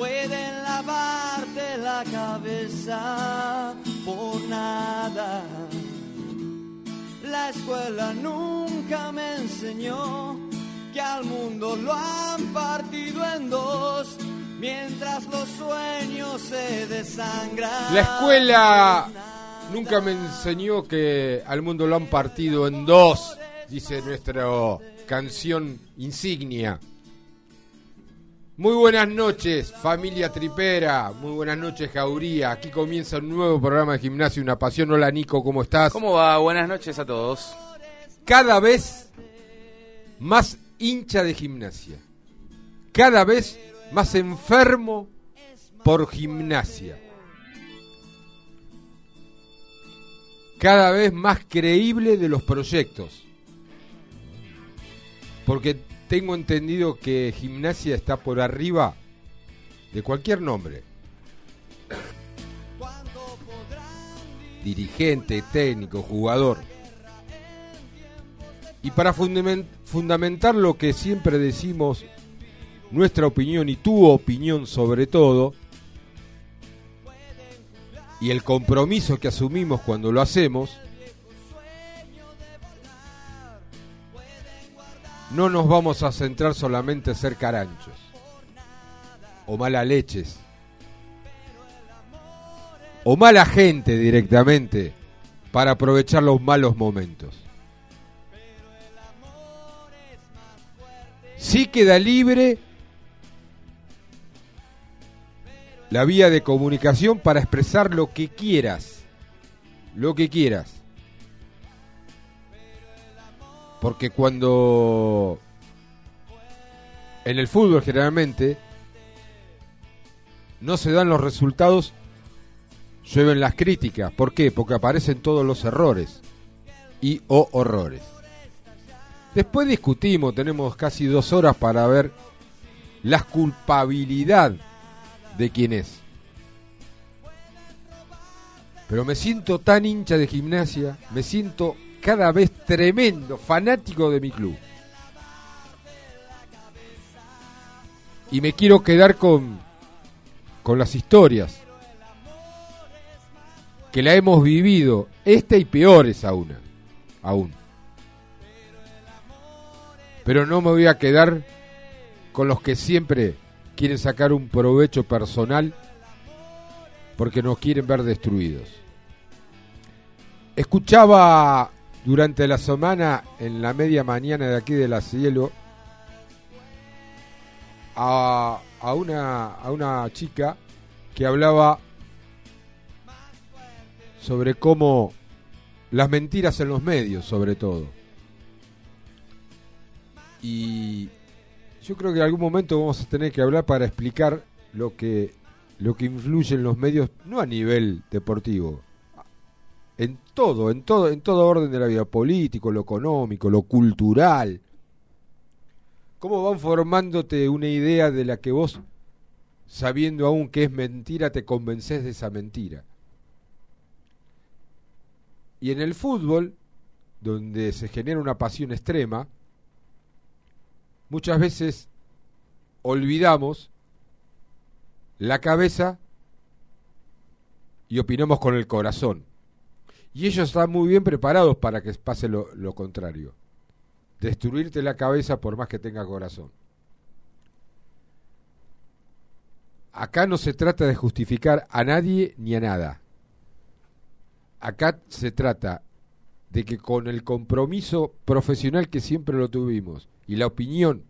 pueden lavarte la cabeza por nada. La escuela nunca me enseñó que al mundo lo han partido en dos, mientras los sueños se desangran. La escuela nunca me enseñó que al mundo lo han partido en dos, dice nuestra canción insignia. Muy buenas noches, familia tripera. Muy buenas noches, Jauría. Aquí comienza un nuevo programa de gimnasio, Una Pasión. Hola, Nico, ¿cómo estás? ¿Cómo va? Buenas noches a todos. Cada vez más hincha de gimnasia. Cada vez más enfermo por gimnasia. Cada vez más creíble de los proyectos. Porque tengo entendido que gimnasia está por arriba de cualquier nombre. Dirigente, técnico, jugador. Y para fundamentar lo que siempre decimos, nuestra opinión y tu opinión sobre todo, y el compromiso que asumimos cuando lo hacemos, no nos vamos a centrar solamente en ser caranchos o mala leches o mala gente directamente para aprovechar los malos momentos. Sí queda libre la vía de comunicación para expresar lo que quieras, lo que quieras. Porque cuando en el fútbol generalmente no se dan los resultados, llueven las críticas. ¿Por qué? Porque aparecen todos los errores y o horrores. Después discutimos, tenemos casi dos horas para ver la culpabilidad de quién es. Pero me siento tan hincha de gimnasia, me siento cada vez tremendo, fanático de mi club. Y me quiero quedar con, con las historias que la hemos vivido, esta y peores aún, aún. Pero no me voy a quedar con los que siempre quieren sacar un provecho personal porque nos quieren ver destruidos. Escuchaba durante la semana, en la media mañana de aquí de la cielo, a, a, una, a una chica que hablaba sobre cómo las mentiras en los medios, sobre todo. Y yo creo que en algún momento vamos a tener que hablar para explicar lo que lo que influye en los medios, no a nivel deportivo, todo, en todo, en todo orden de la vida, político, lo económico, lo cultural. ¿Cómo van formándote una idea de la que vos, sabiendo aún que es mentira, te convences de esa mentira? Y en el fútbol, donde se genera una pasión extrema, muchas veces olvidamos la cabeza y opinamos con el corazón. Y ellos están muy bien preparados para que pase lo, contrario. Destruirte la cabeza por más que tenga corazón. Acá no se trata de justificar a nadie ni a nada. acá se trata de que con el compromiso profesional que siempre lo tuvimos y la opinión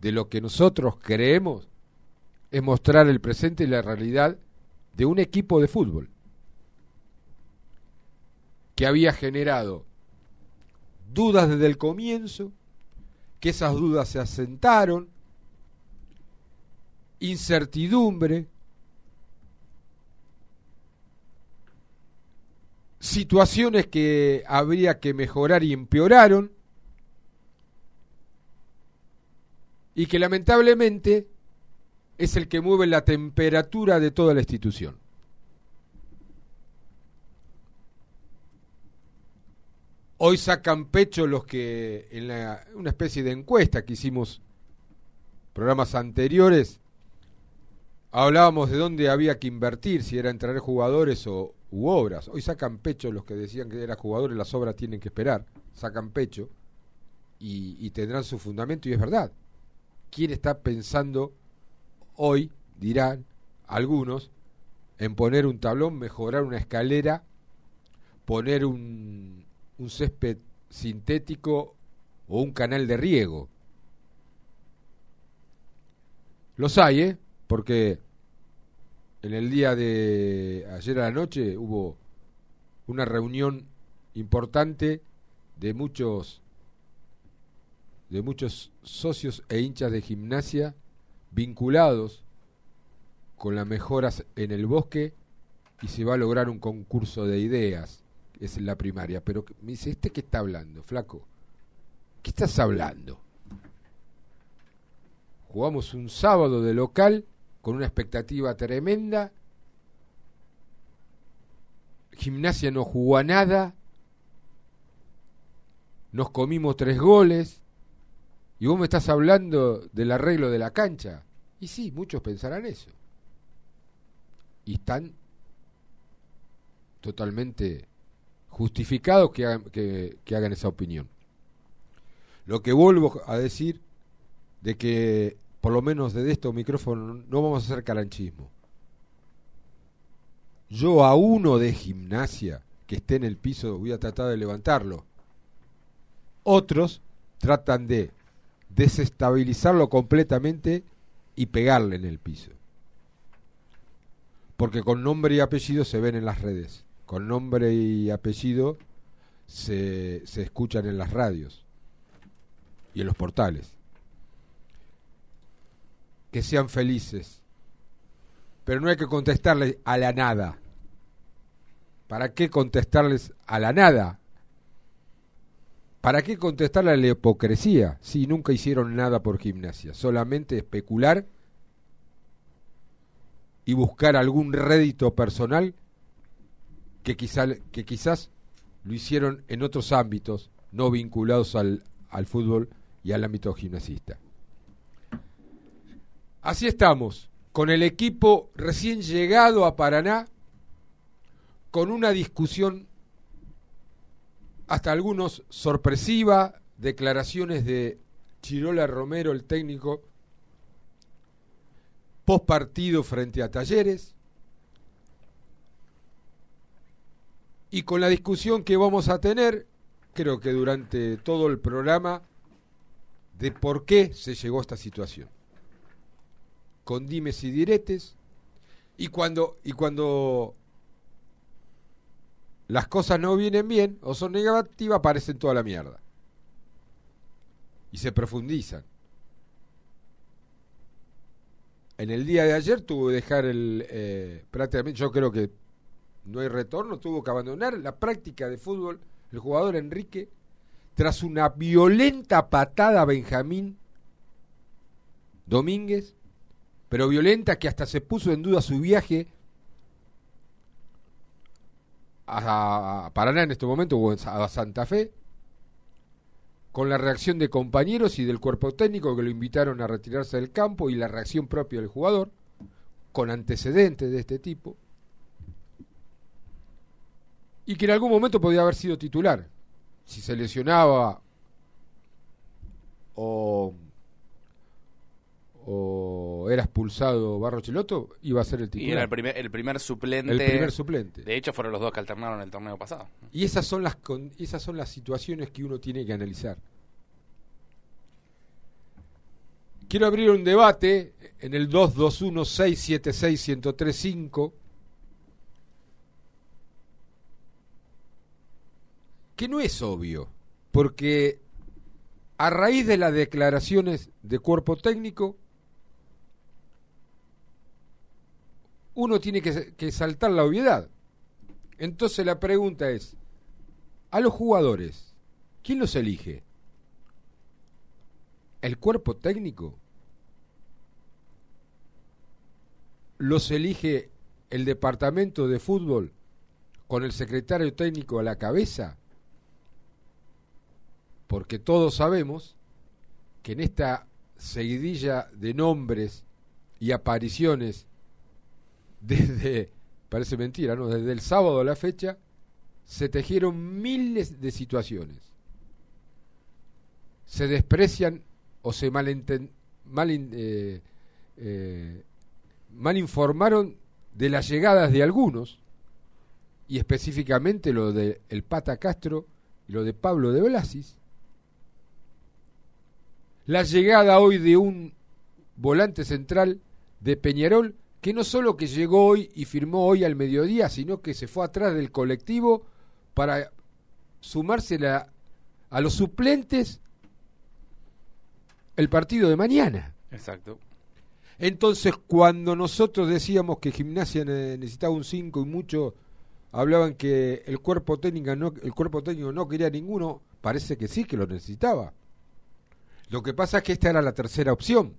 de lo que nosotros creemos es mostrar el presente y la realidad de un equipo de fútbol que había generado dudas desde el comienzo, que esas dudas se asentaron, incertidumbre, situaciones que habría que mejorar y empeoraron, y que lamentablemente es el que mueve la temperatura de toda la institución. Hoy sacan pecho los que en la, una especie de encuesta que hicimos programas anteriores hablábamos de dónde había que invertir, si era en traer jugadores o u obras. Hoy sacan pecho los que decían que eran jugadores, las obras tienen que esperar, sacan pecho y tendrán su fundamento y es verdad. ¿Quién está pensando hoy, dirán algunos, en poner un tablón, mejorar una escalera, poner un, un césped sintético o un canal de riego. Los hay, ¿eh? Porque en el día de ayer a la noche hubo una reunión importante de muchos de muchos socios e hinchas de gimnasia vinculados con las mejoras en el bosque y se va a lograr un concurso de ideas es la primaria. Pero me dice, ¿este qué está hablando, flaco? ¿Qué estás hablando? Jugamos un sábado de local con una expectativa tremenda. Gimnasia no jugó a nada. Nos comimos tres goles. Y vos me estás hablando del arreglo de la cancha. Y sí, muchos pensarán eso. Y están totalmente justificado que hagan, que, hagan esa opinión. Lo que vuelvo a decir de que por lo menos desde estos micrófonos no vamos a hacer calanchismo. Yo a uno de gimnasia que esté en el piso voy a tratar de levantarlo. Otros tratan de desestabilizarlo completamente y pegarle en el piso. Porque con nombre y apellido se ven en las redes con nombre y apellido se, se escuchan en las radios y en los portales. Que sean felices. Pero no hay que contestarles a la nada. ¿Para qué contestarles a la nada? ¿Para qué contestarle a la hipocresía si nunca hicieron nada por gimnasia? Solamente especular y buscar algún rédito personal que, quizá, que quizás lo hicieron en otros ámbitos no vinculados al, al fútbol y al ámbito gimnasista. Así estamos, con el equipo recién llegado a Paraná, con una discusión hasta algunos sorpresiva, declaraciones de Chirola Romero, el técnico, post partido frente a Talleres, Y con la discusión que vamos a tener, creo que durante todo el programa, de por qué se llegó a esta situación. Con dimes y diretes. Y cuando, y cuando las cosas no vienen bien o son negativas, aparecen toda la mierda. Y se profundizan. En el día de ayer tuve que dejar el... Eh, prácticamente, yo creo que no hay retorno, tuvo que abandonar la práctica de fútbol el jugador Enrique tras una violenta patada a Benjamín Domínguez, pero violenta que hasta se puso en duda su viaje a, Paraná en este momento o a Santa Fe, con la reacción de compañeros y del cuerpo técnico que lo invitaron a retirarse del campo y la reacción propia del jugador, con antecedentes de este tipo y que en algún momento podía haber sido titular. Si se lesionaba o, o era expulsado Barro Chiloto, iba a ser el titular. Y era el primer, el primer suplente. El primer suplente. De hecho, fueron los dos que alternaron el torneo pasado. Y esas son las, con- esas son las situaciones que uno tiene que analizar. Quiero abrir un debate en el 221-676-1035 que no es obvio, porque a raíz de las declaraciones de cuerpo técnico, uno tiene que, que saltar la obviedad. Entonces la pregunta es, a los jugadores, ¿quién los elige? ¿El cuerpo técnico? ¿Los elige el departamento de fútbol con el secretario técnico a la cabeza? Porque todos sabemos que en esta seguidilla de nombres y apariciones desde, parece mentira, ¿no? Desde el sábado a la fecha se tejieron miles de situaciones. Se desprecian o se mal, eh, eh, informaron de las llegadas de algunos, y específicamente lo de el Pata Castro y lo de Pablo de Blasis. La llegada hoy de un volante central de Peñarol que no solo que llegó hoy y firmó hoy al mediodía, sino que se fue atrás del colectivo para sumarse la- a los suplentes el partido de mañana. Exacto. Entonces, cuando nosotros decíamos que Gimnasia ne- necesitaba un 5 y muchos hablaban que el cuerpo técnico no el cuerpo técnico no quería ninguno, parece que sí que lo necesitaba. Lo que pasa es que esta era la tercera opción,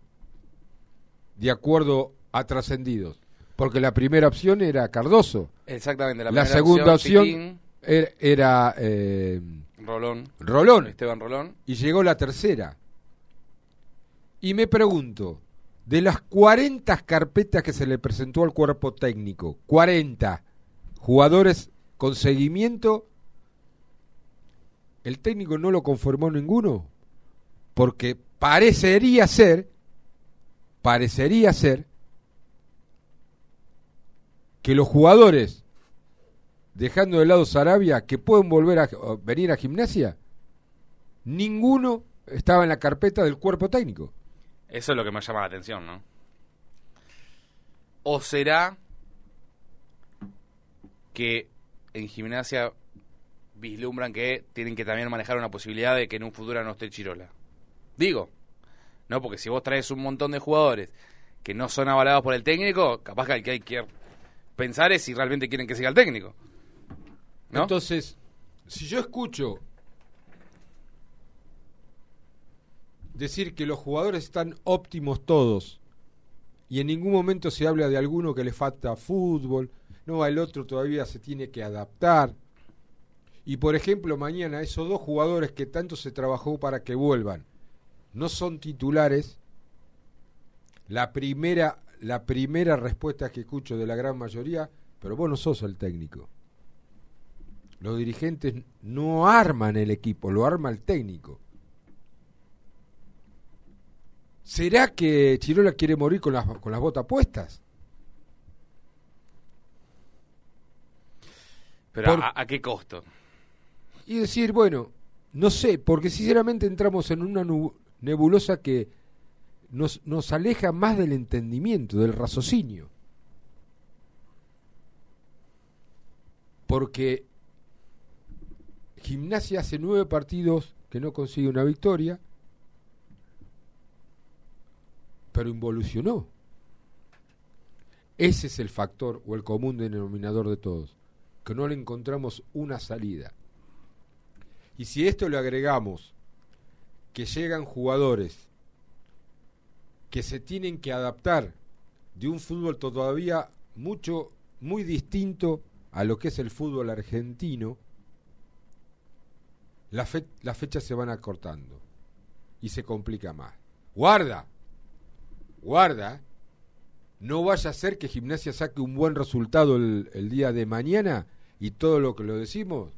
de acuerdo a trascendidos, porque la primera opción era Cardoso, Exactamente. La, la, segunda opción, era, era, eh, Rolón. Rolón. Esteban Rolón. y llegó la tercera. Y me pregunto, de las 40 carpetas que se le presentó al cuerpo técnico, 40 jugadores con seguimiento, el técnico no lo conformó ninguno, porque parecería ser, parecería ser, que los jugadores, dejando de lado Sarabia, que pueden volver a venir a gimnasia, ninguno estaba en la carpeta del cuerpo técnico. Eso es lo que me llama la atención, ¿no? ¿O será que en gimnasia vislumbran que tienen que también manejar una posibilidad de que en un futuro no esté Chirola? Digo, ¿no? Porque si vos traes un montón de jugadores que no son avalados por el técnico, capaz que el que hay que pensar es si realmente quieren que siga el técnico. ¿No? Entonces, si yo escucho decir que los jugadores están óptimos todos y en ningún momento se habla de alguno que le falta fútbol, no, el otro todavía se tiene que adaptar. Y por ejemplo, mañana esos dos jugadores que tanto se trabajó para que vuelvan no son titulares. La primera la primera respuesta que escucho de la gran mayoría, pero vos no sos el técnico. Los dirigentes no arman el equipo, lo arma el técnico. ¿Será que Chirola quiere morir con las, con las botas puestas? Pero por- ¿a, a qué costo? Y decir, bueno, no sé, porque sinceramente entramos en una nu- nebulosa que nos, nos aleja más del entendimiento, del raciocinio. Porque Gimnasia hace nueve partidos que no consigue una victoria, pero involucionó. Ese es el factor o el común denominador de todos, que no le encontramos una salida. Y si esto le agregamos que llegan jugadores que se tienen que adaptar de un fútbol todavía mucho, muy distinto a lo que es el fútbol argentino, la fe- las fechas se van acortando y se complica más. Guarda, guarda, no vaya a ser que Gimnasia saque un buen resultado el, el día de mañana y todo lo que lo decimos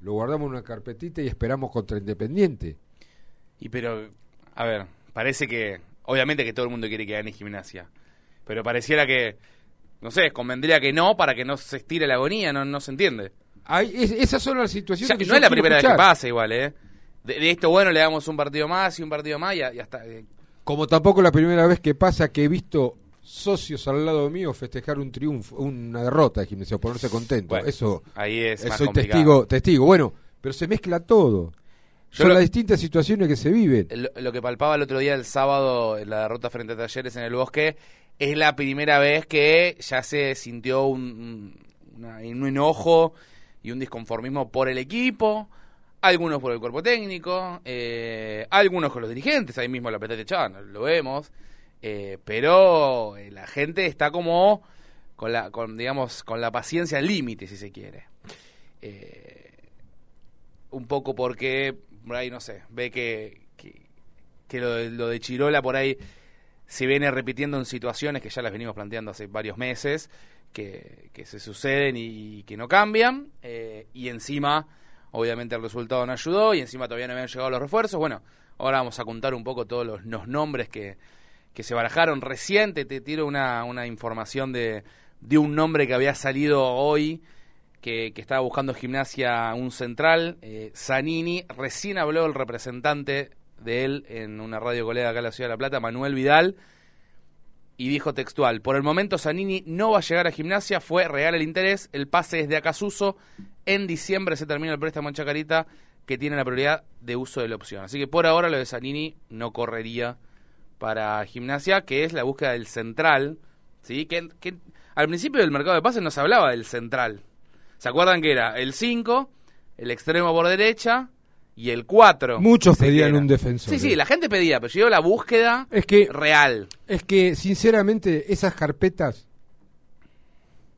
lo guardamos en una carpetita y esperamos contra Independiente. Y pero, a ver, parece que Obviamente que todo el mundo quiere que gane gimnasia. Pero pareciera que, no sé, convendría que no para que no se estire la agonía, no, no se entiende. Hay, es- esas son las situaciones Ya, que no yo es la primera vez que pasa igual, ¿eh? De, de esto, bueno, le damos un partido más y un partido más y, ya- y hasta... eh, Como tampoco la primera vez que pasa que he visto socios al lado mío festejar un triunfo, una derrota de gimnasia, ponerse contento. Bueno, eso, ahí es eh, más soy complicado. testigo, testigo. Bueno, pero se mezcla todo. Yo Son lo- las distintas situaciones que se viven. lo, lo que palpaba el otro día, el sábado, en la derrota frente a Talleres en el Bosque, es la primera vez que ya se sintió un, un- una- un enojo y un disconformismo por el equipo, algunos por el cuerpo técnico, eh, algunos con los dirigentes, ahí mismo la petete Chan, lo vemos, eh, pero eh, la gente está como con la, con, digamos, con la paciencia al límite, si se quiere. Eh, un poco porque por ahí no sé ve que, que, que lo, de, lo de Chirola por ahí se viene repitiendo en situaciones que ya las venimos planteando hace varios meses que, que se suceden y, que no cambian eh, y encima obviamente el resultado no ayudó y encima todavía no habían llegado los refuerzos. Bueno ahora vamos a contar un poco todos los, los nombres que, que se barajaron. Reciente te tiro una, una información de, de un nombre que había salido hoy que, estaba buscando gimnasia un central, eh, Zanini, recién habló el representante de él en una radio colega acá en la Ciudad de La Plata, Manuel Vidal, y dijo textual, por el momento Zanini no va a llegar a gimnasia, fue real el interés, el pase es de Acasuso, en diciembre se termina el préstamo en Chacarita, que tiene la prioridad de uso de la opción. Así que por ahora lo de Zanini no correría para gimnasia, que es la búsqueda del central, ¿sí? que, al principio del mercado de pases no se hablaba del central, ¿Se acuerdan que era el 5, el extremo por derecha y el 4? Muchos pedían un defensor. Sí, sí, eh. la gente pedía, pero yo la búsqueda Es que real. Es que, sinceramente, esas carpetas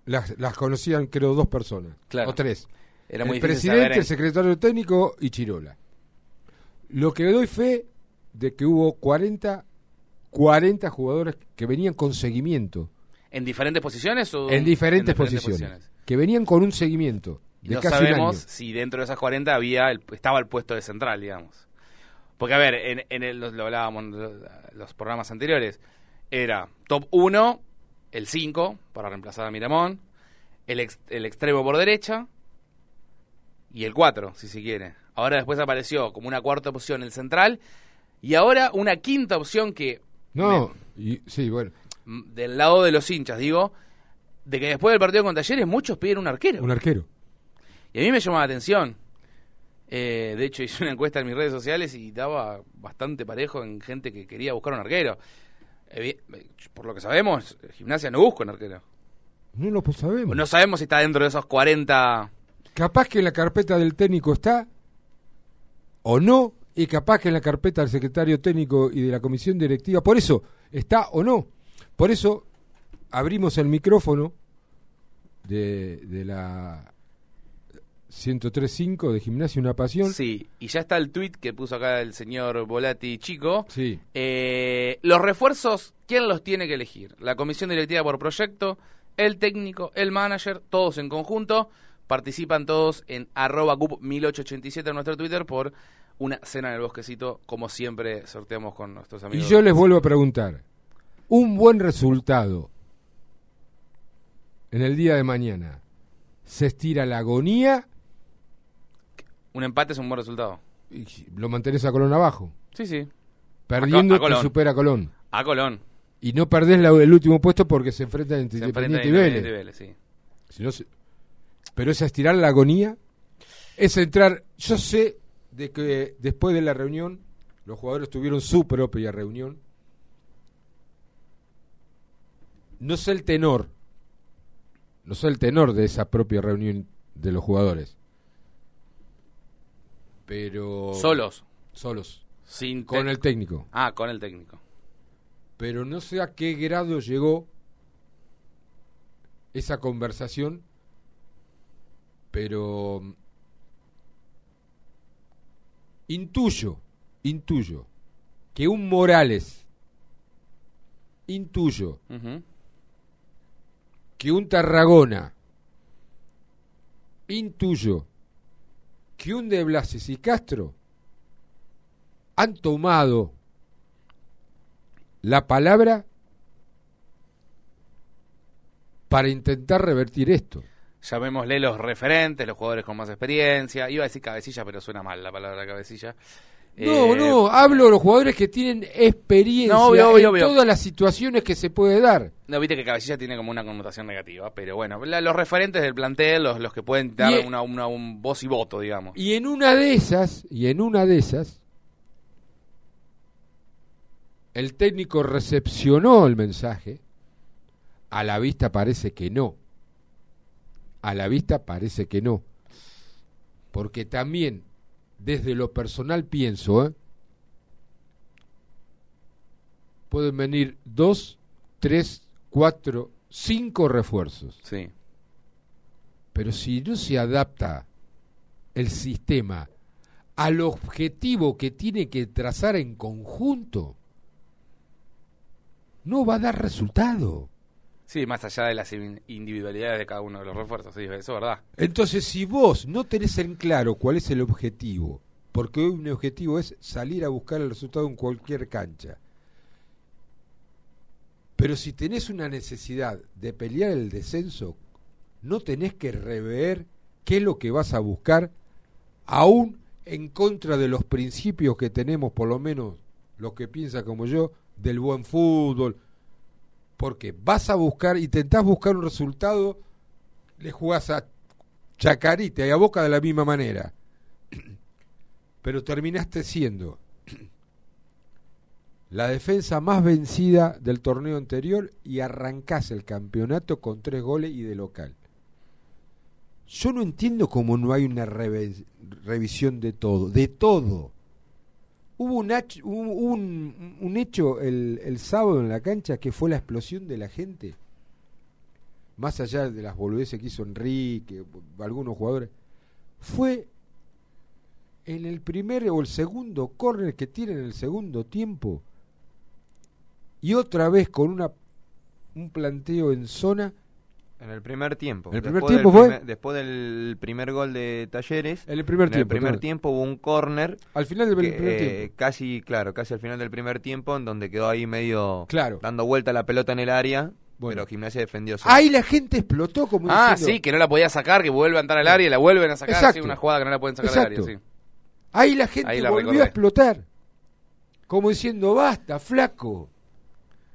las, las conocían, creo, dos personas. Claro. O tres. Era el muy difícil presidente, saber en- el secretario técnico y Chirola. Lo que doy fe de que hubo 40, 40 jugadores que venían con seguimiento. ¿En diferentes posiciones o En diferentes, posiciones, Que venían con un seguimiento de no casi un sabemos año. si dentro de esas 40 había el- estaba el puesto de central, digamos. Porque, a ver, en, en el, lo, hablábamos en lo- los programas anteriores. Era top 1, el 5, para reemplazar a Miramón, el, ex- el extremo por derecha y el 4, si se quiere. Ahora después apareció como una cuarta opción el central y ahora una quinta opción que No, y, sí, bueno, del lado de los hinchas, digo, de que después del partido con Talleres muchos piden un arquero. un arquero. Y a mí me llamó la atención. Eh, de hecho, hice una encuesta en mis redes sociales y daba bastante parejo en gente que quería buscar un arquero. Por lo que sabemos, Gimnasia no busca un arquero. No lo sabemos. No sabemos si está dentro de esos 40. Capaz que en la carpeta del técnico está o no, y capaz que en la carpeta del secretario técnico y de la comisión directiva, por eso está o no. Por eso abrimos el micrófono de, de la 103.5 de Gimnasia Una Pasión. Sí, y ya está el tweet que puso acá el señor Volati Chico. Sí. Eh, los refuerzos, ¿quién los tiene que elegir? La comisión directiva por proyecto, el técnico, el manager, todos en conjunto. Participan todos en arroba cup 1887 en nuestro Twitter por una cena en el bosquecito, como siempre sorteamos con nuestros Y amigos. yo les vuelvo a preguntar, un buen resultado en el día de mañana, ¿se estira la agonía Un empate es un buen resultado. y lo mantenés a Colón abajo? Sí, sí. Perdiendo a te Colón. supera a Colón. A Colón. Y no perdés la- el último puesto porque se enfrentan entre Independiente. Independiente y Vélez, sí. Si no se- Pero es estirar la agonía, es entrar. Yo sé de que después de la reunión, los jugadores tuvieron su propia reunión. No sé el tenor, no sé el tenor de esa propia reunión de los jugadores. Pero. Solos. Solos. Sin Con el técnico. Ah, con el técnico. pero no sé a qué grado llegó esa conversación, pero mm, intuyo, intuyo que un Morales, intuyo. Que un Tarragona, intuyo que un de Blases y Castro han tomado la palabra para intentar revertir esto. Llamémosle los referentes, los jugadores con más experiencia. Iba a decir cabecilla, pero suena mal la palabra cabecilla. No, Eh, no, hablo de los jugadores que tienen experiencia No, obvio, obvio, en obvio. todas las situaciones que se puede dar. No, viste que cabecilla tiene como una connotación negativa, pero bueno, la- los referentes del plantel, los, los que pueden dar Y- una, una- un voz y voto, digamos. Y en una de esas, y en una de esas, el técnico recepcionó el mensaje. A la vista parece que no. A la vista parece que no. Porque también, desde lo personal pienso, ¿eh? pueden venir dos, tres, cuatro, cinco refuerzos. Sí. Pero si no se adapta el sistema al objetivo que tiene que trazar en conjunto, no va a dar resultado. Sí, más allá de las in- individualidades de cada uno de los refuerzos, eso es verdad. Entonces, si vos no tenés en claro cuál es el objetivo, porque hoy un objetivo es salir a buscar el resultado en cualquier cancha, pero si tenés una necesidad de pelear el descenso, no tenés que rever qué es lo que vas a buscar, aún en contra de los principios que tenemos, por lo menos los que piensan como yo, del buen fútbol, porque vas a buscar, intentás buscar un resultado, le jugás a Chacarita y a Boca de la misma manera, pero terminaste siendo la defensa más vencida del torneo anterior y arrancás el campeonato con tres goles y de local. Yo no entiendo cómo no hay una revisión de todo, de todo. Hubo un, un, un- hecho el, el sábado en la cancha que fue la explosión de la gente. Más allá de las boludeces que hizo Enrique, algunos jugadores. Fue en el primer o el segundo córner que tiene en el segundo tiempo. Y otra vez con una un planteo en zona En el primer tiempo. ¿En el primer Después del tiempo fue? primer- después del primer gol de Talleres. en el primer en tiempo. el primer claro. tiempo hubo un córner. Al final del que, primer eh, tiempo. Casi, claro, casi al final del primer tiempo, en donde quedó ahí medio Claro. dando vuelta la pelota en el área. Bueno. Pero Gimnasia defendió. solo. Ahí la gente explotó como Ah, diciendo- sí, que no la podía sacar, que vuelve a entrar al área y la vuelven a sacar. Exacto. Sí, una jugada que no la pueden sacar del área, sí. Ahí la gente Ahí la volvió recordé. a explotar. Como diciendo, basta, flaco.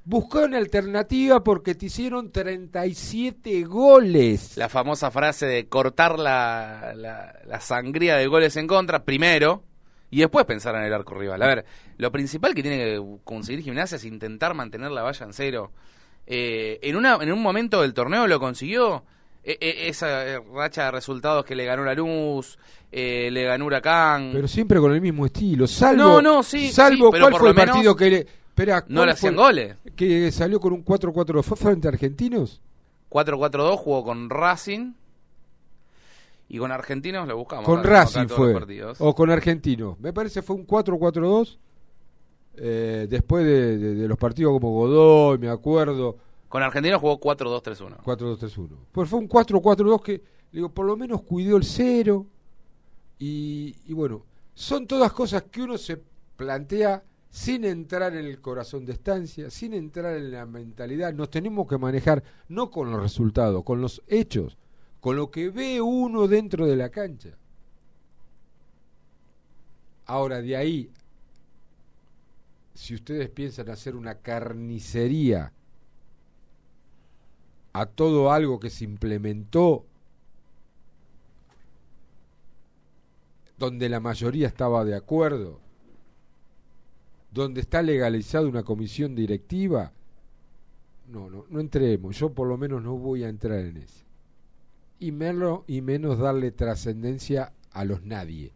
Buscá una alternativa porque te hicieron 37 goles. La famosa frase de cortar la, la, la sangría de goles en contra primero y después pensar en el arco rival. A ver, lo principal que tiene que conseguir Gimnasia es intentar mantener la valla en cero. Eh, en, una, en un momento del torneo lo consiguió. E- e- esa eh, racha de resultados que le ganó la luz, eh, le ganó Huracán. Pero siempre con el mismo estilo. Salvo, No, no, sí, salvo sí, ¿cuál fue el menos partido que le... Espera, no ¿cuál le hacían goles. Que salió con un 4-4. ¿Fue frente a Argentinos? 4-4-2 jugó con Racing y con Argentinos lo buscamos. con Racing fue. O con Argentinos. Me parece fue un 4-4-2. eh, después de, de- de los partidos como Godoy, me acuerdo. Con Argentinos jugó 4-2-3-1. 4-2-3-1. Pues fue un 4-4-2 que, digo, por lo menos cuidó el cero. Y, y bueno, son todas cosas que uno se plantea sin entrar en el corazón de estancia, sin entrar en la mentalidad. Nos tenemos que manejar no con los resultados, con los hechos, con lo que ve uno dentro de la cancha. Ahora, de ahí, si ustedes piensan hacer una carnicería a todo algo que se implementó donde la mayoría estaba de acuerdo, donde está legalizada una comisión directiva, no, no, no entremos, yo por lo menos no voy a entrar en eso. Y menos, y menos darle trascendencia a los nadie,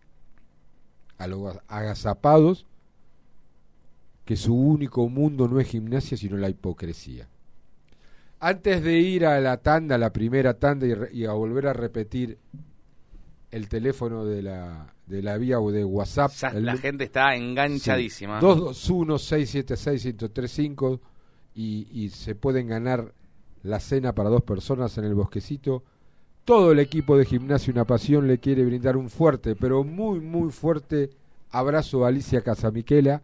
a los agazapados, que su único mundo no es gimnasia, sino la hipocresía. Antes de ir a la tanda, la primera tanda, y a volver a repetir el teléfono de la, de la vía o de WhatsApp, el la gente está enganchadísima. 221-676-1035 y, y se pueden ganar la cena para dos personas en el bosquecito. Todo el equipo de Gimnasio Una Pasión le quiere brindar un fuerte, pero muy, muy fuerte abrazo a Alicia Casamiquela,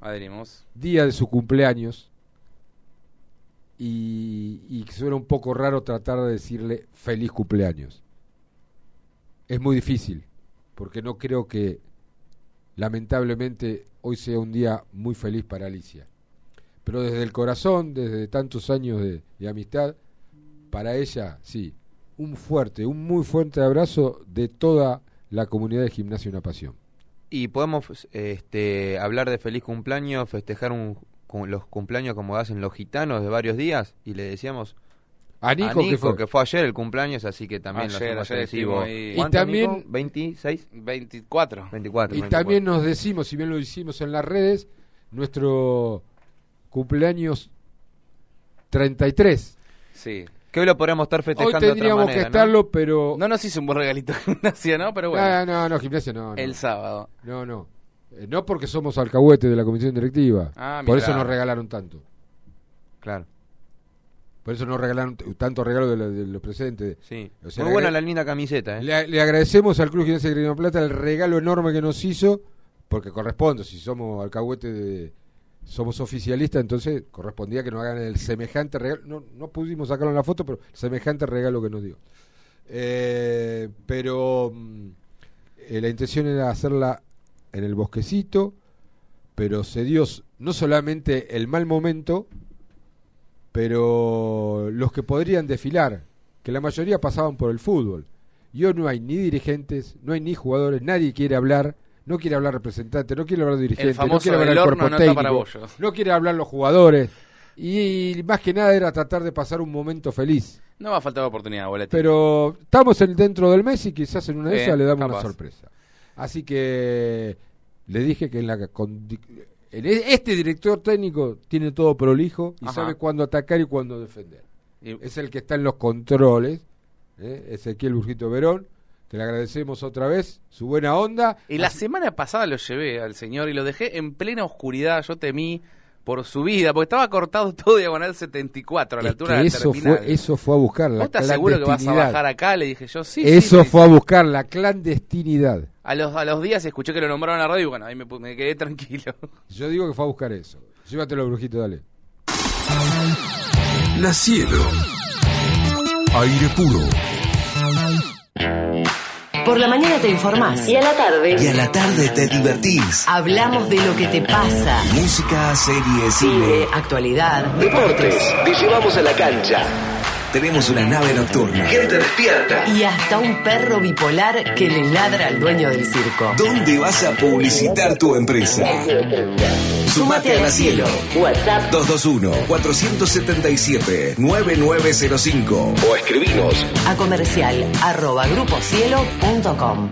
Adherimos. día de su cumpleaños y, y suena un poco raro tratar de decirle feliz cumpleaños. Es muy difícil, porque no creo que lamentablemente hoy sea un día muy feliz para Alicia. Pero desde el corazón, desde tantos años de, amistad, para ella, sí, un fuerte, un muy fuerte abrazo de toda la comunidad de Gimnasia Una Pasión. Y podemos este, hablar de feliz cumpleaños, festejar un, los cumpleaños como hacen los gitanos de varios días y le decíamos A Nico, a Nico, que fue. ayer el cumpleaños, así que también lo Ayer, hacemos ayer ahí. Y ¿Cuánto, también- Nico? ¿26? 24. 24. Y 24. también nos decimos, si bien lo hicimos en las redes, nuestro cumpleaños 33. Sí. Que hoy lo podríamos estar Hoy festejando de otra tendríamos manera, que ¿no? estarlo, pero... No nos hizo un buen regalito de gimnasia, ¿no? Pero bueno. Ah, no, no, gimnasia no. No, el sábado. no. no. Eh, no porque somos alcahuete de la comisión directiva. Ah, Por mirá. eso nos regalaron tanto. Claro, Por eso nos regalaron tanto regalo de, los presentes. sí. O sea, Muy buena la linda camiseta, ¿eh? Le, le agradecemos al Cruz Gimnasia de Plata el regalo enorme que nos hizo, porque corresponde, si somos alcahuete de... Somos oficialistas, entonces correspondía que nos hagan el semejante regalo. No, no pudimos sacarlo en la foto, pero semejante regalo que nos dio. Eh, pero mm, eh, la intención era hacerla en el bosquecito, pero se dio no solamente el mal momento, pero los que podrían desfilar, que la mayoría pasaban por el fútbol. Y hoy no hay ni dirigentes, no hay ni jugadores, nadie quiere hablar, no quiere hablar representante, no quiere hablar dirigente, no quiere hablar el cuerpo técnico, no quiere hablar los jugadores. Y, más que nada era tratar de pasar un momento feliz. No va a faltar oportunidad, boletín. Pero estamos en- dentro del mes y quizás en una de esas le damos una sorpresa. Así que le dije que en la este director técnico tiene todo prolijo y Ajá. sabe cuándo atacar y cuándo defender. Y- Es el que está en los controles, ¿eh? Ezequiel Burjito Verón, que le agradecemos otra vez su buena onda. Y la Así- semana pasada lo llevé al señor y lo dejé en plena oscuridad. Yo temí por su vida, porque estaba cortado todo diagonal 74 a la es altura de la eso terminal. fue, eso fue a buscar la ¿Vos estás seguro que vas a bajar acá? Le dije yo, sí. eso sí, fue a buscar la clandestinidad. A los, a los días escuché que lo nombraron la radio y bueno, ahí me, quedé tranquilo. Yo digo que fue a buscar eso. Llévatelo, Brujito, dale. La cielo. Aire puro. Por la mañana te informás. Y a la tarde Y a la tarde te divertís. hablamos de lo que te pasa. Música, series, Cine, cine. actualidad, Deportes. Te llevamos a la cancha. Tenemos una nave nocturna. Gente despierta. y hasta un perro bipolar que le ladra al dueño del circo. ¿Dónde vas a publicitar tu empresa? Sumate a la cielo. WhatsApp 221-477-9905 o escribinos a comercial arroba gruposielo.com.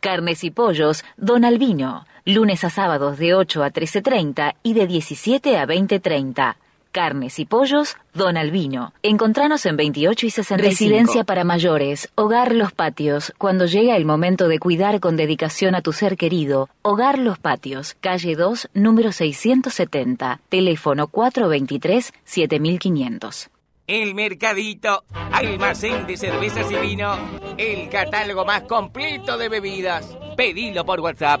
Carnes y pollos, Don Albino. Lunes a sábados de 8 a 13.30 y de 17 a 20.30. Carnes y pollos, Don Albino. Encontranos en 28 y 65. Residencia para mayores, Hogar Los Patios. Cuando llega el momento de cuidar con dedicación a tu ser querido, Hogar Los Patios, calle 2, número 670. Teléfono 423-7500. El Mercadito, almacén de cervezas y vino, el catálogo más completo de bebidas. Pedilo por WhatsApp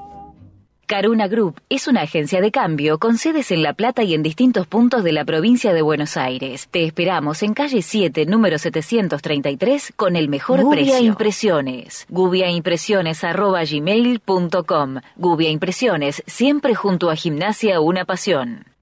Caruna Group es una agencia de cambio con sedes en La Plata y en distintos puntos de la provincia de Buenos Aires. Te esperamos en calle 7, número 733, con el mejor Gubia precio. Impresiones. gubiaimpresiones.gmail.com Gubia Impresiones, siempre junto a Gimnasia Una Pasión.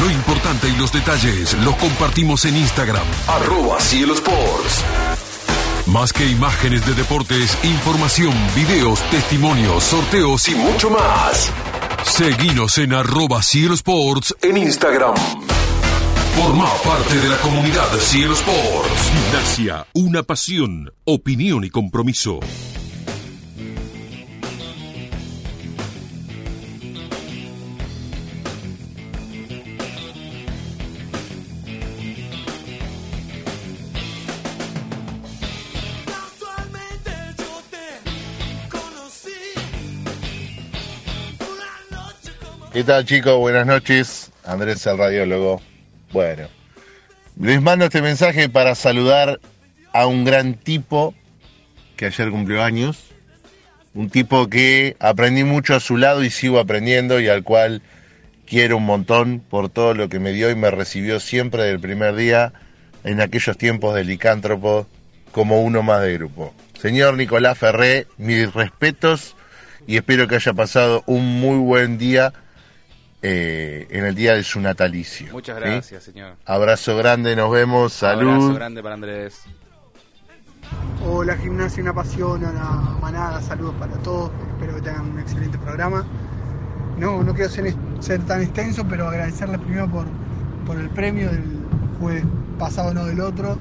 Lo importante y los detalles los compartimos en Instagram. Arroba Cielo Sports. Más que imágenes de deportes, información, videos, testimonios, sorteos y mucho más. Seguinos en arroba Cielo Sports en Instagram. Forma parte de la comunidad Cielo Sports. Gimnasia, una pasión, opinión y compromiso. ¿Qué tal chicos? Buenas noches. Andrés el radiólogo. Bueno, les mando este mensaje para saludar a un gran tipo que ayer cumplió años. Un tipo que aprendí mucho a su lado y sigo aprendiendo y al cual quiero un montón por todo lo que me dio y me recibió siempre del primer día en aquellos tiempos de licántropo como uno más de grupo. Señor Nicolás Ferré, mis respetos y espero que haya pasado un muy buen día eh, en el día de su natalicio. Muchas ¿sí? gracias, señor. Abrazo grande, nos vemos, salud. Abrazo grande para Andrés. Hola Gimnasia, una pasión, una manada, saludos para todos, espero que tengan un excelente programa. No, no quiero ser, ser tan extenso, pero agradecerles primero por, por el premio del jueves pasado, no del otro,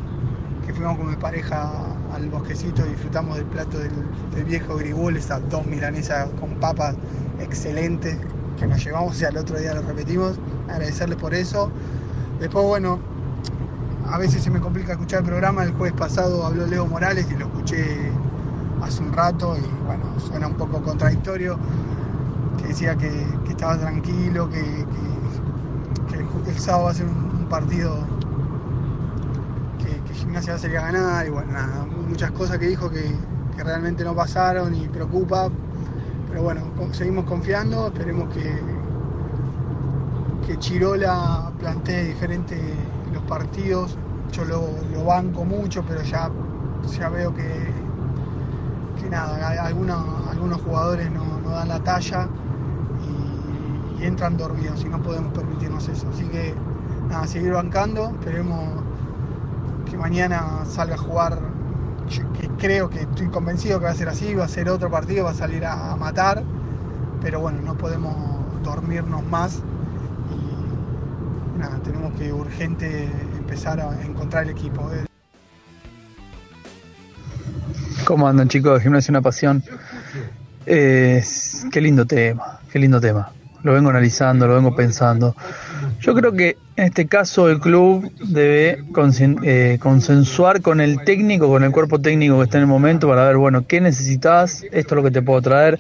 que fuimos con mi pareja al bosquecito y disfrutamos del plato del, del viejo Grigol, esas dos milanesas con papas excelentes que nos llevamos y al otro día lo repetimos. Agradecerles por eso. Después, bueno, a veces se me complica escuchar el programa. El jueves pasado habló Leo Morales y lo escuché hace un rato y bueno, suena un poco contradictorio. Que decía que, estaba tranquilo, que, el, sábado va a ser un, partido que, Gimnasia va a salir a ganar y bueno, nada, muchas cosas que dijo que realmente no pasaron y preocupa. Pero bueno, seguimos confiando, esperemos que, que Chirola plantee diferente los partidos. Yo lo, lo banco mucho, pero ya, ya veo que, que nada, algunos, algunos jugadores no, dan la talla y, entran dormidos y no podemos permitirnos eso. Así que nada, seguir bancando, esperemos que mañana salga a jugar, que creo que estoy convencido que va a ser así, va a ser otro partido, va a salir a, matar, pero bueno, no podemos dormirnos más y tenemos que urgente empezar a encontrar el equipo. eh. ¿Cómo andan chicos Gimnasia Una Pasión? Eh, qué lindo tema, qué lindo tema. Lo vengo analizando, lo vengo pensando. Yo creo que en este caso el club debe eh, consensuar con el técnico, con el cuerpo técnico que está en el momento para ver, bueno, ¿qué necesitas? Esto es lo que te puedo traer.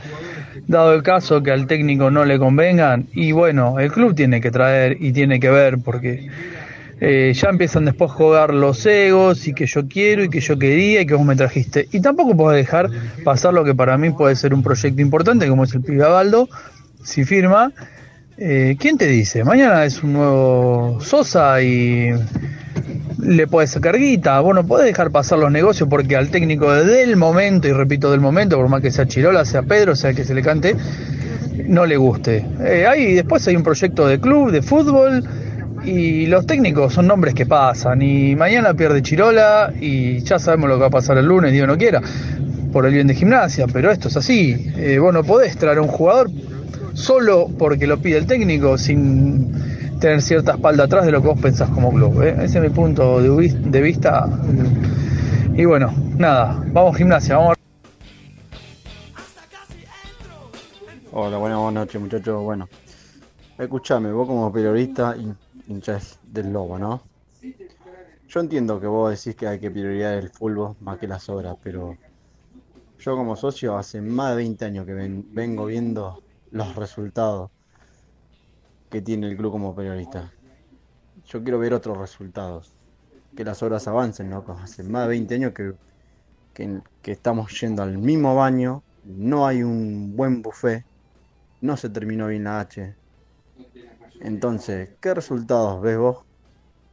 Dado el caso que al técnico no le convengan, y bueno, el club tiene que traer y tiene que ver porque eh, ya empiezan después a jugar los egos y que yo quiero y que yo quería y que vos me trajiste. Y tampoco puedo dejar pasar lo que para mí puede ser un proyecto importante como es el Pibe Abaldo, si firma. Eh, ¿Quién te dice? Mañana es un nuevo Sosa y le puedes sacar guita. Vos no podés dejar pasar los negocios porque al técnico del momento, y repito del momento, por más que sea Chirola, sea Pedro, sea que se le cante, no le guste. Eh, después hay un proyecto de club, de fútbol, y los técnicos son nombres que pasan. Y mañana pierde Chirola y ya sabemos lo que va a pasar el lunes, Dios no quiera, por el bien de gimnasia, pero esto es así. Eh, vos no podés traer a un jugador solo porque lo pide el técnico sin tener cierta espalda atrás de lo que vos pensás como club. ¿eh? Ese es mi punto de, vis- de vista. Y bueno, nada, vamos gimnasia, vamos Hola, buenas, noches muchachos. Bueno, escúchame, vos como periodista hin- hinchas del lobo, ¿no? Yo entiendo que vos decís que hay que priorizar el fútbol más que las obras, pero yo como socio hace más de 20 años que ven- vengo viendo los resultados que tiene el club como periodista. yo quiero ver otros resultados. Que las obras avancen, ¿no? Hace más de 20 años que, que, que estamos yendo al mismo baño, no hay un buen buffet, no se terminó bien la H. Entonces, ¿qué resultados ves vos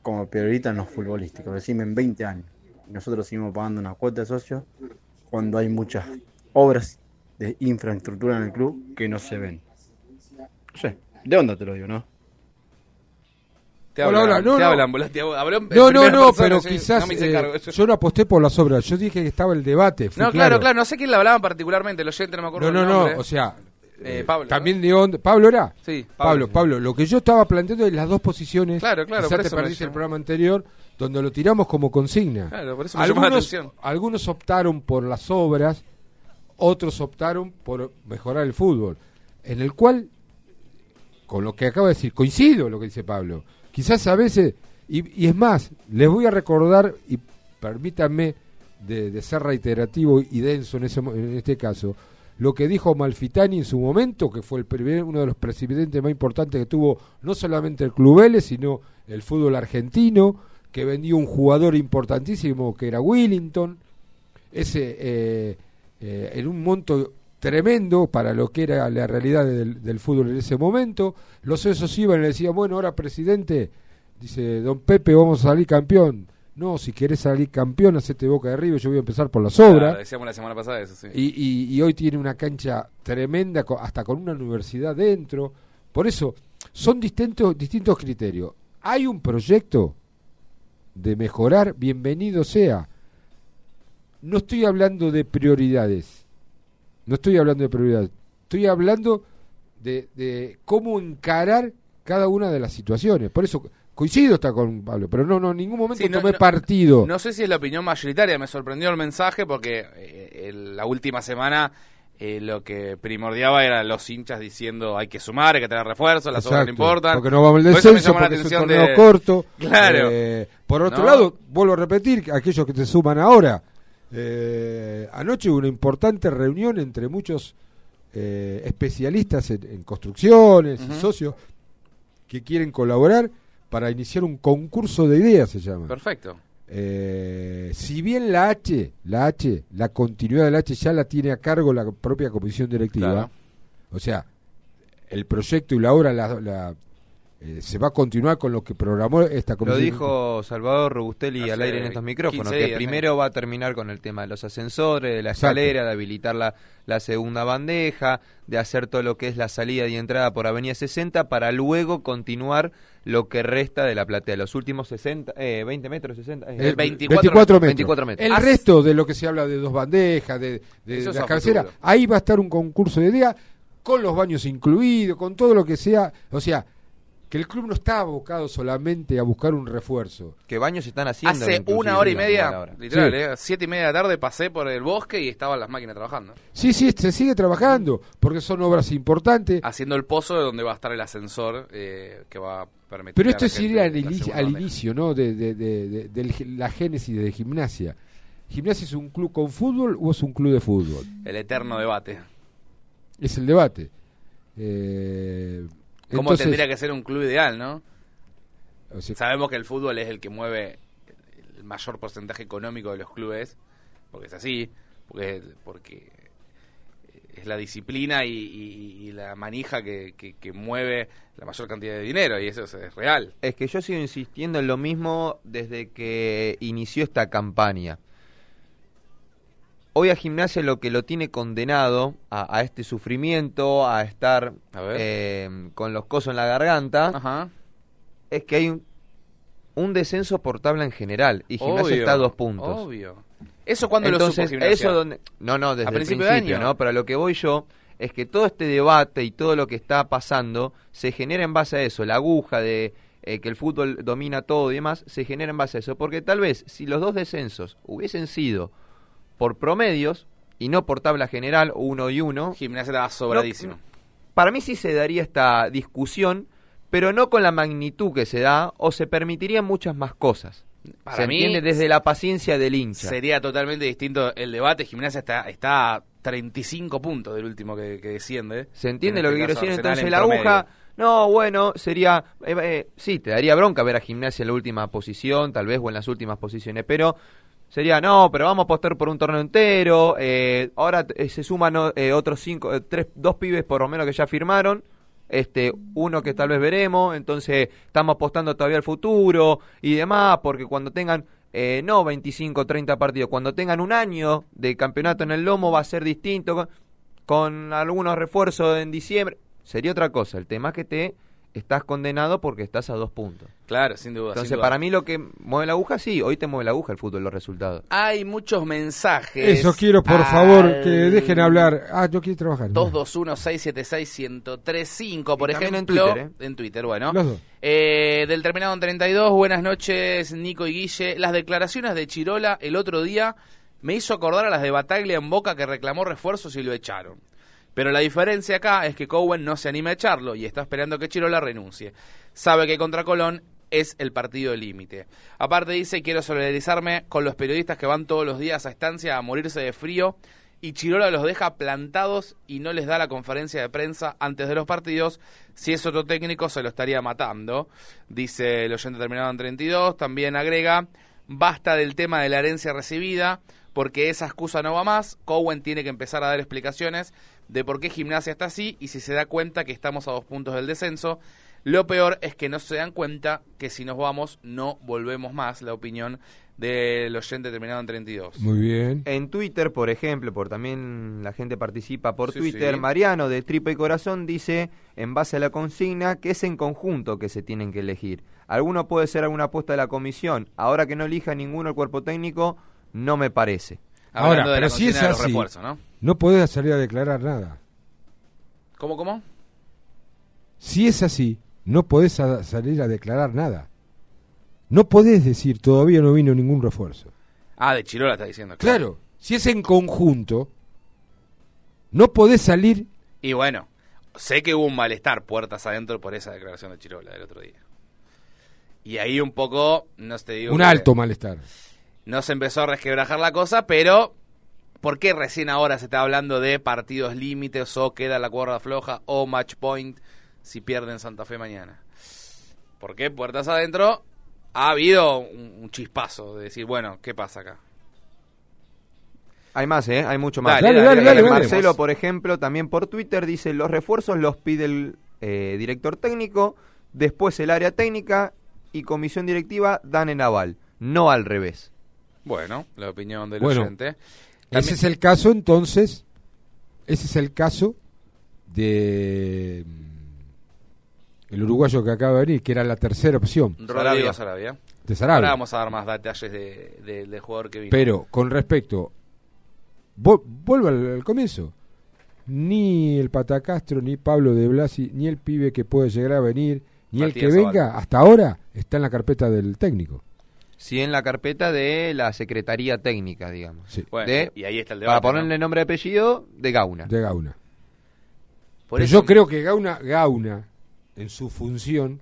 como periodista en los futbolísticos? Decime en 20 años. Nosotros seguimos pagando una cuota de socio cuando hay muchas obras de infraestructura en el club que no se ven. No sé, de onda te lo digo, ¿no? Te Hola, hablan, hola, no, te no. hablan, No, no, no, persona, pero sí, quizás no eh, cargo. yo no aposté por las obras. Yo dije que estaba el debate. No, claro, claro, no sé quién le hablaban particularmente, el oyente no me acuerdo No, no, el no, nombre. o sea, Eh, Pablo, también de onda. ¿Pablo era? Sí, Pablo, Pablo. Pablo, lo que yo estaba planteando es las dos posiciones. Claro, claro, Quizás por te eso perdiste el programa anterior, donde lo tiramos como consigna. Claro, por eso me llamó la algunos, atención. algunos optaron por las obras, otros optaron por mejorar el fútbol, en el cual, con lo que acabo de decir, coincido lo que dice Pablo. Quizás a veces, y, es más, les voy a recordar, y permítanme de, ser reiterativo y denso en, ese, en este caso, lo que dijo Malfitani en su momento, que fue el primer, uno de los presidentes más importantes que tuvo no solamente el Club Vélez, sino el fútbol argentino, que vendió un jugador importantísimo que era Willington, ese eh, eh, en un monto tremendo para lo que era la realidad del, del fútbol en ese momento. Los esos iban y le decían, bueno, ahora presidente, dice, don Pepe, vamos a salir campeón. No, si querés salir campeón, hacete boca de arriba, yo voy a empezar por las obras. Claro, decíamos la semana pasada eso, sí. Y, y- y hoy tiene una cancha tremenda, hasta con una universidad dentro. Por eso, son distintos, distintos criterios. Hay un proyecto de mejorar, bienvenido sea. No estoy hablando de prioridades. No estoy hablando de prioridades. Estoy hablando de, de cómo encarar cada una de las situaciones. Por eso coincido está con Pablo, pero no, no, en ningún momento Sí, no- tomé no- partido. No sé si es la opinión mayoritaria, me sorprendió el mensaje porque eh, el- la última semana eh, lo que primordiaba era los hinchas diciendo hay que sumar, hay que tener refuerzos, las obras no Exacto, importan. Porque no vamos al descenso, porque es un torneo de- corto. Claro. Eh, por otro No. lado, vuelvo a repetir, que aquellos que te suman ahora, eh, anoche hubo una importante reunión entre muchos eh, especialistas en, en construcciones y socios que quieren colaborar para iniciar un concurso de ideas, se llama. Perfecto. Eh, si bien la H, la H, la continuidad del H ya la tiene a cargo la propia comisión directiva, Claro. o sea, el proyecto y la obra la, la, eh, se va a continuar con lo que programó esta Lo comisión. dijo Salvador Robustelli Hace al aire en estos micrófonos, 15 que primero va a terminar con el tema de los ascensores, de la Exacto. escalera, de habilitar la, la segunda bandeja, de hacer todo lo que es la salida y entrada por Avenida 60, para luego continuar lo que resta de la platea, los últimos 60, eh, 20 metros, 60, eh, Eh, 24, metros. 24 metros. El Ah, resto de lo que se habla de dos bandejas, de, de la cabecera, ahí va a estar un concurso de ideas con los baños incluidos, con todo lo que sea. O sea, que el club no está abocado solamente a buscar un refuerzo. Que baños están haciendo. Hace una hora y media, literal, Sí. eh, siete y media de la tarde pasé por el bosque y estaban las máquinas trabajando. Sí, sí, se sigue trabajando, porque son obras importantes. Haciendo el pozo de donde va a estar el ascensor eh, que va a permitir. Pero esto es ir al, inicio, al ¿no? De, de- de- de- la génesis de gimnasia. ¿Gimnasia es un club con fútbol o es un club de fútbol? El eterno debate. Es el debate. Eh, ¿Cómo entonces- tendría que ser un club ideal, no? o sea, Sabemos que el fútbol es el que mueve el mayor porcentaje económico de los clubes, porque es así, porque, porque es la disciplina y, y- y la manija que, que- que mueve la mayor cantidad de dinero, y eso es, es real. Es que yo sigo insistiendo en lo mismo desde que inició esta campaña. Hoy a Gimnasia lo que lo tiene condenado a, a este sufrimiento, a estar A eh, con los cosos en la garganta, Ajá. es que hay un, un descenso por tabla en general y Gimnasia Obvio, está a dos puntos. Obvio. ¿Eso cuando Entonces, lo supo Gimnasia? eso donde no, no, desde ¿A el principio? ¿no? Pero a lo que voy yo es que todo este debate y todo lo que está pasando se genera en base a eso, la aguja de eh, que el fútbol domina todo y demás, se genera en base a eso, porque tal vez si los dos descensos hubiesen sido por promedios y no por tabla general uno y uno, Gimnasia estaba sobradísimo. para mí sí se daría esta discusión, pero no con la magnitud que se da o se permitirían muchas más cosas. Para se mí, entiende desde la paciencia del hincha. Sería totalmente distinto el debate. Gimnasia está, está a 35 puntos del último que, que desciende. ¿Se entiende En lo este que quiero caso, decir? Entonces en la promedio. aguja no, bueno, sería, eh, eh, sí, te daría bronca ver a Gimnasia en la última posición, tal vez, o en las últimas posiciones, pero sería, no, pero vamos a apostar por un torneo entero, eh, ahora eh, se suman eh, otros cinco, eh, tres, dos pibes por lo menos que ya firmaron, este, uno que tal vez veremos, entonces estamos apostando todavía al futuro y demás, porque cuando tengan, eh, no 25, 30 partidos, cuando tengan un año de campeonato en el lomo va a ser distinto, con, con algunos refuerzos en diciembre, sería otra cosa, el tema es que te estás condenado porque estás a dos puntos. Claro, sin duda. Entonces, sin duda. para mí lo que mueve la aguja, sí, hoy te mueve la aguja el fútbol, los resultados. Hay muchos mensajes. Eso quiero, por al favor, que dejen hablar. Ah, yo quiero trabajar. 221-676-1035, por Y también en ejemplo. Twitter, ¿eh? En Twitter, bueno. Los dos. Eh, del terminado en 32, buenas noches, Nico y Guille. Las declaraciones de Chirola el otro día me hizo acordar a las de Bataglia en Boca que reclamó refuerzos y lo echaron. Pero la diferencia acá es que Cowen no se anima a echarlo y está esperando que Chirola renuncie. Sabe que contra Colón es el partido límite. Aparte dice, quiero solidarizarme con los periodistas que van todos los días a estancia a morirse de frío y Chirola los deja plantados y no les da la conferencia de prensa antes de los partidos. Si es otro técnico se lo estaría matando, dice el oyente terminado en 32. También agrega, basta del tema de la herencia recibida porque esa excusa no va más. Cowen tiene que empezar a dar explicaciones de por qué Gimnasia está así y si se da cuenta que estamos a dos puntos del descenso. Lo peor es que no se dan cuenta que si nos vamos no volvemos más, la opinión del oyente terminado en 32. Muy bien. En Twitter, por ejemplo, por también la gente participa por Sí, Twitter, sí. Mariano de Tripa y Corazón dice, en base a la consigna, que es en conjunto que se tienen que elegir. Alguno puede ser alguna apuesta de la comisión. Ahora que no elija ninguno el cuerpo técnico, no me parece. Ahora, Hablando de la pero si es así, refuerzos, ¿no? No podés salir a declarar nada. ¿Cómo, cómo? Si es así, no podés a- salir a declarar nada. No podés decir, todavía no vino ningún refuerzo. Ah, de Chirola está diciendo. Claro, si es en conjunto, no podés salir. Y bueno, sé que hubo un malestar puertas adentro por esa declaración de Chirola del otro día. Y ahí un poco, no te digo. Un alto malestar. No se empezó a resquebrajar la cosa, pero ¿por qué recién ahora se está hablando de partidos límites o queda la cuerda floja o match point si pierden Santa Fe mañana? ¿Por qué puertas adentro? Ha habido un, un chispazo de decir, bueno, ¿qué pasa acá? Hay más, ¿eh? Hay mucho más. Dale, dale, dale, dale, dale. Marcelo, por ejemplo, también por Twitter dice, los refuerzos los pide el eh, director técnico, después el área técnica y comisión directiva dan en aval, no al revés. Bueno, la opinión del Bueno, oyente. Ese es el caso, entonces, ese es el caso de mm, el uruguayo que acaba de venir, que era la tercera opción. Rodrigo Sarabia. De Sarabia. Ahora vamos a dar más detalles de- de- del jugador que vino. Pero con respecto, vo- vuelvo al, al comienzo, ni el Patacastro, ni Pablo de Blasi, ni el pibe que puede llegar a venir, ni el que venga, Zavala. hasta ahora está en la carpeta del técnico. Sí, en la carpeta de la Secretaría Técnica, digamos. Bueno, De- y ahí está el Para debate. ponerle nombre y apellido, de Gauna. De Gauna. Por Pero eso- yo creo que Gauna, Gauna, en su función,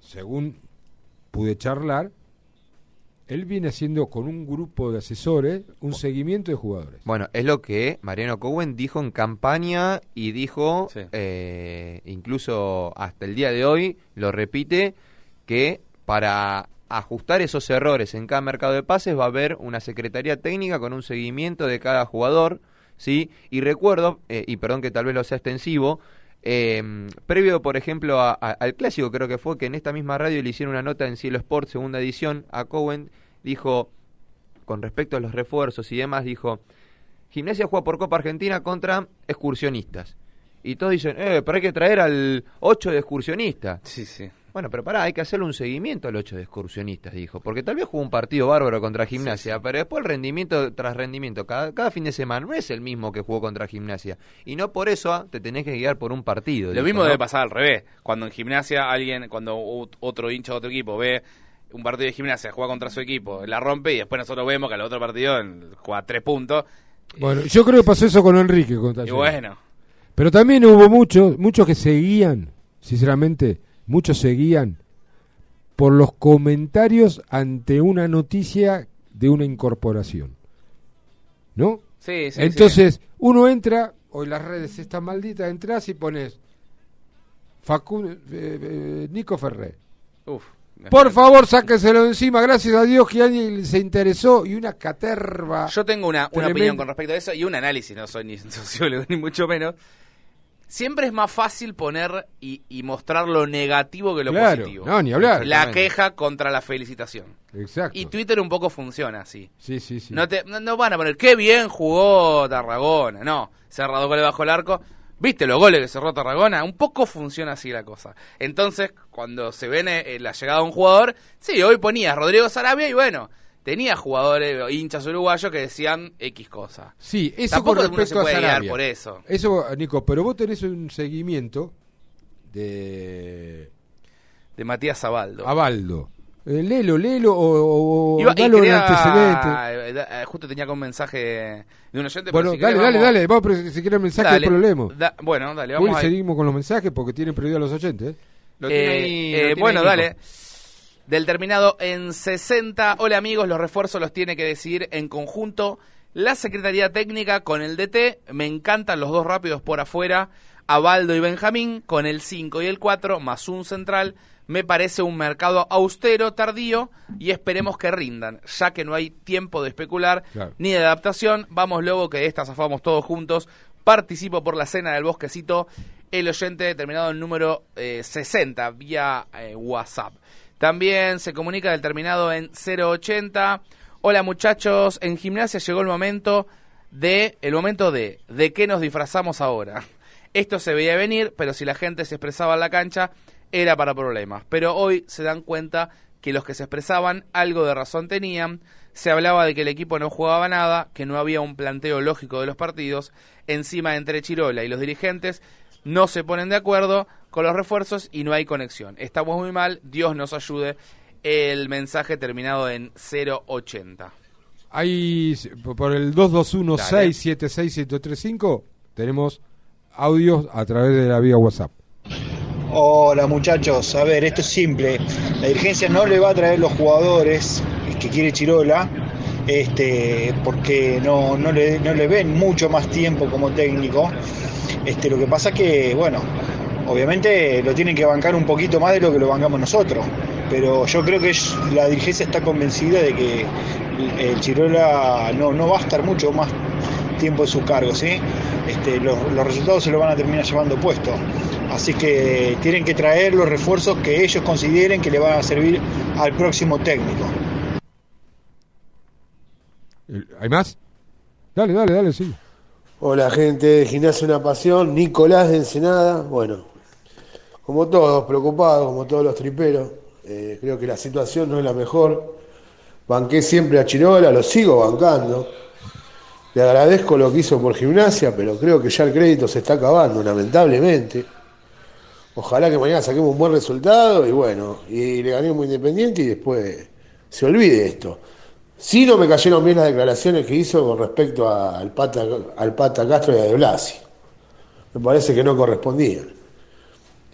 según pude charlar, él viene haciendo con un grupo de asesores un seguimiento de jugadores. Bueno, es lo que Mariano Cowen dijo en campaña y dijo, eh, incluso hasta el día de hoy, lo repite, que para ajustar esos errores en cada mercado de pases va a haber una secretaría técnica con un seguimiento de cada jugador, ¿sí? Y recuerdo, eh, y perdón que tal vez lo sea extensivo, eh, previo, por ejemplo, a- al clásico, creo que fue que en esta misma radio le hicieron una nota en Cielo Sport, segunda edición, a Cowen, dijo, con respecto a los refuerzos y demás, dijo, Gimnasia juega por Copa Argentina contra excursionistas. Y todos dicen, eh, pero hay que traer al 8 de excursionistas. Sí, sí. Bueno, pero pará, hay que hacerle un seguimiento al 8 de excursionistas, dijo. Porque tal vez jugó un partido bárbaro contra Gimnasia, pero después el rendimiento tras rendimiento, cada, cada fin de semana, no es el mismo que jugó contra Gimnasia. Y no por eso te tenés que guiar por un partido. Lo dijo, mismo ¿no? debe pasar al revés. Cuando en gimnasia alguien, cuando ot- otro hincha de otro equipo ve un partido de gimnasia, juega contra su equipo, la rompe y después nosotros vemos que al otro partido juega tres puntos. Bueno, yo creo que pasó eso con Enrique. Con Y bueno, Pero también hubo muchos, muchos que seguían, sinceramente, muchos seguían por los comentarios ante una noticia de una incorporación. ¿No? Sí, sí, Entonces, uno entra, hoy las redes están malditas, entras y pones Facu- eh, eh, Nico Ferré. Uf. Por favor, sáqueselo de encima. Gracias a Dios que alguien se interesó y una caterva. Yo tengo una, una opinión con respecto a eso y un análisis, no soy ni sociólogo ni mucho menos. Siempre es más fácil poner y, y mostrar lo negativo que lo Claro, positivo. no, ni hablar. La queja contra la felicitación. Exacto. Y Twitter un poco funciona así. Sí, sí, sí. No, te, no, no van a poner, qué bien jugó Tarragona. No, cerrado goles bajo el arco. ¿Viste los goles que cerró Tarragona? Un poco funciona así la cosa. Entonces, cuando se viene eh, la llegada de un jugador, sí, hoy ponías Rodrigo Sarabia y bueno, tenía jugadores, o hinchas uruguayos que decían X cosa. Sí, eso Tampoco con respecto se puede a guiar Sarabia. por eso. Eso, Nico, pero vos tenés un seguimiento de De Matías Zabaldo. Abaldo. Eh, lelo, lelo o, o Iba- dalo quería- antecedente. eh, eh, justo tenía acá un mensaje de un oyente. Bueno, pero si dale, querés dale, vamos- dale. Vamos, pero si quieres el mensaje, Dale. lo leemos. Da- bueno, dale, vamos a seguimos con los mensajes porque tienen prioridad los oyentes. ¿eh? Lo tiene Eh, ahí- lo eh, tiene bueno, ahí, dale. Del terminado en 60. Hola amigos, los refuerzos los tiene que decidir en conjunto la Secretaría Técnica con el DT. Me encantan los dos rápidos por afuera. Abaldo y Benjamín con el 5 y el 4 más un central. Me parece un mercado austero, tardío y esperemos que rindan, ya que no hay tiempo de especular Claro. ni de adaptación. Vamos luego que de esta zafamos todos juntos. Participo por la cena del bosquecito. El oyente terminado en número eh, 60 vía eh, WhatsApp. También se comunica del terminado en 080. Hola muchachos, en gimnasia llegó el momento de el momento de de qué nos disfrazamos ahora. Esto se veía venir, pero si la gente se expresaba en la cancha era para problemas. Pero hoy se dan cuenta que los que se expresaban algo de razón tenían. Se hablaba de que el equipo no jugaba nada, que no había un planteo lógico de los partidos. Encima entre Chirola y los dirigentes no se ponen de acuerdo con los refuerzos y no hay conexión. Estamos muy mal, Dios nos ayude. El mensaje terminado en 080. Ahí, por el 221-676-1035, tenemos audios a través de la vía WhatsApp. Hola muchachos, a ver, esto es simple. La dirigencia no le va a traer los jugadores que quiere Chirola, este, porque no, no, le, no le ven mucho más tiempo como técnico. Este, lo que pasa que, bueno, obviamente lo tienen que bancar un poquito más de lo que lo bancamos nosotros. Pero yo creo que la dirigencia está convencida de que el, el Chirola no, no va a estar mucho más tiempo en su cargo, ¿sí? Este, los, los resultados se lo van a terminar llevando puesto. Así que tienen que traer los refuerzos que ellos consideren que le van a servir al próximo técnico. El- ¿Hay más? Dale, dale, dale, sí. Hola gente de Gimnasia Una Pasión, Nicolás de Ensenada, bueno, como todos, preocupados, como todos los triperos, eh, creo que la situación no es la mejor, banqué siempre a Chirola, lo sigo bancando, le agradezco lo que hizo por Gimnasia, pero creo que ya el crédito se está acabando, lamentablemente, ojalá que mañana saquemos un buen resultado y bueno, y le ganemos Independiente y después se olvide esto. Sí no me cayeron bien las declaraciones que hizo con respecto al Pata, al Pata Castro y a De Blasi. Me parece que no correspondían.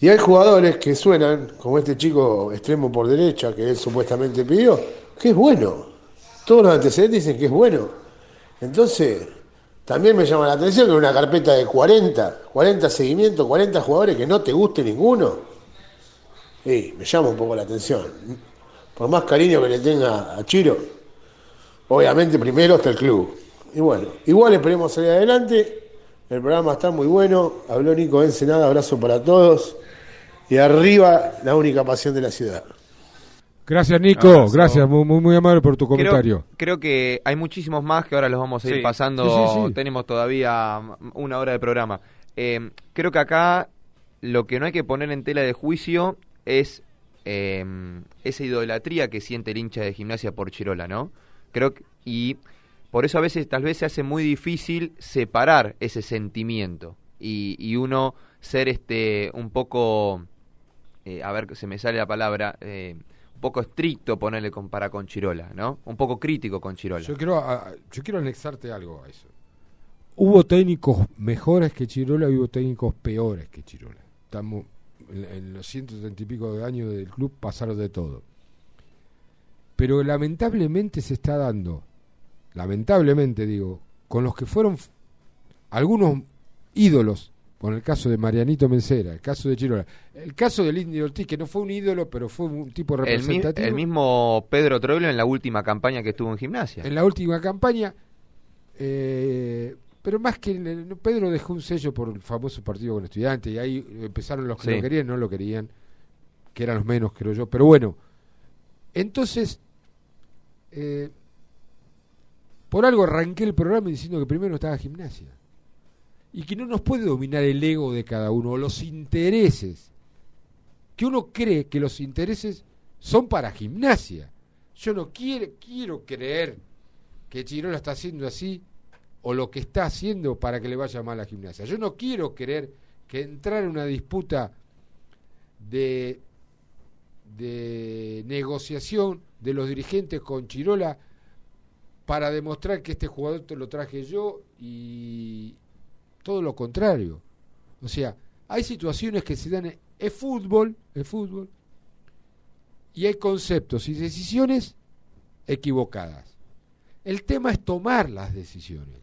Y hay jugadores que suenan, como este chico extremo por derecha que él supuestamente pidió, que es bueno. Todos los antecedentes dicen que es bueno. Entonces, también me llama la atención que una carpeta de 40, 40 seguimientos, 40 jugadores que no te guste ninguno, y me llama un poco la atención. Por más cariño que le tenga a Chiro, obviamente primero está el club. Y bueno, igual esperemos salir adelante. El programa está muy bueno. Habló Nico Ensenada, abrazo para todos. Y arriba, la única pasión de la ciudad. Gracias, Nico. Abrazo. Gracias, muy, muy, muy amable por tu comentario. Creo, que hay muchísimos más que ahora los vamos a ir Sí. pasando. Sí, sí, sí. Tenemos todavía una hora de programa. Eh, creo que acá lo que no hay que poner en tela de juicio es eh, esa idolatría que siente el hincha de gimnasia por Chirola, ¿no? Creo que, y por eso a veces tal vez se hace muy difícil separar ese sentimiento y, y uno ser este un poco eh, a ver se me sale la palabra eh, un poco estricto ponerle para con Chirola, ¿no? Un poco crítico con Chirola. Yo quiero, a- yo quiero anexarte algo a eso. Hubo técnicos mejores que Chirola y hubo técnicos peores que Chirola. Estamos en, en los 130 y pico de años del club pasaron de todo. Pero lamentablemente se está dando, lamentablemente digo, con los que fueron algunos ídolos, con el caso de Marianito Mencera, el caso de Chirola, el caso del Indio Ortiz, que no fue un ídolo, pero fue un tipo El, representativo. el mismo Pedro Troilo en la última campaña que estuvo en gimnasia. en la última campaña. eh, pero más que el- Pedro dejó un sello por el famoso partido con estudiantes y ahí empezaron los que Sí. lo querían, no lo querían, que eran los menos, creo yo. Pero bueno, entonces, eh, por algo arranqué el programa diciendo que primero estaba gimnasia y que no nos puede dominar el ego de cada uno o los intereses. Que uno cree que los intereses son para gimnasia. Yo no quiero, quiero creer que Chirola está haciendo así o lo que está haciendo para que le vaya mal a gimnasia. Yo no quiero creer que entrar en una disputa de, de negociación de los dirigentes con Chirola para demostrar que este jugador te lo traje yo y todo lo contrario. O sea, hay situaciones que se dan, en- es fútbol, es fútbol, y hay conceptos y decisiones equivocadas. El tema es tomar las decisiones,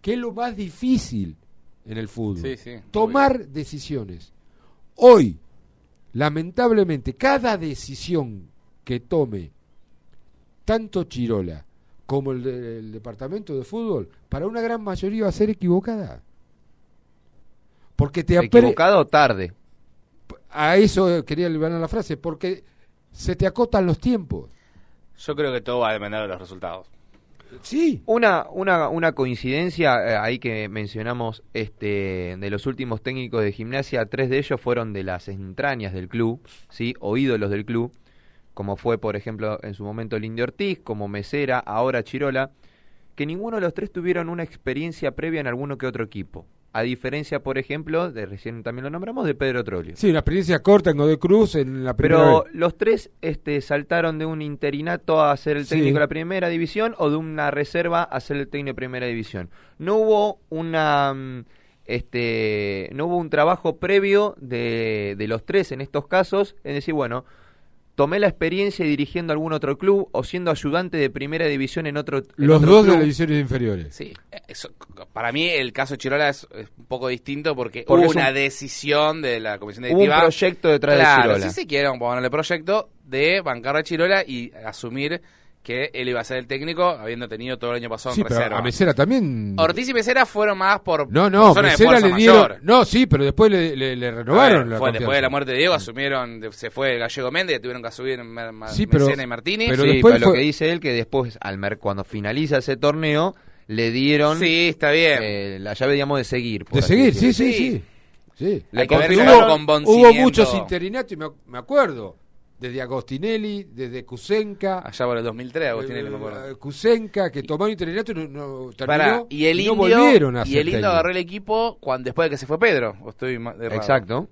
que es lo más difícil en el fútbol. Sí, sí, tomar decisiones. Hoy, lamentablemente, cada decisión que tome tanto Chirola como el, de- el departamento de fútbol, para una gran mayoría va a ser equivocada. Porque te Equivocado o tarde. a eso quería liberar la frase, porque se te acotan los tiempos. Yo creo que todo va a depender de los resultados. Sí. Una, una, una coincidencia eh, ahí que mencionamos este, de los últimos técnicos de gimnasia, tres de ellos fueron de las entrañas del club, ¿sí? o ídolos del club, como fue, por ejemplo, en su momento el Indio Ortiz, como Mesera, ahora Chirola, que ninguno de los tres tuvieron una experiencia previa en alguno que otro equipo. A diferencia, por ejemplo, de recién también lo nombramos, de Pedro Trolio. Sí, una experiencia corta en Godoy Cruz en la primera Pero vez. los tres este, saltaron de un interinato a ser el Sí. técnico de la primera división o de una reserva a ser el técnico de primera división. No hubo una mm, este no hubo un trabajo previo de, de los tres en estos casos, es decir, bueno, tomé la experiencia dirigiendo algún otro club o siendo ayudante de primera división en otro en Los otro dos de club. las divisiones inferiores. Sí, eso, para mí el caso de Chirola es, es un poco distinto porque, Porque hubo un- una decisión de la comisión Hubo un directiva. proyecto detrás de claro, Chirola. Si se quiere, vamos a ponerle proyecto de bancar a Chirola y asumir que él iba a ser el técnico habiendo tenido todo el año pasado Sí, en pero reserva. a Mesera también. Ortiz y Mesera fueron más por No, no, de Mesera fuerza le dieron. mayor. No, sí, pero después le, le- le renovaron ver, la fue después de la muerte de Diego, asumieron, de- se fue Gallego Méndez, tuvieron que Ma- Sí, pero- y Martínez. pero sí, después pero lo fue- que dice él que después al mer- cuando finaliza ese torneo le dieron Sí, está bien. eh, la llave digamos de seguir por De seguir, sí, sí, sí. sí. Hay que ver Hubo- con hubo muchos interinatos, y me, me acuerdo. Desde Agostinelli, desde Kusenka. Allá por el 2003, Agostinelli, me acuerdo. eh, Kusenka, que tomaron interinato y no, no terminó. Pará, y el no indio, volvieron a y el indio agarró el equipo cuando, después de que se fue Pedro. ¿o estoy? Exacto.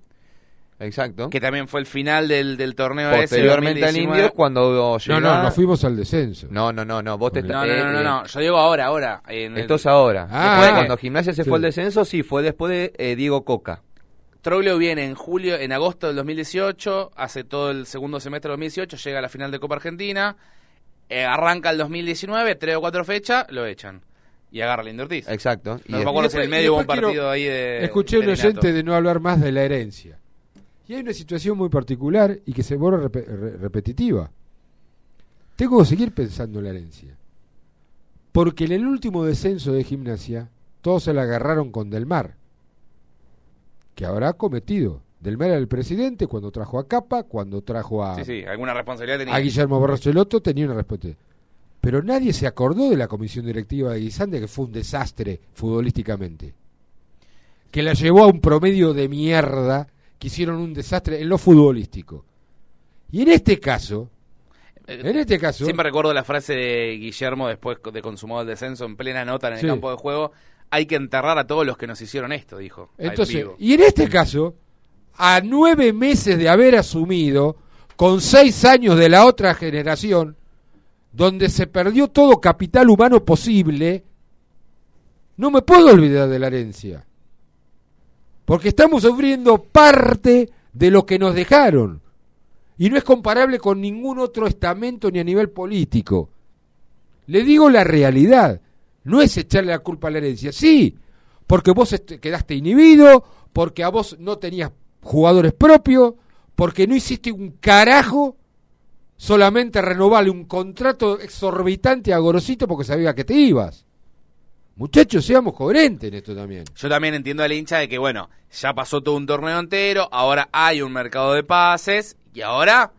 Exacto. Que también fue el final del, del torneo ese. Posteriormente al 2019. Indio cuando llega... No, no, no fuimos al descenso. No, no, no, no, vos te No, estás- no, no, no, eh, no, yo digo ahora, ahora. en el- Esto es ahora. Ah, Después, ah. cuando Gimnasia se Sí. fue al descenso, sí, fue después de eh, Diego Coca. Troglio viene en julio, en agosto del 2018, hace todo el segundo semestre del 2018, llega a la final de Copa Argentina, eh, arranca el 2019, tres o cuatro fechas, lo echan. Y agarra el Indio Ortiz. Exacto. No Y me acuerdo si en el medio hubo un quiero- partido ahí de. Escuché un oyente de no hablar más de la herencia. Y hay una situación muy particular y que se re- repetitiva. Tengo que seguir pensando en la herencia. Porque en el último descenso de gimnasia, todos se la agarraron con Del Mar. Que habrá cometido. Del Mar era el presidente cuando trajo a Capa, cuando trajo a, Sí, sí, alguna responsabilidad tenía. a Guillermo Borrachelotto, tenía una respuesta. Pero nadie se acordó de la comisión directiva de Guisande, que fue un desastre futbolísticamente. Que la llevó a un promedio de mierda, que hicieron un desastre en lo futbolístico. Y en este caso, en este caso, Siempre recuerdo la frase de Guillermo después de consumado el descenso en plena nota en el Sí. campo de juego. Hay que enterrar a todos los que nos hicieron esto, dijo. entonces, y en este caso, a nueve meses de haber asumido, con seis años de la otra generación, donde se perdió todo capital humano posible, no me puedo olvidar de la herencia. Porque estamos sufriendo parte de lo que nos dejaron. Y no es comparable con ningún otro estamento ni a nivel político. Le digo la realidad. No es echarle la culpa a la herencia. Sí, porque vos quedaste inhibido, porque a vos no tenías jugadores propios, porque no hiciste un carajo solamente renovarle un contrato exorbitante a Gorosito porque sabía que te ibas. Muchachos, seamos coherentes en esto también. Yo también entiendo al hincha de que, bueno, ya pasó todo un torneo entero, ahora hay un mercado de pases y ahora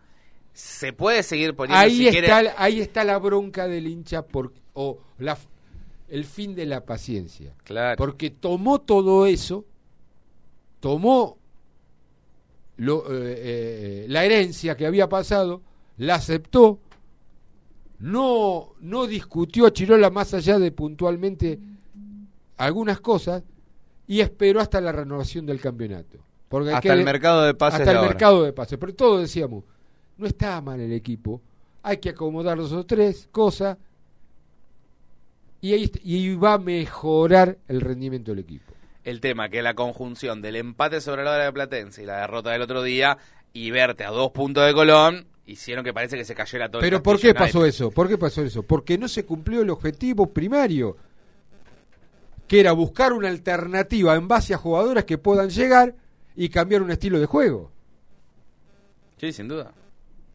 se puede seguir poniendo Ahí, si está, quiere- ahí está la bronca del hincha por, o la, el fin de la paciencia. Claro. Porque tomó todo eso, tomó lo, eh, eh, la herencia que había pasado, la aceptó, no, no discutió a Chirola más allá de puntualmente algunas cosas y esperó hasta la renovación del campeonato. Porque Hasta el mercado de pases Hasta el mercado de pases. Pero todos decíamos, no está mal el equipo, hay que acomodar dos o tres cosas y, ahí, est- y va a mejorar el rendimiento del equipo. el tema que la conjunción del empate sobre la hora de Platense y la derrota del otro día y verte a dos puntos de Colón hicieron que parece que se cayera todo el Pero ¿por castillo qué pasó eso? ¿Por qué pasó eso? Porque no se cumplió el objetivo primario, que era buscar una alternativa en base a jugadores que puedan llegar y cambiar un estilo de juego. Sí, sin duda.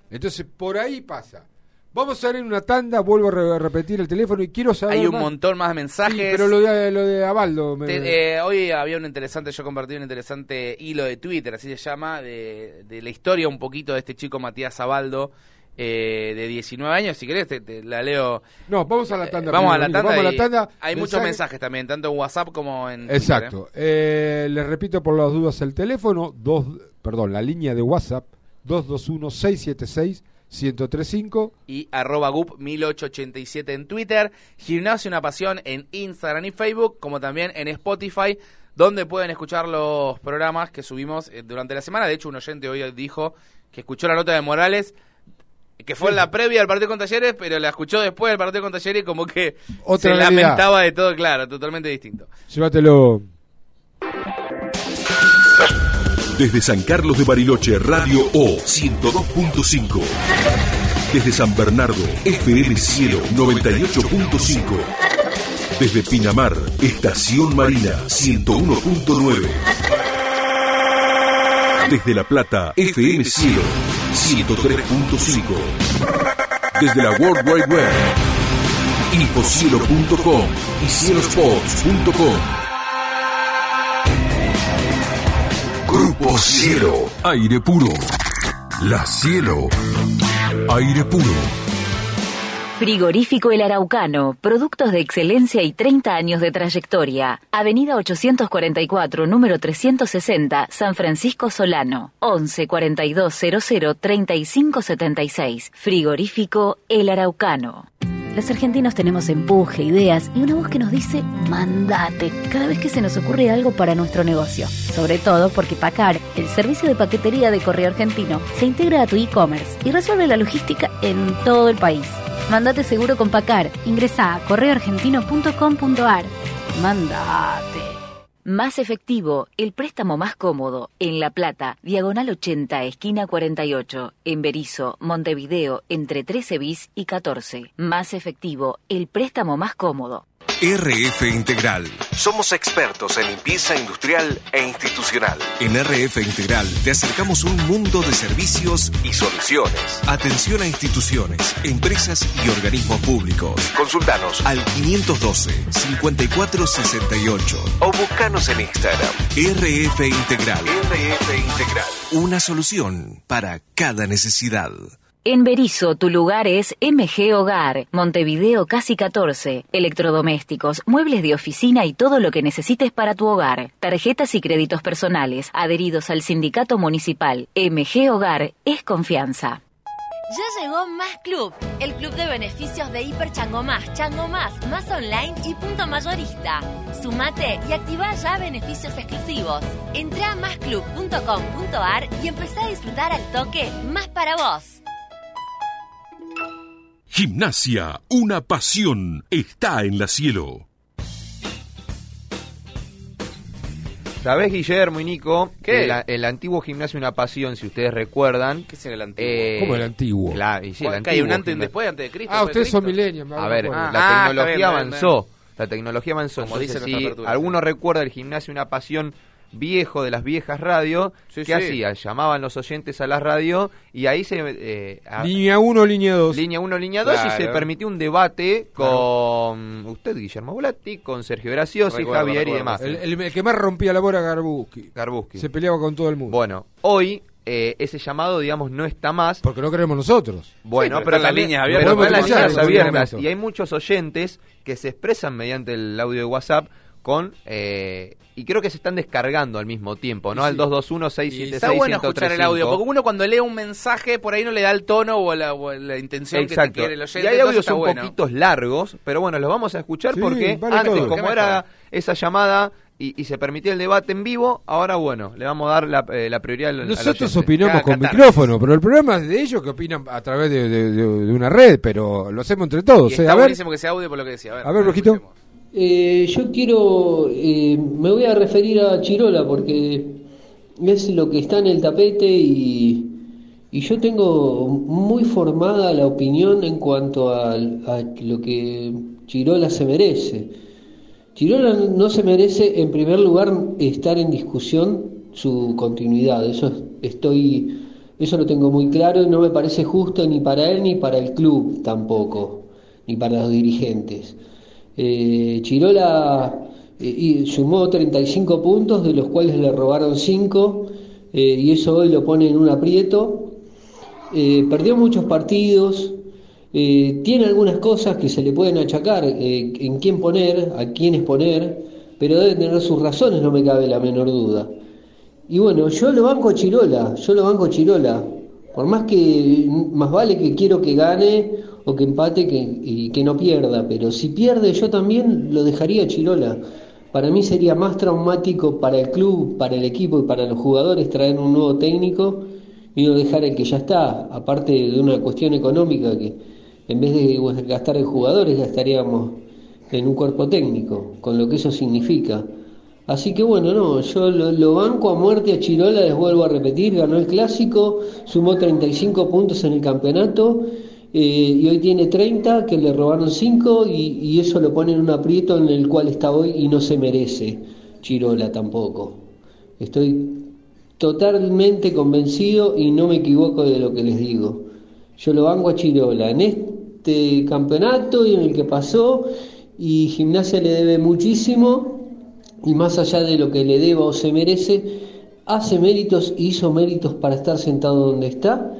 Entonces, por ahí pasa. Vamos a ver en una tanda, vuelvo a re- a repetir el teléfono y quiero saber Hay un más. montón más de mensajes. Sí, pero lo de, lo de Abaldo... me- Te- eh, hoy había un interesante, yo compartí un interesante hilo de Twitter, así se llama, de, de la historia un poquito de este chico Matías Zabaldo, eh, de 19 años. Si querés, te, te la leo. No, vamos a la tanda. Eh, vamos a la tanda. Vamos a la tanda. Hay muchos Mensaje- mensajes también, tanto en WhatsApp como en. Twitter, Exacto. Eh, les repito por las dudas el teléfono, dos, perdón, la línea de WhatsApp 221-676-1035. y arroba gup 1887 en Twitter, Gimnasio Una Pasión en Instagram y Facebook, como también en Spotify, donde pueden escuchar los programas que subimos eh, durante la semana. De hecho, un oyente hoy dijo que escuchó la nota de Morales, que fue en la previa del partido con Talleres, pero la escuchó después del partido con Talleres y como que Otra se realidad. lamentaba de todo, claro, totalmente distinto. Llévatelo. Desde San Carlos de Bariloche, Radio O 102.5. Desde San Bernardo, FM Cielo 98.5. Desde Pinamar, Estación Marina 101.9. Desde La Plata, FM Cielo 103.5. Desde la World Wide Web, infocielo.com y cielosports.com. Grupo Cielo. Aire puro. La Cielo. Aire puro. Frigorífico El Araucano, productos de excelencia y 30 años de trayectoria. Avenida 844, número 360, San Francisco Solano. 11 42 00 35 76. Frigorífico El Araucano. Los argentinos tenemos empuje, ideas y una voz que nos dice mandate cada vez que se nos ocurre algo para nuestro negocio. Sobre todo porque Pacar, el servicio de paquetería de correo argentino, se integra a tu e-commerce y resuelve la logística en todo el país. Mandate seguro con Pacar. Ingresa a correoargentino.com.ar. Mandate. Más efectivo, el préstamo más cómodo. En La Plata, diagonal 80, esquina 48. En Berizo, Montevideo, entre 13 bis y 14. Más efectivo, el préstamo más cómodo. RF Integral. Somos expertos en limpieza industrial e institucional. En RF Integral te acercamos un mundo de servicios y soluciones. Atención a instituciones, empresas y organismos públicos. Consultanos al 512-5468 o buscanos en Instagram. RF Integral. RF Integral. Una solución para cada necesidad. En Berizo, tu lugar es MG Hogar, Montevideo Casi 14. Electrodomésticos, muebles de oficina y todo lo que necesites para tu hogar. Tarjetas y créditos personales, adheridos al sindicato municipal. MG Hogar es confianza. Ya llegó Más Club, el club de beneficios de Hiper Chango Más, Chango Más, Más Online y Punto Mayorista. Sumate y activa ya beneficios exclusivos. Entra a másclub.com.ar y empezá a disfrutar al toque más para vos. Gimnasia, una pasión, está en la cielo. ¿Sabés, Guillermo y Nico? ¿Qué? que la- el antiguo gimnasio Una Pasión, si ustedes recuerdan. ¿Qué es el antiguo? ¿Cómo el antiguo? Claro, y sí, el ¿Qué hay un antiguo antes y después, antes de Cristo? Ah, ustedes son Cristo? milenios. me A ver, Ah, la ah, tecnología bien, está bien, avanzó. la tecnología avanzó. Como Entonces, dice si apertura, alguno recuerda el gimnasio una pasión viejo de las viejas radios, Sí, ¿qué sí. hacía? Llamaban los oyentes a la radio y ahí se... eh, a- Línea 1, línea 2. Línea 1, línea 2 y se permitió un debate con usted, Guillermo Volatti, con Sergio Graciosi, Recuerdo, Javier y demás. El, el- el que más rompía la bola Garbuski. Garbuski. Se peleaba con todo el mundo. Bueno, hoy eh, ese llamado, digamos, no está más. Porque no queremos nosotros. Bueno, Sí, pero pero, están las líneas pero están las abiertas y hay muchos oyentes que se expresan mediante el audio de WhatsApp con eh, y creo que se están descargando al mismo tiempo, ¿no? Al sí. 221 676 Está bueno escuchar el audio, porque uno cuando lee un mensaje por ahí no le da el tono o la, o la intención que te Exacto. quiere el oyente. y hay audios un bueno. poquitos largos, pero bueno, los vamos a escuchar Sí, porque vale antes, todo. como era esa llamada y, y se permitía el debate en vivo, ahora bueno, le vamos a dar la, eh, la prioridad al, Nosotros opinamos Cada con catarsis. micrófono, pero el programa es de ellos que opinan a través de, de- de- de una red, pero lo hacemos entre todos. Y ¿eh? está A ver, buenísimo que sea audio por lo que decía. A ver, a ver, Brujito. Eh, yo quiero, eh, me voy a referir a Chirola porque es lo que está en el tapete y, y yo tengo muy formada la opinión en cuanto al- a, lo que Chirola se merece. Chirola no se merece en primer lugar estar en discusión su continuidad, eso estoy, eso lo tengo muy claro y no me parece justo ni para él ni para el club tampoco, ni para los dirigentes. Eh, Chirola eh, y sumó 35 puntos, de los cuales le robaron 5, y eso hoy lo pone en un aprieto. Eh, perdió muchos partidos, eh, tiene algunas cosas que se le pueden achacar, eh, en quién poner, a quiénes poner, pero debe tener sus razones, no me cabe la menor duda. Y bueno, yo lo banco Chirola, yo lo banco Chirola. Por más que más vale que quiero que gane o que empate que, y que no pierda, pero si pierde yo también lo dejaría a Chirola. Para mí sería más traumático para el club, para el equipo y para los jugadores traer un nuevo técnico y no dejar el que ya está, aparte de una cuestión económica que en vez de gastar en jugadores gastaríamos en un cuerpo técnico, con lo que eso significa. Así que bueno, no, yo lo, lo banco a muerte a Chirola, les vuelvo a repetir, ganó el clásico, sumó 35 puntos en el campeonato eh, y hoy tiene 30, que le robaron 5 y, y eso lo pone en un aprieto en el cual está hoy y no se merece Chirola tampoco. Estoy totalmente convencido y no me equivoco de lo que les digo. Yo lo banco a Chirola en este campeonato y en el que pasó y Gimnasia le debe muchísimo y más allá de lo que le deba o se merece, hace méritos, hizo méritos para estar sentado donde está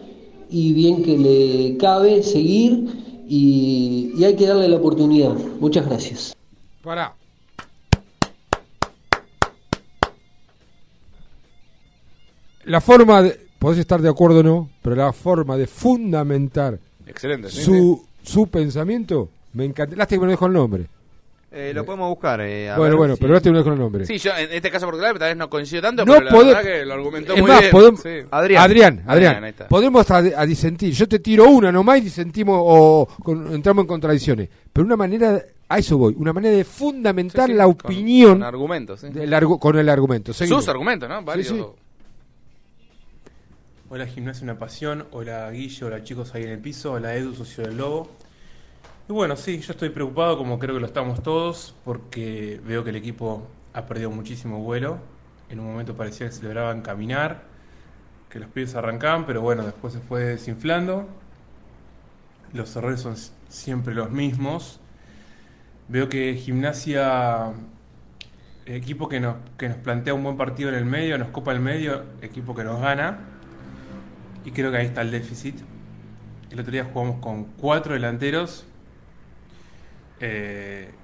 y bien que le cabe seguir y, y hay que darle la oportunidad. Muchas gracias. Pará. La forma de. Podés estar de acuerdo o no, pero la forma de fundamentar Excelente. sí, su, su pensamiento me encanta. Lástima que no dejo el nombre. Eh, lo podemos buscar. eh, a Bueno, ver bueno, si- pero lástima que no dejo el nombre. Sí, yo en este caso particular tal vez no coincido tanto, No pero la podemos- verdad que lo argumentó es muy más, bien. podemos- sí. Adrián, Adrián, Adrián, podemos a, a disentir. Yo te tiro una nomás y disentimos o con- entramos en contradicciones. Pero una manera, a eso voy, una manera de fundamentar Sí, sí, la con- opinión con argumentos, sí. del argu- con el argumento. Seguimos. Sus argumentos, ¿no? Varios. sí. Hola Gimnasia Una Pasión, hola Guillo, hola chicos ahí en el piso, hola Edu, socio del Lobo. Y bueno, sí, yo estoy preocupado como creo que lo estamos todos porque veo que el equipo ha perdido muchísimo vuelo. En un momento parecía que celebraban caminar, que los pibes arrancaban, pero bueno, después se fue desinflando. Los errores son siempre los mismos. Veo que Gimnasia, equipo que nos, que nos plantea un buen partido en el medio, nos copa el medio, equipo que nos gana. Y creo que ahí está el déficit. El otro día jugamos con cuatro delanteros, eh,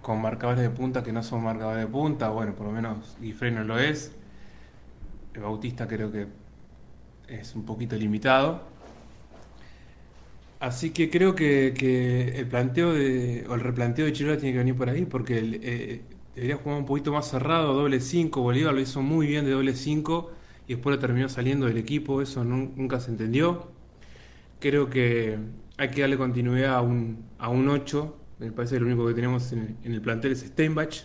con marcadores de punta que no son marcadores de punta. Bueno, por lo menos Guifrey no lo es. Bautista creo que es un poquito limitado. Así que creo que, que el planteo de, o el replanteo de Chirola tiene que venir por ahí, porque eh, debería jugar un poquito más cerrado, doble 5. Bolívar lo hizo muy bien de doble 5 y después lo terminó saliendo del equipo, eso nun- nunca se entendió. Creo que hay que darle continuidad a un, a un 8, me parece que lo único que tenemos en, el plantel es Steinbach.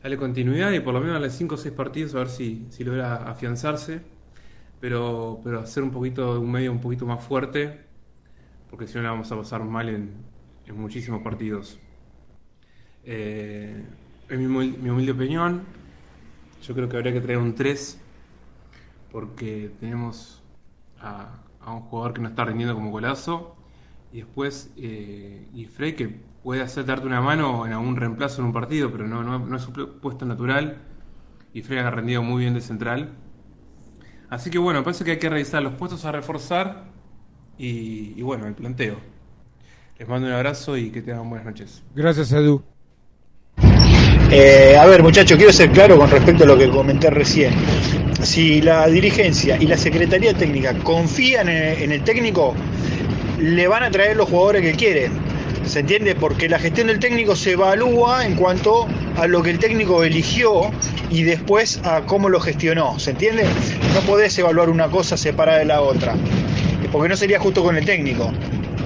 Darle continuidad y por lo menos darle 5 o 6 partidos a ver si, si logra afianzarse, pero, pero hacer un poquito, un medio un poquito más fuerte, porque si no la vamos a pasar mal en, en muchísimos partidos. Eh, es mi, mi humilde opinión. Yo creo que habría que traer un 3 porque tenemos a, a un jugador que no está rindiendo como golazo y después eh, y Frey que puede hacer darte una mano en algún reemplazo en un partido, pero no, no, no es su pu- puesto natural y Frey ha rendido muy bien de central. Así que bueno, parece que hay que revisar los puestos a reforzar y, y bueno, el planteo. Les mando un abrazo y que tengan buenas noches. Gracias, Edu. Eh, a ver, muchachos, quiero ser claro con respecto a lo que comenté recién. Si la dirigencia y la Secretaría Técnica confían en, en el técnico, le van a traer los jugadores que quieren. ¿Se entiende? Porque la gestión del técnico se evalúa en cuanto a lo que el técnico eligió y después a cómo lo gestionó. ¿Se entiende? No podés evaluar una cosa separada de la otra. Porque no sería justo con el técnico.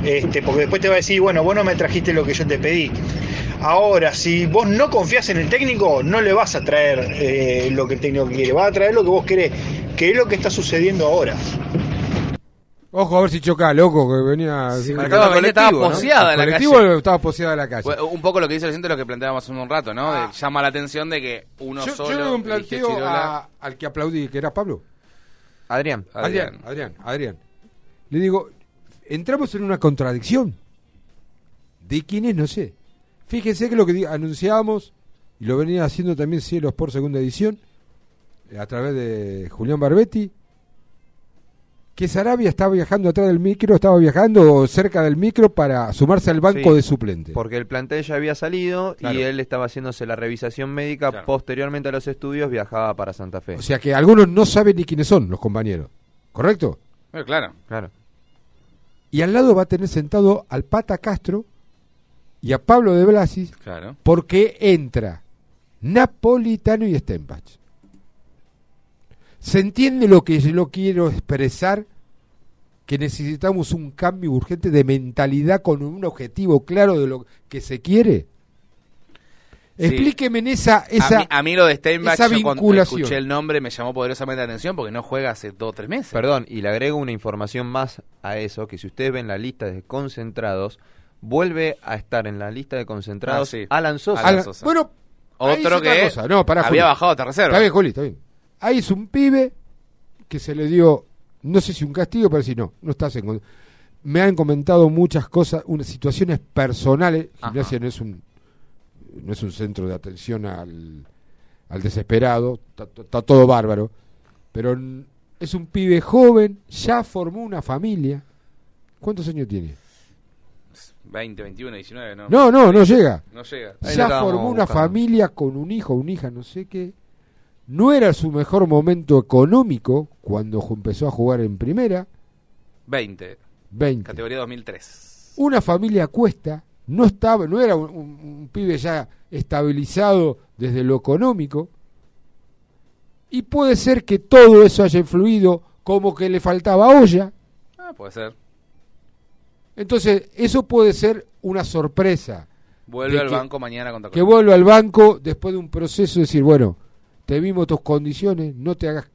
Este, porque después te va a decir, bueno, vos no me trajiste lo que yo te pedí. Ahora, si vos no confías en el técnico, no le vas a traer eh, lo que el técnico quiere, vas a traer lo que vos querés, que es lo que está sucediendo ahora. Ojo a ver si choca, loco, que venía... Sí, Marcado Avenida estaba poseada ¿El la colectivo calle. estaba poseada la calle? Bueno, Un poco lo que dice el gente lo que planteábamos hace un rato, ¿no? De- llama la atención de que uno yo, solo. yo le doy un planteo a- al que aplaudí, que era Pablo. Adrián. Adrián, Adrián, Adrián. Le digo, entramos en una contradicción. ¿De quién es? No sé. Fíjense que lo que anunciábamos, y lo venía haciendo también Cielos por segunda edición, eh, a través de Julián Barbetti, que Sarabia estaba viajando atrás del micro, estaba viajando o cerca del micro para sumarse al banco Sí, de suplente. Porque el plantel ya había salido Claro. y él estaba haciéndose la revisión médica. Posteriormente a los estudios viajaba para Santa Fe. O sea que algunos no saben ni quiénes son los compañeros. ¿Correcto? Eh, claro. Claro. Y al lado va a tener sentado al Pata Castro y a Pablo de Blasis Claro. porque entra Napolitano y Stempach. ¿Se entiende lo que yo quiero expresar? Que necesitamos un cambio urgente de mentalidad con un objetivo claro de lo que se quiere. Sí. Explíqueme en esa, esa, a, mí, a mí lo de Steinbach, esa yo cuando escuché el nombre me llamó poderosamente la atención porque no juega hace dos o tres meses. Perdón, y le agrego una información más a eso, que si ustedes ven la lista de concentrados, vuelve a estar en la lista de concentrados Ah, sí. Alan Sosa. Alan Sosa. Bueno, Otro que cosa. No, pará, había Juli. bajado a reserva. Está bien, Juli, está bien. Ahí es un pibe que se le dio, no sé si un castigo, pero si no, no estás en... Me han comentado muchas cosas, unas situaciones personales. Ajá. Gimnasia no es un no es un centro de atención al, al desesperado, está, todo bárbaro, pero es un pibe joven, ya formó una familia. ¿Cuántos años tiene? 20, 21, 19, ¿no? No, no, no llega. No llega. Ya formó una familia con un hijo, una hija, no sé qué. No era su mejor momento económico cuando empezó a jugar en primera. 20. 20. Categoría 2003. Una familia cuesta. No estaba, no era un, un- un pibe ya estabilizado desde lo económico. Y puede ser que todo eso haya influido como que le faltaba olla. Ah, puede ser. Entonces, eso puede ser una sorpresa. Vuelve al que- banco mañana contra Que vuelva al banco después de un proceso de decir, bueno, te vimos tus condiciones, no te hagas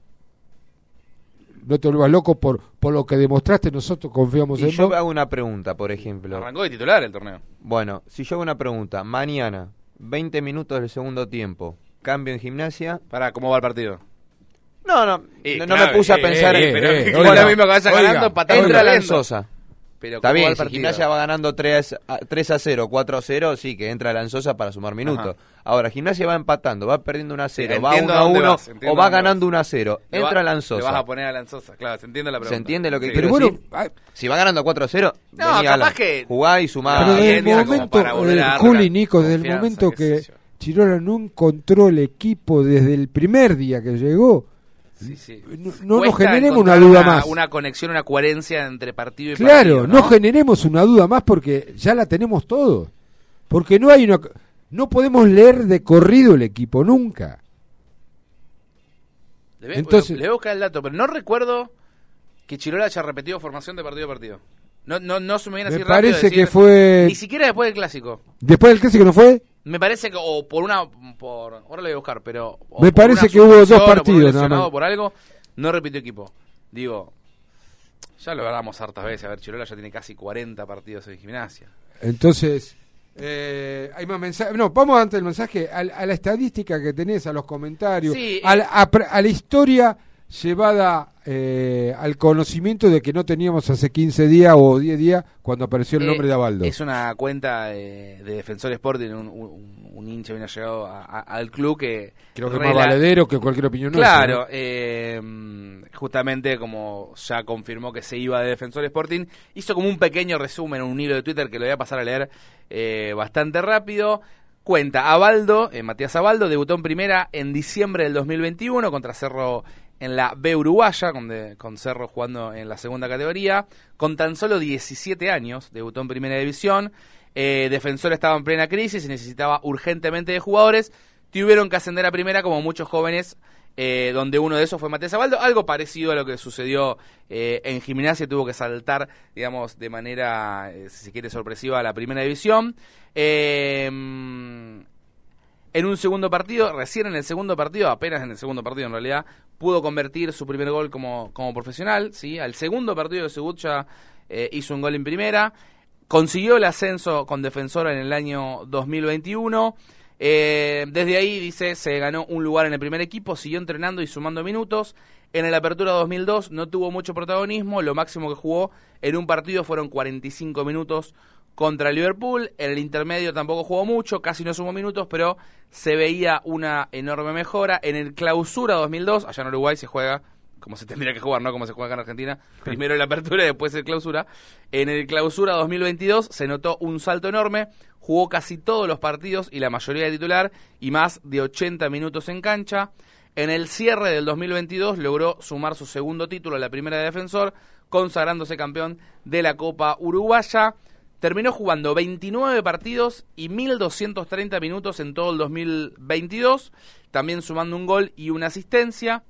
no te vuelvas loco por, por lo que demostraste, nosotros confiamos Y en yo vos. hago una pregunta, por ejemplo. Arrancó de titular el torneo. Bueno, si yo hago una pregunta, mañana, 20 minutos del segundo tiempo, cambio en gimnasia. Para, ¿cómo va el partido? No, no, Eh, no, me puse a eh, pensar eh, en. pero Eh, que bueno, lo mismo que vaya oiga, ganando, Entra. Sosa. Pero Está ¿cómo va bien, si? Gimnasia va ganando 3 a, 3 a 0, 4 a 0, sí, que entra Lanzosa para sumar minutos. Ahora, Gimnasia va empatando, va perdiendo 1 a 0, Sí, va entiendo 1 a a dónde 1 vas, entiendo o va ganando 1 a 0. Le va- Entra Le vas Lanzosa. a poner a Lanzosa, claro, se entiende la pregunta. ¿Se entiende lo que Sí. quiero Pero decir? bueno, si va ganando 4 a 0, No, vení, capaz Alan, que- jugá y sumá. Pero desde el momento, Juli, Nico, desde el momento que. Chirola no encontró el equipo desde el primer día que llegó, Sí, sí. no, no nos generemos una duda una, más. Una conexión, una coherencia entre partido y Claro, partido. no generemos una duda más porque ya la tenemos todos. Porque no hay una no podemos leer de corrido el equipo nunca. Le, voy- Entonces- le voy a buscar el dato, pero no recuerdo que Chirola haya repetido formación de partido a partido. No, no, no se me viene Me así rápido parece decir- que fue- Ni siquiera después del clásico. Después del clásico no fue, Me parece que, o por una. Por, ahora lo voy a buscar, pero. Me parece que hubo dos partidos, nada lesionado, más. por algo, no repitió equipo. Digo, ya lo hablamos hartas veces. A ver, Chirola ya tiene casi 40 partidos en gimnasia. entonces Eh, hay más mensajes. No, vamos antes del mensaje a, a la estadística que tenés, a los comentarios, Sí, a, eh. la- a a la historia llevada eh, al conocimiento de que no teníamos hace 15 días o 10 días cuando apareció el Eh, nombre de Abaldo. Es una cuenta eh, de Defensor Sporting, un, un, un hincha viene llegado a- a- al club que... Creo que es más valedero que cualquier opinión nuestra, Claro, ¿no? eh, justamente como ya confirmó que se iba de Defensor Sporting, hizo como un pequeño resumen, un hilo de Twitter que lo voy a pasar a leer eh, bastante rápido. Cuenta, Abaldo, eh, Matías Abaldo, debutó en primera en diciembre del 2021 contra Cerro en la B Uruguaya, con, de- con Cerro jugando en la segunda categoría. Con tan solo 17 años, debutó en primera división. Eh, Defensor estaba en plena crisis y necesitaba urgentemente de jugadores. Tuvieron que ascender a primera como muchos jóvenes, eh, donde uno de esos fue Matías Abaldo. Algo parecido a lo que sucedió eh, en gimnasia, tuvo que saltar, digamos, de manera, eh, si se quiere, sorpresiva a la primera división. Eh, en un segundo partido, recién en el segundo partido, apenas en el segundo partido en realidad, pudo convertir su primer gol como, como profesional, ¿sí? Al segundo partido de su debut ya eh, hizo un gol en primera, consiguió el ascenso con Defensora en el año 2021, eh, desde ahí, dice, se ganó un lugar en el primer equipo, siguió entrenando y sumando minutos, en el Apertura 2002 no tuvo mucho protagonismo, lo máximo que jugó en un partido fueron 45 minutos contra Liverpool. En el intermedio tampoco jugó mucho, casi no sumó minutos, pero se veía una enorme mejora. En el Clausura 2002, allá en Uruguay se juega como se tendría que jugar, no como se juega acá en Argentina. Primero el Apertura y después el Clausura. En el Clausura 2022 se notó un salto enorme. Jugó casi todos los partidos y la mayoría de titular y más de 80 minutos en cancha. En el cierre del 2022 logró sumar su segundo título en la primera de defensor, consagrándose campeón de la Copa Uruguaya. Terminó jugando 29 partidos y 1.230 minutos en todo el 2022, también sumando un gol y una asistencia.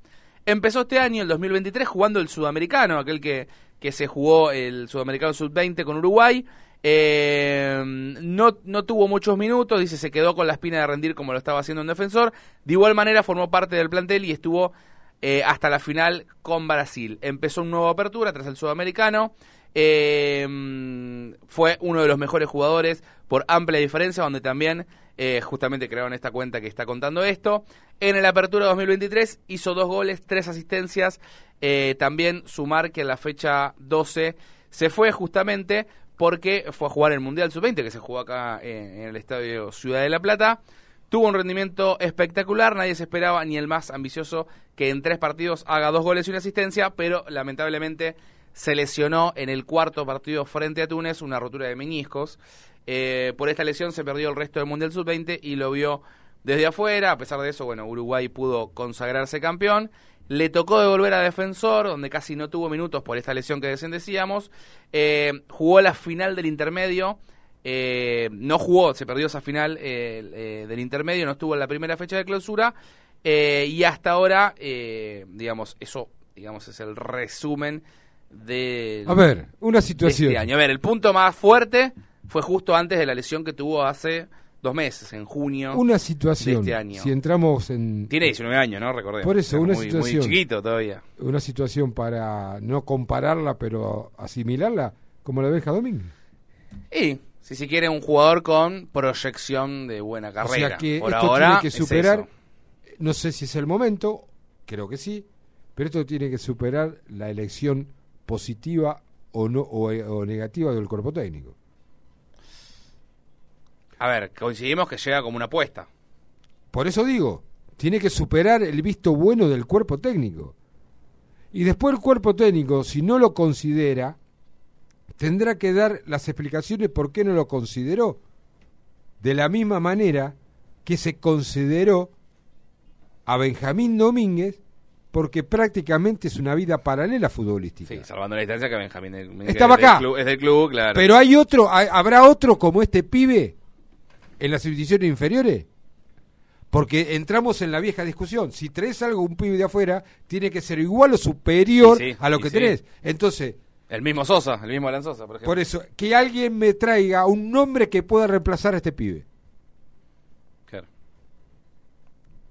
Empezó este año, el 2023, jugando el sudamericano, aquel que, que se jugó el sudamericano sub-20 con Uruguay. Eh, no, no tuvo muchos minutos, dice, se quedó con la espina de rendir como lo estaba haciendo en defensor. De igual manera formó parte del plantel y estuvo eh, hasta la final con Brasil. Empezó un nuevo apertura tras el sudamericano. Eh, fue uno de los mejores jugadores por amplia diferencia, donde también eh, justamente crearon esta cuenta que está contando esto. En el Apertura 2023 hizo dos goles, tres asistencias. Eh, también sumar que en la fecha 12 se fue justamente porque fue a jugar el Mundial Sub-20 que se jugó acá en el Estadio Ciudad de la Plata. Tuvo un rendimiento espectacular, nadie se esperaba, ni el más ambicioso, que en tres partidos haga dos goles y una asistencia, pero lamentablemente se lesionó en el cuarto partido frente a Túnez, una rotura de meniscos. Eh, por esta lesión se perdió el resto del Mundial Sub-20 y lo vio desde afuera. A pesar de eso, bueno, Uruguay pudo consagrarse campeón. Le tocó devolver a Defensor, donde casi no tuvo minutos por esta lesión que recién decíamos. Eh, jugó la final del intermedio. Eh, no jugó, se perdió esa final eh, del intermedio, no estuvo en la primera fecha de clausura. y hasta ahora, digamos, eso digamos es el resumen de, A ver, una de situación. este año. A ver, el punto más fuerte fue justo antes de la lesión que tuvo hace dos meses, en junio Una de situación. este año. Si entramos en. Tiene 19 años, ¿no? Recordemos. Por eso, Es una muy, situación. Muy chiquito todavía. Una situación para no compararla, pero asimilarla, como la deja Domínguez. Y, si se quiere, un jugador con proyección de buena carrera. O sea que Por esto ahora tiene que superar, no sé si es el momento, creo que sí, pero esto tiene que superar la elección positiva o no o, o negativa del cuerpo técnico. A ver, coincidimos que llega como una apuesta. Por eso digo, tiene que superar el visto bueno del cuerpo técnico. Y después el cuerpo técnico, si no lo considera, tendrá que dar las explicaciones por qué no lo consideró. De la misma manera que se consideró a Benjamín Domínguez porque prácticamente es una vida paralela futbolística. Sí, salvando la distancia que Benjamín Estaba es del acá. club- es del club, claro. Pero hay otro, hay- habrá otro como este pibe en las divisiones inferiores. Porque entramos en la vieja discusión. Si traes algo, un pibe de afuera, tiene que ser igual o superior sí, a lo que tenés. Entonces, El mismo Sosa, el mismo Alan Sosa, por ejemplo. por eso, que alguien me traiga un nombre que pueda reemplazar a este pibe. Claro.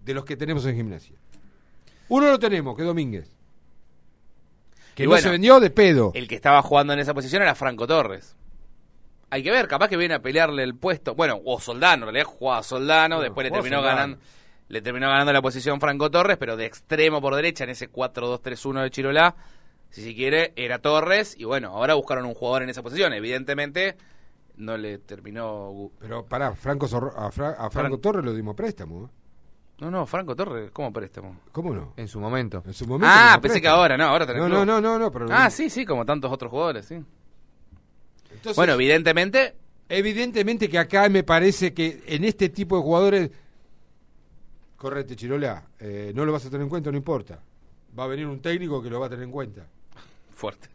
De los que tenemos en gimnasia. Uno lo tenemos, que es Domínguez. Que Y no bueno, se vendió de pedo. El que estaba jugando en esa posición era Franco Torres. hay que ver, capaz que viene a pelearle el puesto. Bueno, o Soldano, en realidad jugaba Soldano, después le terminó Soldano. ganando le terminó ganando la posición Franco Torres, pero de extremo por derecha en ese 4-2-3-1 de Chirolá, si se quiere, era Torres y bueno, ahora buscaron un jugador en esa posición, evidentemente no le terminó Pero pará, Franco Zorro- a, Fra- a Franco Fran- Torres lo dimos préstamo. No, no, Franco Torres, ¿cómo préstamo? ¿Cómo no? En su momento. En su momento. Ah, pensé que ahora, no, ahora tenés No, no, no, no, no, pero Ah, sí, sí, como tantos otros jugadores, sí. Entonces- bueno, evidentemente Evidentemente que acá me parece que en este tipo de jugadores. Correte, Chirola. eh, no lo vas a tener en cuenta, no importa. Va a venir un técnico que lo va a tener en cuenta. fuerte.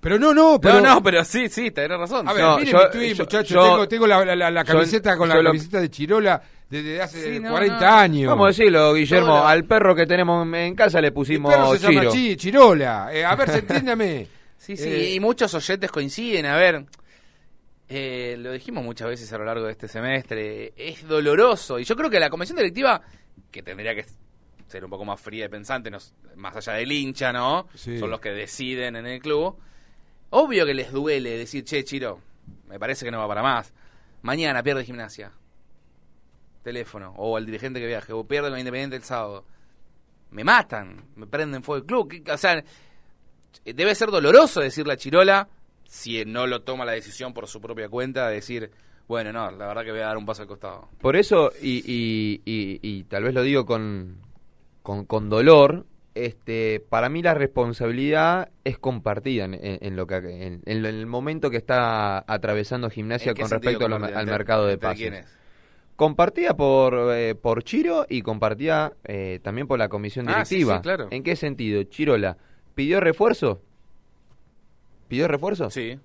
Pero no, no, pero. no, no, pero sí, sí, tenés razón. A ver, No, miren yo- mi tweet, yo- muchachos. yo- tengo tengo la, la- la- la yo- camiseta con la camiseta de Chirola desde hace Sí, no, 40 no. años. Vamos a decirlo, Guillermo, al perro que tenemos en casa le pusimos perro se llama Chiro. Chi- Chirola. Eh, a ver, se entiéndame. Sí, sí, Eh, y muchos oyentes coinciden. A ver, eh, lo dijimos muchas veces a lo largo de este semestre, es doloroso. Y yo creo que la comisión directiva, que tendría que ser un poco más fría y pensante, no- más allá del hincha, ¿no? Sí. Son los que deciden en el club. Obvio que les duele decir, che, Chiro, me parece que no va para más. Mañana pierde gimnasia. Teléfono. O al dirigente que viaje. O pierde la Independiente el sábado. Me matan. Me prenden fuego el club. ¿Qué- O sea, debe ser doloroso decirle a Chirola, si no lo toma la decisión por su propia cuenta, de decir, bueno, no, la verdad que voy a dar un paso al costado. Por eso, y, y- y- y tal vez lo digo con, con, con dolor, este, para mí la responsabilidad es compartida en, en- en lo que en, en el momento que está atravesando gimnasia ¿En qué con respecto al ¿Entre- mercado de pases. Compartida por, eh, por Chiro y compartida eh, también por la comisión Ah, sí, directiva. sí, claro. ¿En qué sentido? Chirola, ¿pidió refuerzo? ¿Pidió refuerzo? Sí.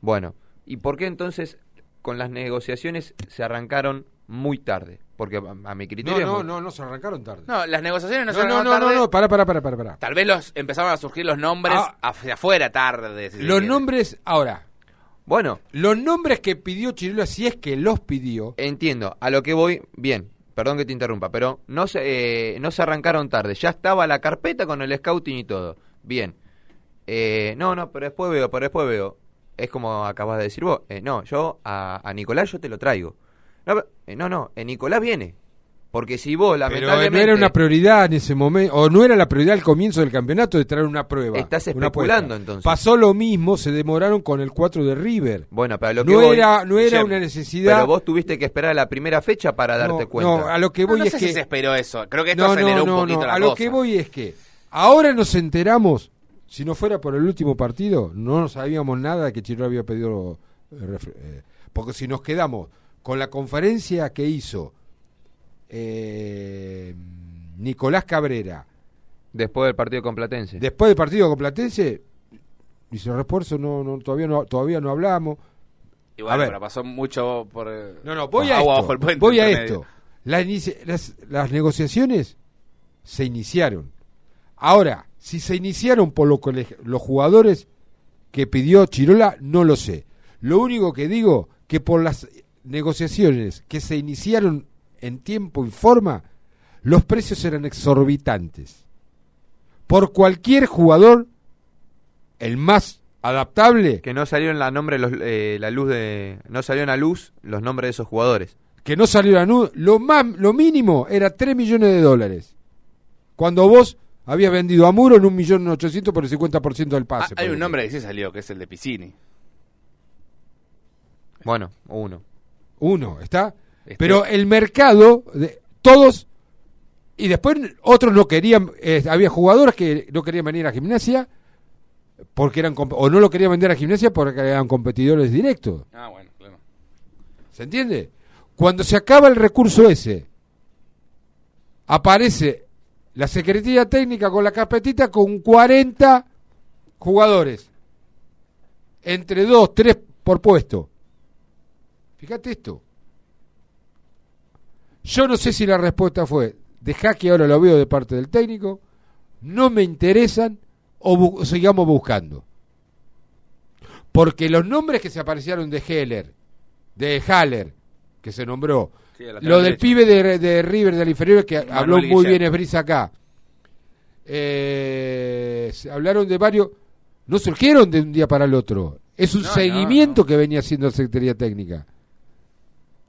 Bueno, ¿y por qué entonces con las negociaciones se arrancaron muy tarde? Porque a, a mi No, criterio... no, muy- no, no se arrancaron tarde. No, las negociaciones no, No, se no, arrancaron no, no, tarde. no, pará, pará, pará, pará, pará. Tal vez los empezaron a surgir los nombres Ah. hacia afuera tarde. si Los nombres, ahora, Bueno, los nombres que pidió Chirola, si es que los pidió, entiendo. A lo que voy, bien, perdón que te interrumpa, pero no se, eh, no se arrancaron tarde. Ya estaba la carpeta con el scouting y todo. Bien. Eh, no, no, pero después veo, pero después veo. Es como acabas de decir vos. Eh, no, yo a, a Nicolás yo te lo traigo. No, eh, no, no, eh, Nicolás viene. Porque si vos, pero lamentablemente... no era una prioridad en ese momento, o no era la prioridad al comienzo del campeonato de traer una prueba. Estás especulando, entonces. Pasó lo mismo, se demoraron con el 4 de River. Bueno, pero a lo que no voy, era, no era una necesidad. Pero vos tuviste que esperar a la primera fecha para darte no, cuenta. no, a lo que voy no es sé que si se esperó eso. Creo que esto no, aceleró no, un poquito no. la A lo cosa. que voy es que ahora nos enteramos, si no fuera por el último partido, no sabíamos nada de que Chiro había pedido eh, eh, porque si nos quedamos con la conferencia que hizo eh, Nicolás Cabrera Después del partido con Platense. después del partido con Platense dice refuerzo no, no todavía no todavía no hablamos A bueno, pero pasó mucho por. eh, No, no, voy a agua esto. bajo el puente. voy a entre medio. esto. La inici- las, las negociaciones se iniciaron. Ahora, si se iniciaron por lo los jugadores que pidió Chirola, no lo sé. Lo único que digo que por las negociaciones que se iniciaron en tiempo y forma, los precios eran exorbitantes. Por cualquier jugador, el más adaptable, Que no salieron la nombre los, eh, la luz de no salieron a luz los nombres de esos jugadores. que no salió a nu- lo más lo mínimo era 3 millones de dólares. Cuando vos habías vendido a Muro en un millón ochocientos por el 50% del Ah, pase. hay por un ejemplo. nombre que sí salió, que es el de Piscini. Bueno, uno. Uno, ¿está? Este- Pero el mercado, de, todos, y después otros no querían, eh, había jugadores que no querían venir a gimnasia, porque eran, o no lo querían vender a gimnasia porque eran competidores directos. Ah, bueno, claro. ¿Se entiende? Cuando se acaba el recurso ese, aparece la Secretaría Técnica con la carpetita con 40 jugadores. Entre 2, 3 por puesto. Fíjate esto. Yo no sé si la respuesta fue, dejá que ahora lo veo de parte del técnico, no me interesan o bu- sigamos buscando. Porque los nombres que se aparecieron de Heller, de Haller, que se nombró, Sí, lo del pibe de, de River del inferior que Manuel habló muy bien Esbrisa acá. Eh, se hablaron de varios, no surgieron de un día para el otro. Es un No, no, seguimiento que venía haciendo la Secretaría Técnica.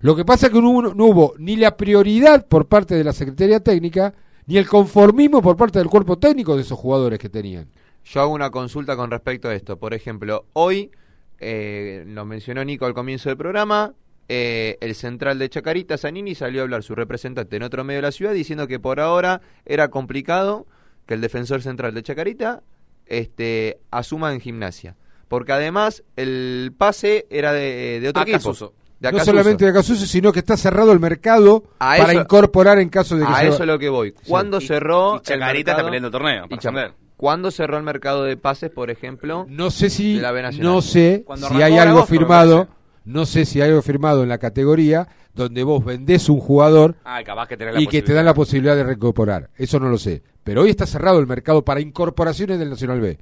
Lo que pasa es que no hubo, no hubo ni la prioridad por parte de la Secretaría Técnica, ni el conformismo por parte del cuerpo técnico de esos jugadores que tenían. Yo hago una consulta con respecto a esto. Por ejemplo, hoy, eh, lo mencionó Nico al comienzo del programa, eh, el central de Chacarita, Zanini, salió a hablar su representante en otro medio de la ciudad diciendo que por ahora era complicado que el defensor central de Chacarita este, asuma en gimnasia. Porque además el pase era de, de otro Acasuso. equipo. De no solamente de Acasuso, sino que está cerrado el mercado A para eso- incorporar en caso de que A se- eso es lo que voy. ¿Cuándo Y- cerró y Chacarita el mercado? está peleando torneo para Y. ¿Cuándo cerró el mercado de pases, por ejemplo? No sé si, de la B Nacional? no sé si hay algo agosto, firmado, no sé si hay algo firmado en la categoría donde vos vendés un jugador Ah, capaz que tenés la y que te dan la posibilidad de reincorporar. Eso no lo sé. Pero hoy está cerrado el mercado para incorporaciones del Nacional B.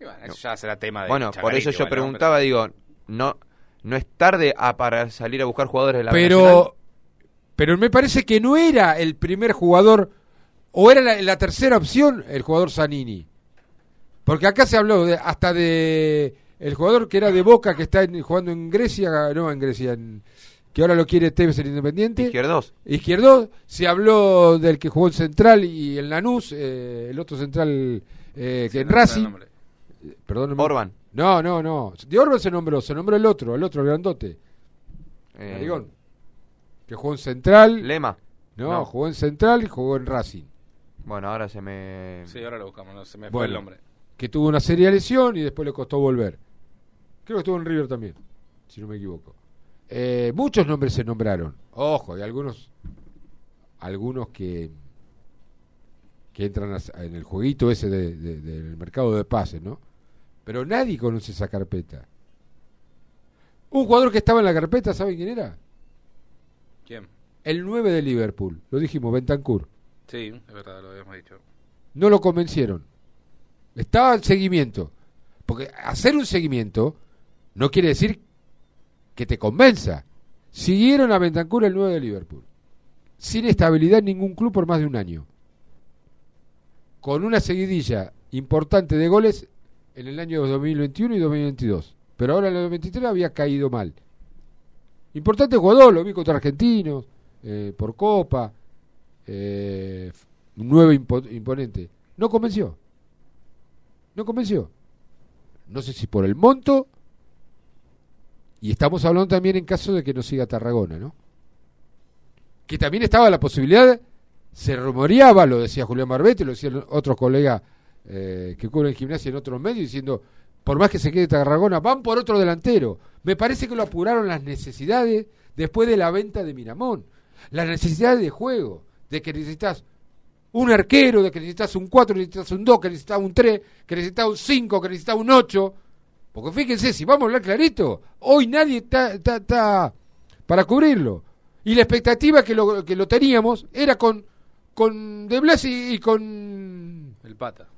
Y bueno, eso ya será tema de Bueno, por eso yo igual, ¿no? preguntaba, digo, no no es tarde a- para salir a buscar jugadores de la Pero, Nacional? pero me parece que no era el primer jugador, o era la, la tercera opción el jugador Zanini. Porque acá se habló de, hasta de el jugador que era de Boca, que está en- jugando en Grecia, no en Grecia, en- que ahora lo quiere Tevez el Independiente. Izquierdos. Izquierdo, se habló del que jugó en Central y en Lanús, eh, el otro Central eh, que en no Racing. Orban. No, no, no. De Orban se nombró, se nombró el otro, el otro el grandote. Eh, Narigón. Que jugó en Central. Lema. No, No. jugó en Central y jugó en Racing. Bueno, ahora se me... Sí, ahora lo buscamos, no se me fue el nombre. que tuvo una seria lesión y después le costó volver. Creo que estuvo en River también, si no me equivoco. Eh, muchos nombres se nombraron. Ojo, hay algunos, algunos que que entran a- en el jueguito ese de- de- del mercado de pases, ¿no? Pero nadie conoce esa carpeta. Un jugador que estaba en la carpeta, ¿saben quién era? ¿Quién? El 9 de Liverpool, lo dijimos, Bentancur. Sí, es verdad, lo habíamos dicho. no lo convencieron. Estaba en seguimiento. Porque hacer un seguimiento no quiere decir que te convenza. Siguieron a Bentancur el 9 de Liverpool. Sin estabilidad en ningún club por más de un año. Con una seguidilla importante de goles en el año 2021 y 2022. Pero ahora en el 2023 había caído mal. Importante jugador, lo vi contra Argentinos, eh, por Copa, eh, nuevo impo- imponente. No convenció. No convenció. No sé si por el monto. Y estamos hablando también en caso de que no siga Tarragona, ¿no? Que también estaba la posibilidad, se rumoreaba, lo decía Julián Marbete, lo decían otros colegas eh, que cubren gimnasia en otros medios, diciendo, por más que se quede Tarragona, van por otro delantero. Me parece que lo apuraron las necesidades después de la venta de Miramón. Las necesidades de juego, de que necesitas un arquero, de que necesitas un 4, que necesitas un 2, que necesitas un 3, que necesitas un 5, que necesitas un 8. Porque fíjense, si vamos a hablar clarito, hoy nadie está, para cubrirlo. Y la expectativa que lo, que lo teníamos era con, con De Blas y con El pata.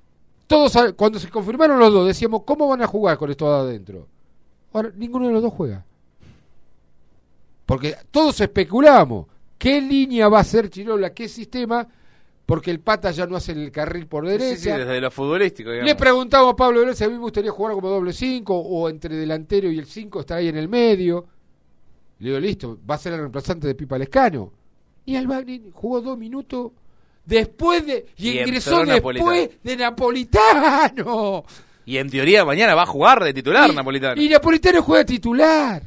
Todos. Cuando se confirmaron los dos, decíamos, ¿cómo van a jugar con esto adentro? Ahora, ninguno de los dos juega. Porque todos especulamos qué línea va a ser Chirola, qué sistema, porque el pata ya no hace el carril por Sí, sí, derecha. desde lo futbolístico, digamos. Le preguntamos a Pablo Vélez si a mí me gustaría jugar como doble 5 o entre delantero y el 5 estar ahí en el medio. Le digo, listo, va a ser el reemplazante de Pipa Lescano. Y Albani jugó dos minutos después de. Y, Y ingresó después Napolitano. de Napolitano. Y en teoría mañana va a jugar de titular Napolitano. Y Napolitano juega titular.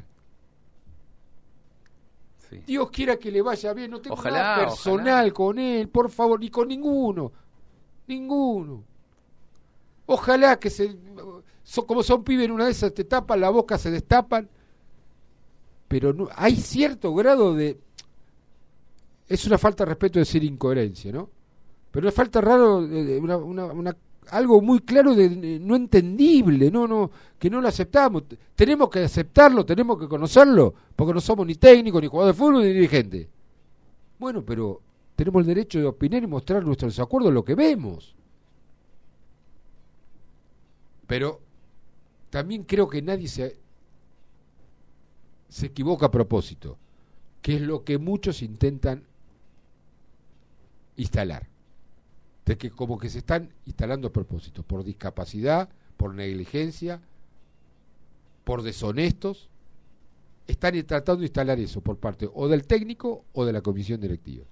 Dios quiera que le vaya bien. No tengo Ojalá, nada personal con él, por favor, ni con ninguno. Ninguno. Ojalá que se. son- como son pibes en una de esas, te tapan la boca, se destapan. Pero no, hay cierto grado de. Es una falta de respeto decir incoherencia, ¿no? Pero es falta raro, una, una- una- algo muy claro de, de no entendible, no, no, que no lo aceptamos. Tenemos que aceptarlo, tenemos que conocerlo, porque no somos ni técnicos, ni jugadores de fútbol, ni dirigentes. Bueno, pero tenemos el derecho de opinar y mostrar nuestro desacuerdo lo que vemos. Pero también creo que nadie se, se equivoca a propósito, que es lo que muchos intentan instalar. De que como que se están instalando a propósito, por discapacidad, por negligencia por deshonestos, están tratando de instalar eso por parte o del técnico o de la comisión directiva.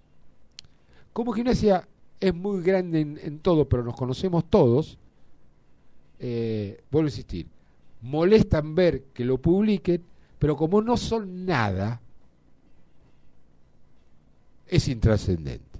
Como gimnasia es muy grande en, en todo, pero nos conocemos todos, eh, vuelvo a insistir, molestan ver que lo publiquen, pero como no son nada, es intrascendente.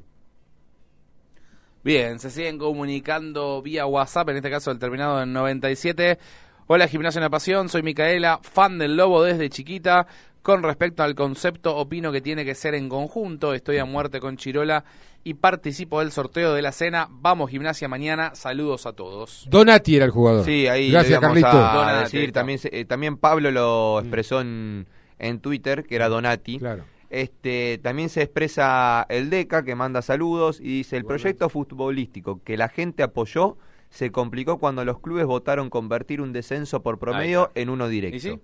Bien, se siguen comunicando vía WhatsApp, en este caso el terminado en 97. Hola, Gimnasia Una Pasión, soy Micaela, fan del Lobo desde chiquita. Con respecto al concepto, opino que tiene que ser en conjunto. Estoy a muerte con Chirola y participo del sorteo de la cena. Vamos, Gimnasia, mañana. Saludos a todos. Donati era el jugador. Sí, ahí Gracias, Carlito. a decir, también, se- eh, también Pablo lo expresó en, en Twitter, que era Donati. Claro. Este, también se expresa el DECA, que manda saludos, y dice, el proyecto futbolístico que la gente apoyó se complicó cuando los clubes votaron convertir un descenso por promedio en uno directo. ¿Y sí?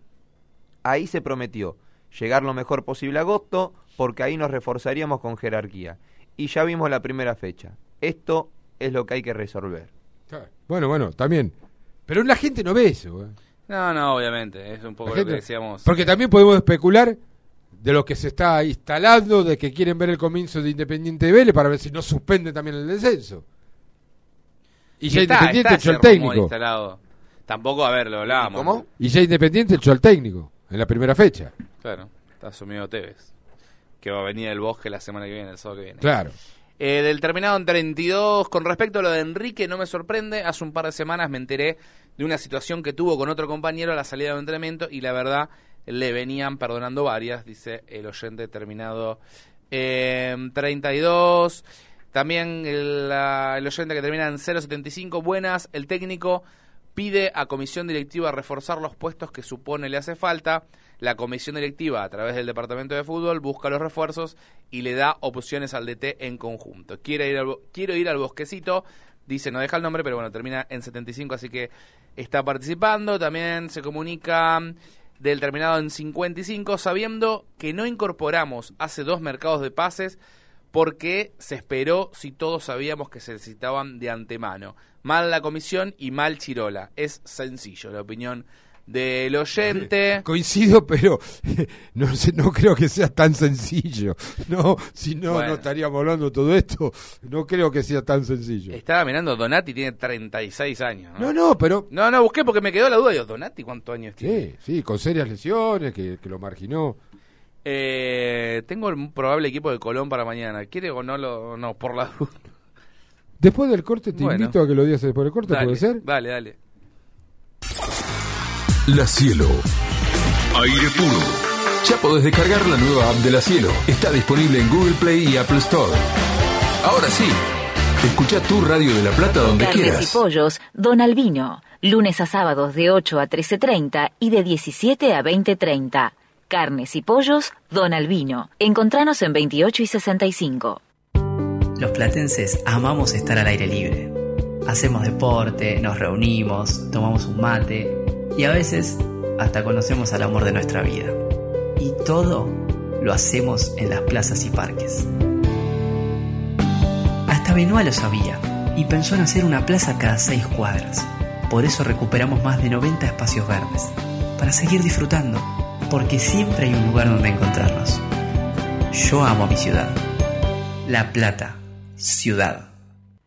Ahí se prometió llegar lo mejor posible a agosto, porque ahí nos reforzaríamos con jerarquía. Y ya vimos la primera fecha. Esto es lo que hay que resolver. Bueno, bueno, también. Pero la gente no ve eso. ¿eh? No, no, obviamente. Es un poco La lo gente- que decíamos. Porque también podemos especular de lo que se está instalando, de que quieren ver el comienzo de Independiente Vélez para ver si no suspende también el descenso. Y ya está, Independiente está echó el técnico. instalado. Tampoco, a ver, lo hablábamos. ¿Cómo? Y ya Independiente echó al técnico en la primera fecha. Claro, está asumido Tevez. Que va a venir del bosque la semana que viene, el sábado que viene. Claro. Eh, del terminado en 32, con respecto a lo de Enrique, no me sorprende. Hace un par de semanas me enteré de una situación que tuvo con otro compañero a la salida de un entrenamiento y la verdad le venían perdonando varias, dice el oyente terminado en 32. También el, oyente que termina en 075, buenas. El técnico pide a comisión directiva reforzar los puestos que supone le hace falta. La comisión directiva, a través del departamento de fútbol, busca los refuerzos y le da opciones al DT en conjunto. Quiere ir al, quiero ir al bosquecito, dice, no deja el nombre, pero bueno, termina en 75, así que está participando. También se comunica del terminado en 55, sabiendo que no incorporamos hace dos mercados de pases porque se esperó si todos sabíamos que se necesitaban de antemano. Mal la comisión y mal Chirola. Es sencillo la opinión del oyente. Coincido, pero no sé, no creo que sea tan sencillo. No, si no, Bueno. no estaríamos hablando todo esto. No creo que sea tan sencillo. Estaba mirando, Donati tiene 36 años. No, ¿no? no, pero No, no, busqué porque me quedó la duda. Digo, ¿Donati cuántos años tiene? sí, sí, con serias lesiones que, que lo marginó. Eh, tengo un probable equipo de Colón para mañana. ¿Quiere o no lo.? No, por la duda. Después del corte te Bueno. invito a que lo digas después del corte, Dale, ¿puede ser? Dale, dale. La Cielo. Aire puro. Ya podés descargar la nueva app de La Cielo. Está disponible en Google Play y Apple Store. Ahora sí, escucha tu radio de La Plata donde Carnes y quieras. pollos, Don Albino. Lunes a sábados de 8 a 13.30 y de 17 a 20.30. Carnes y pollos, Don Albino. Encontranos en 28 y 65. Los platenses amamos estar al aire libre. Hacemos deporte, nos reunimos, tomamos un mate y a veces hasta conocemos al amor de nuestra vida. Y todo lo hacemos en las plazas y parques. Hasta Benoit lo sabía y pensó en hacer una plaza cada seis cuadras. Por eso recuperamos más de 90 espacios verdes, para seguir disfrutando, porque siempre hay un lugar donde encontrarnos. Yo amo mi ciudad. La Plata, ciudad.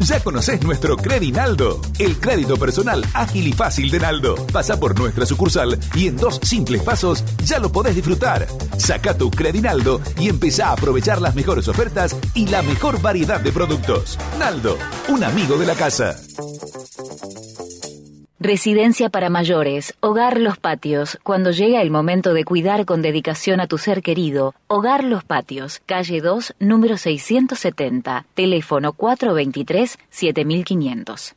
¿Ya conoces nuestro Credinaldo? El crédito personal ágil y fácil de Naldo. Pasa por nuestra sucursal y en dos simples pasos ya lo podés disfrutar. Saca tu Credinaldo y empezá a aprovechar las mejores ofertas y la mejor variedad de productos. Naldo, un amigo de la casa. Residencia para mayores, Hogar Los Patios. Cuando llega el momento de cuidar con dedicación a tu ser querido, Hogar Los Patios, calle 2, número 670, teléfono 423-7500.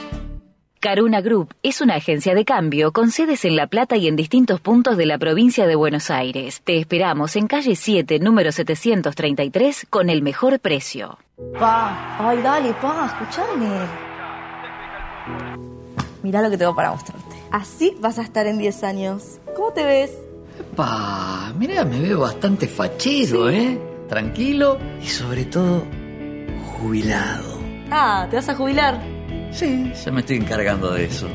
Caruna Group es una agencia de cambio con sedes en La Plata y en distintos puntos de la provincia de Buenos Aires. Te esperamos en calle 7, número 733, con el mejor precio. Pa, ay, dale, pa, escúchame. Mirá lo que tengo para mostrarte. Así vas a estar en 10 años. ¿Cómo te ves? Pa, mira, me veo bastante fachero, ¿eh? Tranquilo y sobre todo jubilado. Ah, ¿te vas a jubilar? Sí, ya me estoy encargando de eso.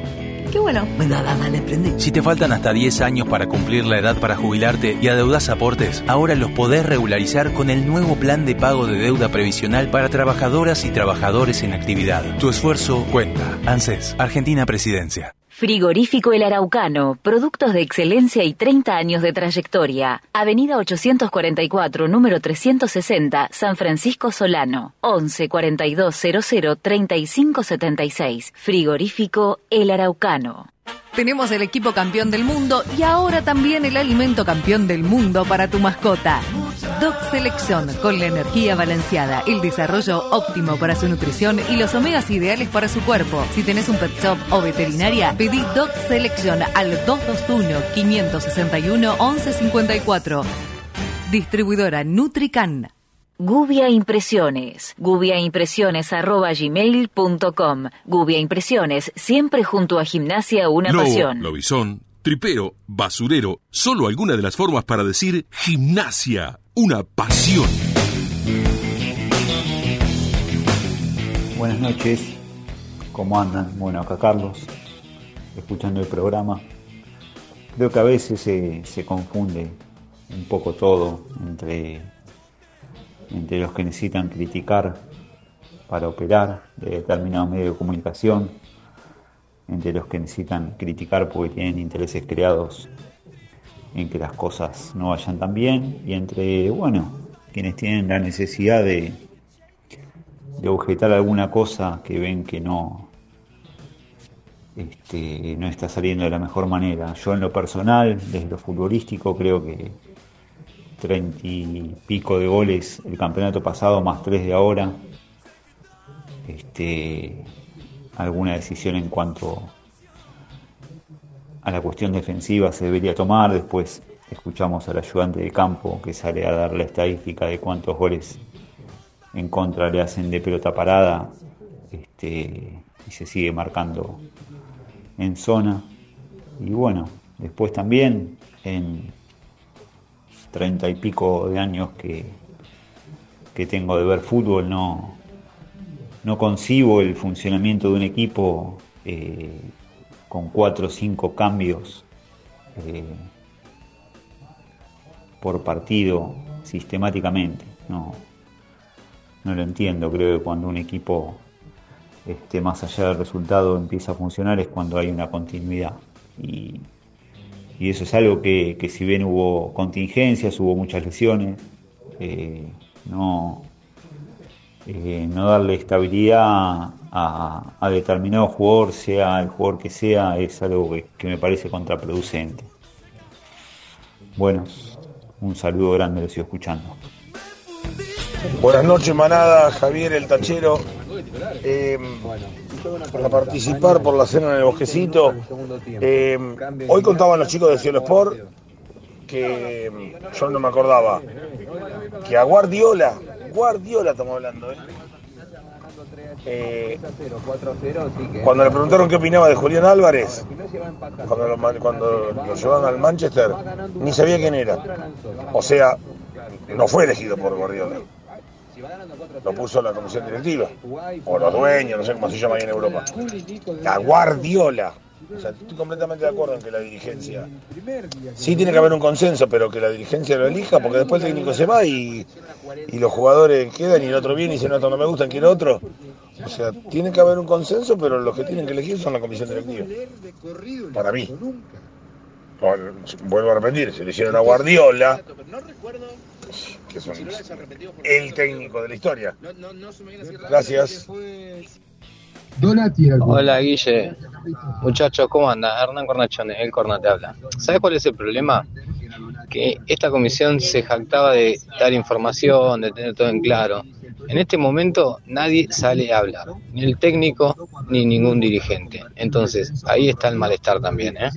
Qué bueno. Venga, dale, prendí. Si te faltan hasta 10 años para cumplir la edad para jubilarte y adeudas aportes, ahora los podés regularizar con el nuevo plan de pago de deuda previsional para trabajadoras y trabajadores en actividad. Tu esfuerzo cuenta. ANSES, Argentina Presidencia. Frigorífico El Araucano, productos de excelencia y 30 años de trayectoria. Avenida 844, número 360, San Francisco Solano. 11 42 00 35 76. Frigorífico El Araucano. Tenemos el equipo campeón del mundo y ahora también el alimento campeón del mundo para tu mascota. Doc Selección, con la energía balanceada, el desarrollo óptimo para su nutrición y los omegas ideales para su cuerpo. Si tenés un pet shop o veterinaria, pedí Doc Selección al 221-561-1154. Distribuidora Nutrican. Gubia Impresiones. gubiaimpresiones.gmail.com Gubia Impresiones, siempre junto a Gimnasia Una Lobo, Pasión. lobizón, tripero, basurero, solo alguna de las formas para decir gimnasia, una pasión. Buenas noches, ¿cómo andan? Bueno, acá Carlos, escuchando el programa. Creo que a veces se, se confunde un poco todo entre, entre los que necesitan criticar para operar de determinados medios de comunicación, entre los que necesitan criticar porque tienen intereses creados en que las cosas no vayan tan bien, y entre, bueno, quienes tienen la necesidad de, de objetar alguna cosa que ven que no, este, no está saliendo de la mejor manera. Yo en lo personal, desde lo futbolístico, creo que treinta y pico de goles el campeonato pasado, más tres de ahora. Este, alguna decisión en cuanto a la cuestión defensiva se debería tomar. Después escuchamos al ayudante de campo que sale a dar la estadística de cuántos goles en contra le hacen de pelota parada este, y se sigue marcando en zona. Y bueno, después también en treinta y pico de años que, que tengo de ver fútbol, no, no concibo el funcionamiento de un equipo eh, con cuatro o cinco cambios eh, por partido sistemáticamente. No, no lo entiendo. Creo que cuando un equipo este, más allá del resultado empieza a funcionar es cuando hay una continuidad. Y, y eso es algo que, que si bien hubo contingencias, hubo muchas lesiones, eh, no, eh, no darle estabilidad a, a determinado jugador, sea el jugador que sea, es algo que, me parece contraproducente. Bueno, un saludo grande, lo sigo escuchando. Buenas noches, manada. Javier el Tachero. Eh, para participar por la cena en el bosquecito. Eh, hoy contaban los chicos de Cielo Sport que mm, yo no me acordaba que a Guardiola, Guardiola estamos hablando, ¿eh? Eh, cuando le preguntaron qué opinaba de Julián Álvarez, cuando lo, cuando lo llevaron al Manchester, ni sabía quién era. O sea, no fue elegido por Guardiola. Lo puso la comisión directiva, o los dueños, no sé cómo se llama ahí en Europa. La Guardiola. O sea, estoy completamente de acuerdo en que la dirigencia sí tiene que haber un consenso, pero que la dirigencia lo elija, porque después el técnico se va y, y los jugadores quedan y el otro viene y dice, no, esto no me gusta, quiero otro. O sea, tiene que haber un consenso, pero los que tienen que elegir son la comisión directiva. Para mí. Vuelvo a repetir, se le hicieron a Guardiola, que es un- el técnico de la historia. Gracias. Hola Guille, muchachos, ¿cómo andas? Hernán Cornachone, el Corna te habla. ¿Sabes cuál es el problema? Que esta comisión se jactaba de dar información, de tener todo en claro. En este momento nadie sale a hablar, ni el técnico ni ningún dirigente. Entonces ahí está el malestar también, ¿eh?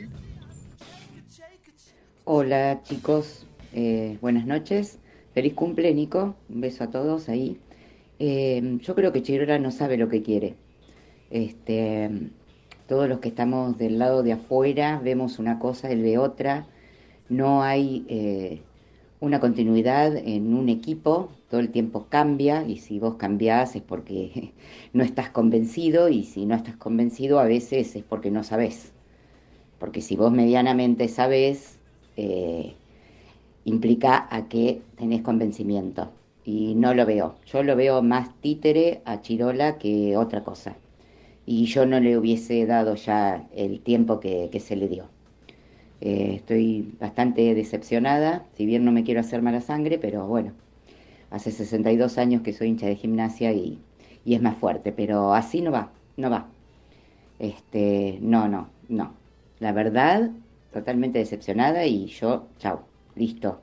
Hola chicos, Eh, buenas noches. Feliz cumple Nico, un beso a todos ahí. Eh, yo creo que Chirola no sabe lo que quiere. Este, todos los que estamos del lado de afuera vemos una cosa, él ve otra. No hay eh, una continuidad en un equipo, todo el tiempo cambia y si vos cambiás es porque no estás convencido y si no estás convencido a veces es porque no sabés. Porque si vos medianamente sabés, eh, implica a que tenés convencimiento. Y no lo veo. Yo lo veo más títere a Chirola que otra cosa. Y yo no le hubiese dado ya el tiempo que, se le dio. Eh, estoy bastante decepcionada, si bien no me quiero hacer mala sangre, pero bueno, hace 62 años que soy hincha de gimnasia y, y es más fuerte, pero así no va, no va. Este, no, no, no. La verdad, totalmente decepcionada y yo, chao, listo.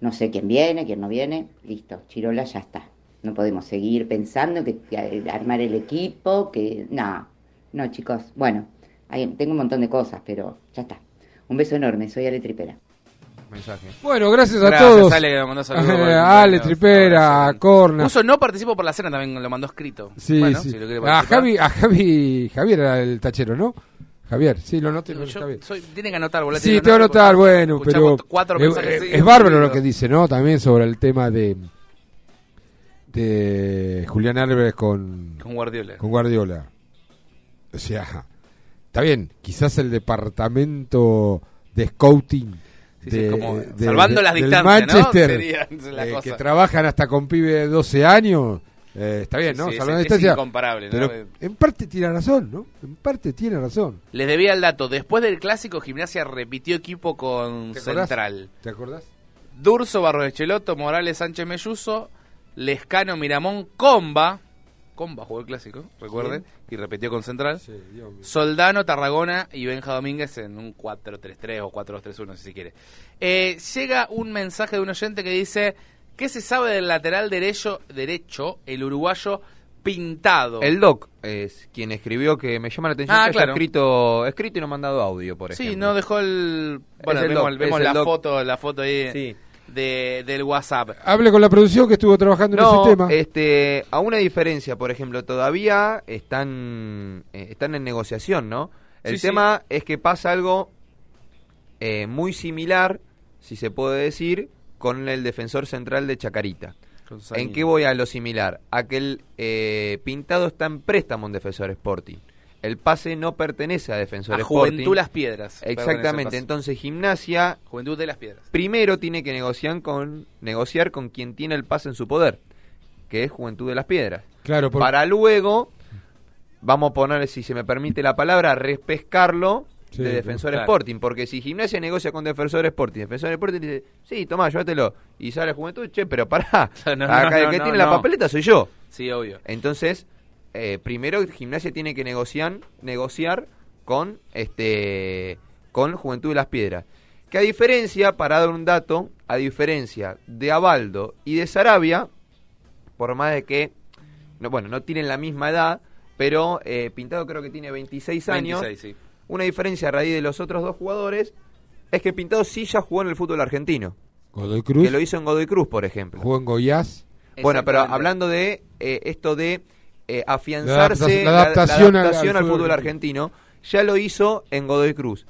No sé quién viene, quién no viene, listo, Chirola ya está. No podemos seguir pensando que, que armar el equipo, que no, no chicos. Bueno, hay- tengo un montón de cosas, pero ya está. Un beso enorme, soy Ale Tripera. Mensaje. Bueno, gracias a Gracias, todos. Ale, mandó saludos. Tripera, Corna. Puso no participo por la cena también, lo mandó escrito. Sí, bueno, sí. si lo quiere a. Javi, a Javi, Javier era el tachero, ¿no? Javier, sí, lo noté. Yo Javier. soy- tiene que anotar, boludo. Sí, te voy a anotar, bueno, pero cuatro es, mensajes es- seguidos, es bárbaro lo que dice, ¿no? También sobre el tema de de Julián Álvarez con Con Guardiola. con Guardiola. O sea, está bien, quizás el departamento de scouting Sí, sí, de, como de- salvando de- las distancias, ¿no? Manchester, Sería la eh, cosa. que trabajan hasta con pibe de 12 años, eh, está bien, Sí, ¿no? sí, es- Salvando es distancia, incomparable, ¿no? Pero en parte tiene razón, ¿no? En parte tiene razón. Les debía el dato. Después del clásico, Gimnasia repitió equipo con ¿Te? Central. ¿Te acordás? Durso, Barros Echeloto, Morales, Sánchez Melluso, Lescano, Miramón, Comba. Comba jugó el clásico, recuerden. Y repitió con Central. Soldano, Tarragona y Benja Domínguez en un 4-3-3 o 4-2-3-1, si se quiere. Eh, llega un mensaje de un oyente que dice: ¿Qué se sabe del lateral derecho, derecho el uruguayo pintado? El Doc es quien escribió que me llama la atención Ah, que haya claro. escrito, escrito y no mandado audio, por ejemplo. Sí, no dejó el. Bueno, el vemos, doc, vemos es el la doc. foto, la foto ahí Sí. de, del WhatsApp. Hable con la producción que estuvo trabajando en No, ese tema. este, a una diferencia, por ejemplo, todavía están, eh, están en negociación, ¿no? El Sí, tema es que pasa algo eh, muy similar, si se puede decir, con el defensor central de Chacarita. ¿En qué voy a lo similar? A que el eh, pintado está en préstamo en Defensor Sporting. El pase no pertenece a Defensor A Sporting. Juventud Las Piedras. Exactamente. Entonces, Gimnasia Juventud de Las Piedras. primero tiene que negociar con, negociar con quien tiene el pase en su poder, que es Juventud de las Piedras. Claro, por- Para luego, vamos a poner, si se me permite la palabra, repescarlo Sí, de Defensor claro. Sporting. Porque si Gimnasia negocia con Defensor Sporting, Defensor Sporting dice, sí, tomá, llévatelo. Y sale Juventud, che, pero pará, No, no, acá el que no, tiene la papeleta soy yo. Sí, obvio. Entonces, eh, primero Gimnasia tiene que negociar, negociar con este con Juventud de las Piedras. Que a diferencia, para dar un dato, a diferencia de Abaldo y de Sarabia, por más de que, no, bueno, no tienen la misma edad, pero eh, Pintado creo que tiene 26 años. 26, sí. Una diferencia a raíz de los otros dos jugadores es que Pintado sí ya jugó en el fútbol argentino. Godoy Cruz. Que lo hizo en Godoy Cruz, por ejemplo. Jugó en Goiás. Bueno, pero hablando de eh, esto de eh, afianzarse La la, adaptación- la la adaptación al- adaptación al al, fútbol fútbol argentino, ya lo hizo en Godoy Cruz.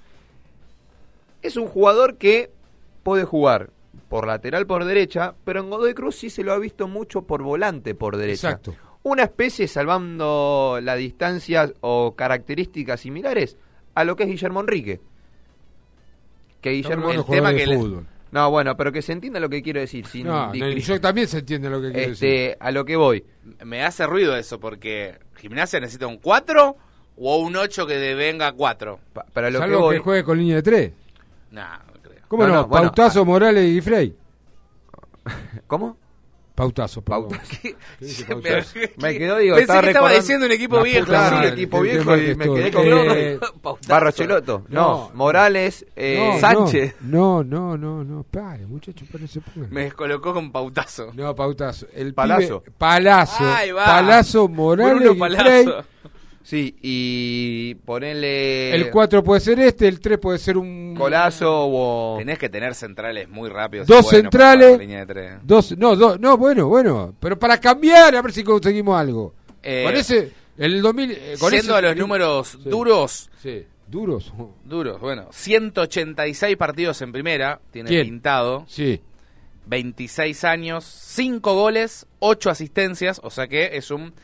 Es un jugador que puede jugar por lateral por derecha, pero en Godoy Cruz sí se lo ha visto mucho por volante por derecha. Exacto. Una especie, salvando las distancias o características similares, a lo que es Guillermo Enrique. Que Guillermo el tema que le- fútbol. No, bueno, pero que se entienda lo que quiero decir. Sin No, no, yo también se entiende lo que quiero este, decir. A lo que voy. Me hace ruido eso, porque Gimnasia necesita un 4 o un 8 que de venga 4. Para lo que Salvo voy. que juegue con línea de tres. Nah, no creo. ¿Cómo no? No, no, bueno, Pautazo, Morales y Frey. ¿Cómo? Pautazo, perdón. ¿Qué? ¿Qué dice Me- Pautazo? Me quedó, digo, Pensé estaba que estaba diciendo un equipo viejo. puta sí. madre, equipo viejo y me quedé con Eh, Pautazo. Barrocheloto. No, No. Morales, eh, no, Sánchez. No, no, no, no, pare, muchachos, pare, se pongan. Me descolocó con pautazo. No, Pautazo. El Palazo. pibe- Palazo. Ahí va. Palazo, Morales Bruno y Palazzo. Frey. Sí, y ponerle. El 4 puede ser este, el 3 puede ser un... Colazo o. Tenés que tener centrales muy rápidos. Dos para centrales. la línea de tres. Dos, no, dos, no, bueno, bueno. Pero para cambiar, a ver si conseguimos algo. Eh, con ese, el 2000... eh, con Siendo ese- a los números duros, Sí, duros. duros, bueno, 186 partidos en primera, tiene ¿Quién? pintado, Sí. 26 años, 5 goles, 8 asistencias, o sea que es un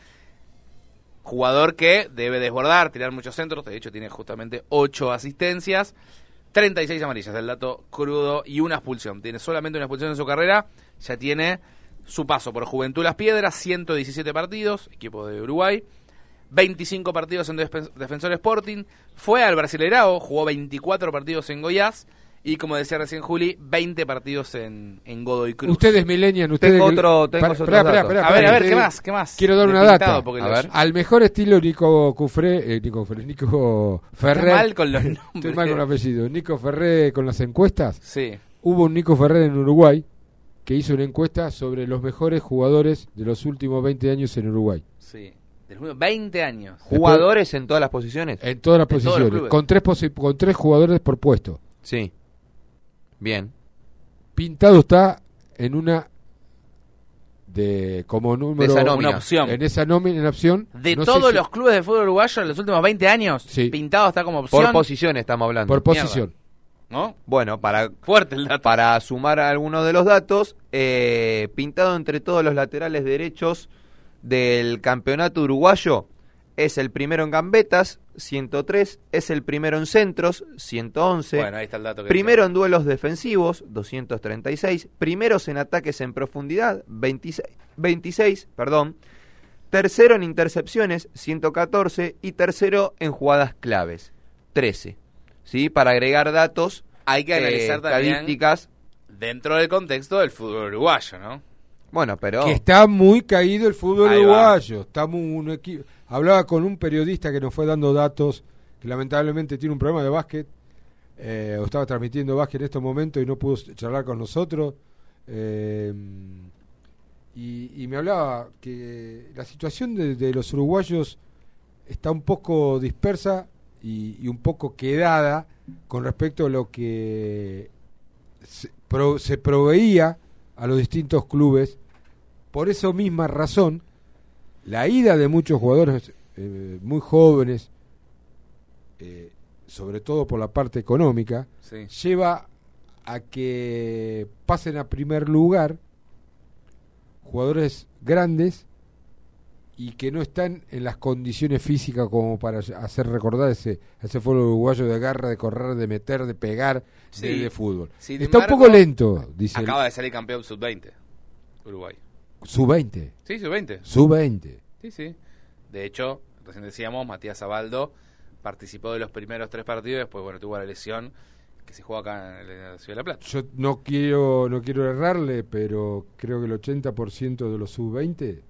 jugador que debe desbordar, tirar muchos centros, de hecho tiene justamente 8 asistencias, 36 amarillas, el dato crudo, y una expulsión. Tiene solamente una expulsión en su carrera, ya tiene su paso por Juventud Las Piedras, 117 partidos, equipo de Uruguay, 25 partidos en Defensor Sporting, fue al Brasileirao, jugó 24 partidos en Goiás, y como decía recién Juli, 20 partidos en, en Godoy Cruz. Ustedes millennial, ustedes... Tengo otro- tengo otros pará, pará, datos. pará, A ver, a ver, ¿qué más? ¿Qué más? Quiero dar una data. porque A los- ver. Al mejor estilo Nico Cufré, eh, Nico Cufré, Nico Ferrer. mal con los Estoy nombres. mal con el apellido. Nico Ferré con las encuestas. Sí. Hubo un Nico Ferrer en Uruguay que hizo una encuesta sobre los mejores jugadores de los últimos 20 años en Uruguay. Sí. De los últimos 20 años. ¿Jugadores en todas las posiciones? En todas las los posiciones. Con tres, posi- con tres jugadores por puesto. Sí. Bien. Pintado está en una de como número esa nómina. Una opción. en esa nómina en opción De no todos si- los clubes de fútbol uruguayo en los últimos 20 años, Sí. Pintado está como opción. Por posición estamos hablando. por posición. ¿No? Bueno, para, Fuerte el dato. para sumar algunos de los datos, eh, pintado entre todos los laterales derechos del campeonato uruguayo, es el primero en gambetas, 103, es el primero en centros, 111, Bueno, ahí está el dato que primero en duelos defensivos, 236, primeros en ataques en profundidad, 26, 26 perdón, tercero en intercepciones, 114 y tercero en jugadas claves, 13. ¿Sí? Para agregar datos, Hay que eh, analizar también estadísticas, dentro del contexto del fútbol uruguayo, ¿no? Bueno, pero Que está muy caído el fútbol Ahí va. uruguayo. Está muy un equi- Hablaba con un periodista que nos fue dando datos, que lamentablemente tiene un problema de básquet, eh, o estaba transmitiendo básquet en estos momentos y no pudo charlar con nosotros. eh, y, y me hablaba que la situación de, de los uruguayos está un poco dispersa y, y un poco quedada con respecto a lo que se, pro- se proveía a los distintos clubes. Por esa misma razón, la ida de muchos jugadores eh, muy jóvenes, eh, sobre todo por la parte económica, Sí. lleva a que pasen a primer lugar jugadores grandes y que no están en las condiciones físicas como para hacer recordar ese ese fútbol uruguayo de garra, de correr, de meter, de pegar, Sí. de, de fútbol. Sin Está un poco lento, dice el- Acaba de salir campeón sub-20, Uruguay. Sub-20. Sí, sub-20. Sub-20. Sí, sí. De hecho, recién decíamos, Matías Abaldo participó de los primeros tres partidos, después, bueno, tuvo la lesión que se juega acá en la Ciudad de La Plata. Yo no quiero no quiero errarle, pero creo que el 80% de los sub-20 eh,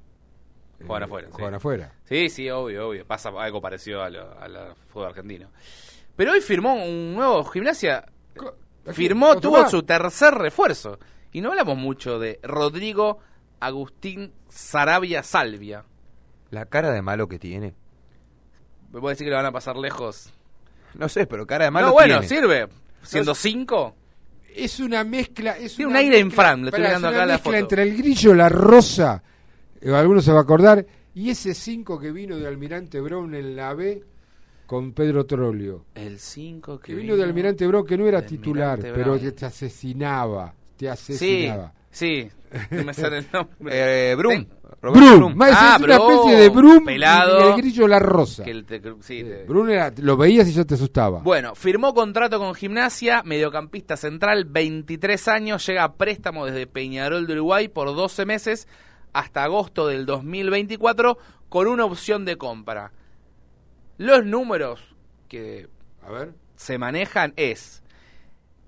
Juegan afuera. juegan sí. afuera. Sí, sí, obvio, obvio. Pasa algo parecido a al fútbol argentino. Pero hoy firmó un nuevo gimnasia. Firmó, ¿Cómo tuvo su tercer refuerzo. Y no hablamos mucho de Rodrigo Agustín Sarabia Salvia. la cara de malo que tiene. ¿Me puedo decir que lo van a pasar lejos? No sé, pero cara de malo no, bueno, tiene. sirve. Siendo cinco. Es una mezcla. Es Tiene una un aire en mezcla- Fran, le estoy Pará, mirando es acá una la mezcla foto. entre el grillo, la rosa, eh, algunos se va a acordar, y ese 5 que vino de Almirante Brown en la B con Pedro Trollio. El 5 Que vino de Almirante Brown, que no era titular, pero que te asesinaba. Te Sí, asesinaba. sí. No me sale el nombre. Eh, Brum. Roberto Brum, más Ah, es una especie de Brum pelado. y el grillo la rosa. Que el te- sí, te- Brum era- lo veías y ya te asustaba. Bueno, firmó contrato con Gimnasia, mediocampista central, 23 años, llega a préstamo desde Peñarol de Uruguay por 12 meses hasta agosto del 2024 con una opción de compra. Los números que A ver. se manejan es,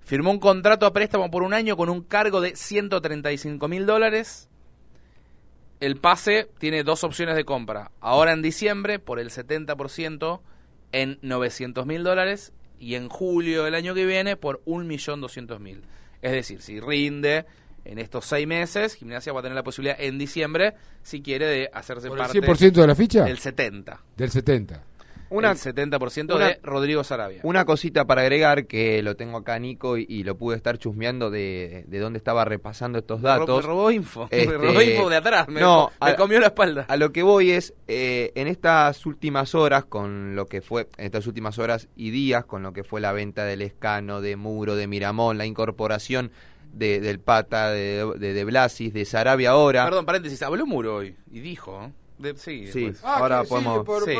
firmó un contrato a préstamo por un año con un cargo de 135 mil dólares. El pase tiene dos opciones de compra. Ahora en diciembre por el 70% en 900 mil dólares y en julio del año que viene por 1.200.000. Es decir, si rinde en estos seis meses, Gimnasia va a tener la posibilidad en diciembre, si quiere, de hacerse ¿Por el parte 100% de la ficha? El 70. Del 70. Una- el 70% una- de Rodrigo Sarabia. Una cosita para agregar que lo tengo acá Nico y, y lo pude estar chusmeando de, de dónde estaba repasando estos datos. me robó info, me Este, robó info de atrás, me- no, me a- comió la espalda. A lo que voy es, eh, en estas últimas horas, con lo que fue, en estas últimas horas y días, con lo que fue la venta del Escano, de Muro, de Miramón, la incorporación de, del Pata, de, de, de Blasis, de Sarabia ahora. Perdón, paréntesis, habló Muro hoy y dijo. De- sí, Sí, después. ahora podemos... sí.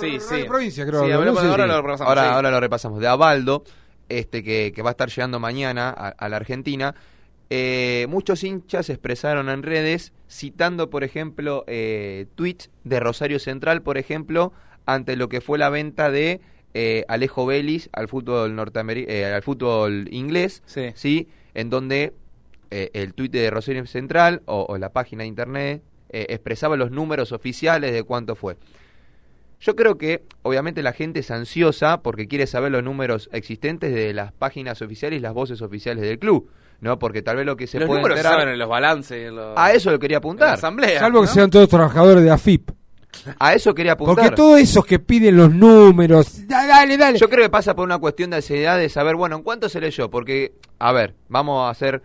Sí, sí. Provincia, creo. Sí. Sí, ahora sí. lo repasamos. Ahora, sí. ahora lo repasamos. De Abaldo, este que, que va a estar llegando mañana a, a la Argentina. Eh, muchos hinchas se expresaron en redes citando, por ejemplo, eh, tweets de Rosario Central, por ejemplo, ante lo que fue la venta de eh, Alejo Vélez al fútbol norteameri- eh, al fútbol inglés, Sí. en donde eh, el tuit de Rosario Central o, o la página de internet eh, expresaba los números oficiales de cuánto fue. Yo creo que obviamente la gente es ansiosa porque quiere saber los números existentes de las páginas oficiales y las voces oficiales del club, ¿no? Porque tal vez lo que se los puede números se enterar- saben en los balances. en los- A eso lo quería en la apuntar. asamblea. Salvo que sean todos trabajadores de AFIP. A eso quería apuntar. Porque todos esos que piden los números, da- dale, dale. Yo creo que pasa por una cuestión de ansiedad de saber, bueno, ¿en cuánto se leyó? Porque, a ver, vamos a hacer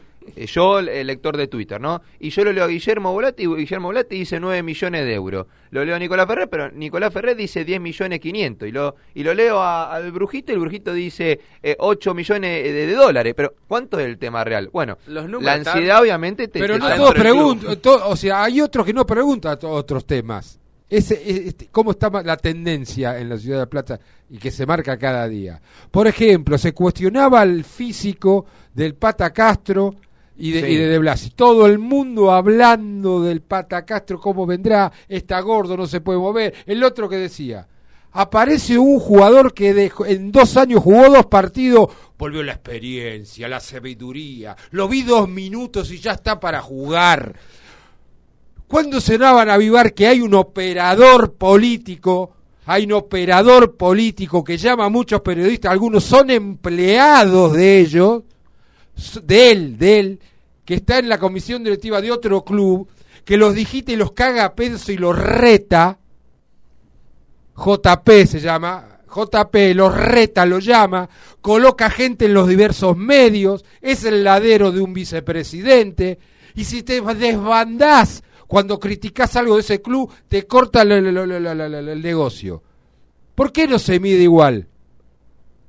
yo el, lector de Twitter, ¿no? Y yo lo leo a Guillermo Volati y Guillermo Volati dice 9 millones de euros. Lo leo a Nicolás Ferrer, pero Nicolás Ferrer dice 10 millones 500. Y lo, y lo leo a- al Brujito y el Brujito dice eh, 8 millones de, de dólares. Pero, ¿cuánto es el tema real? Bueno, Los la están- ansiedad obviamente te... Pero te no todos preguntan, to- o sea, hay otros que no preguntan otros temas. Ese, es- este, ¿Cómo está la tendencia en la ciudad de Plata y que se marca cada día? Por ejemplo, se cuestionaba el físico del Pata Castro y de, Sí. y de De Blasi. Todo el mundo hablando del Pata Castro, cómo vendrá, está gordo, no se puede mover. El otro que decía, aparece un jugador que dejó- en dos años jugó dos partidos, volvió la experiencia, la sabiduría, lo vi dos minutos y ya está para jugar. ¿Cuándo se van a avivar que hay un operador político? Hay un operador político que llama a muchos periodistas, algunos son empleados de ellos, de él, de él, que está en la comisión directiva de otro club, que los digita y los caga a peso y los reta. JP se llama, JP los reta, lo llama, coloca gente en los diversos medios, es el ladero de un vicepresidente, y si te desbandás cuando criticás algo de ese club, te corta el negocio. ¿Por qué no se mide igual?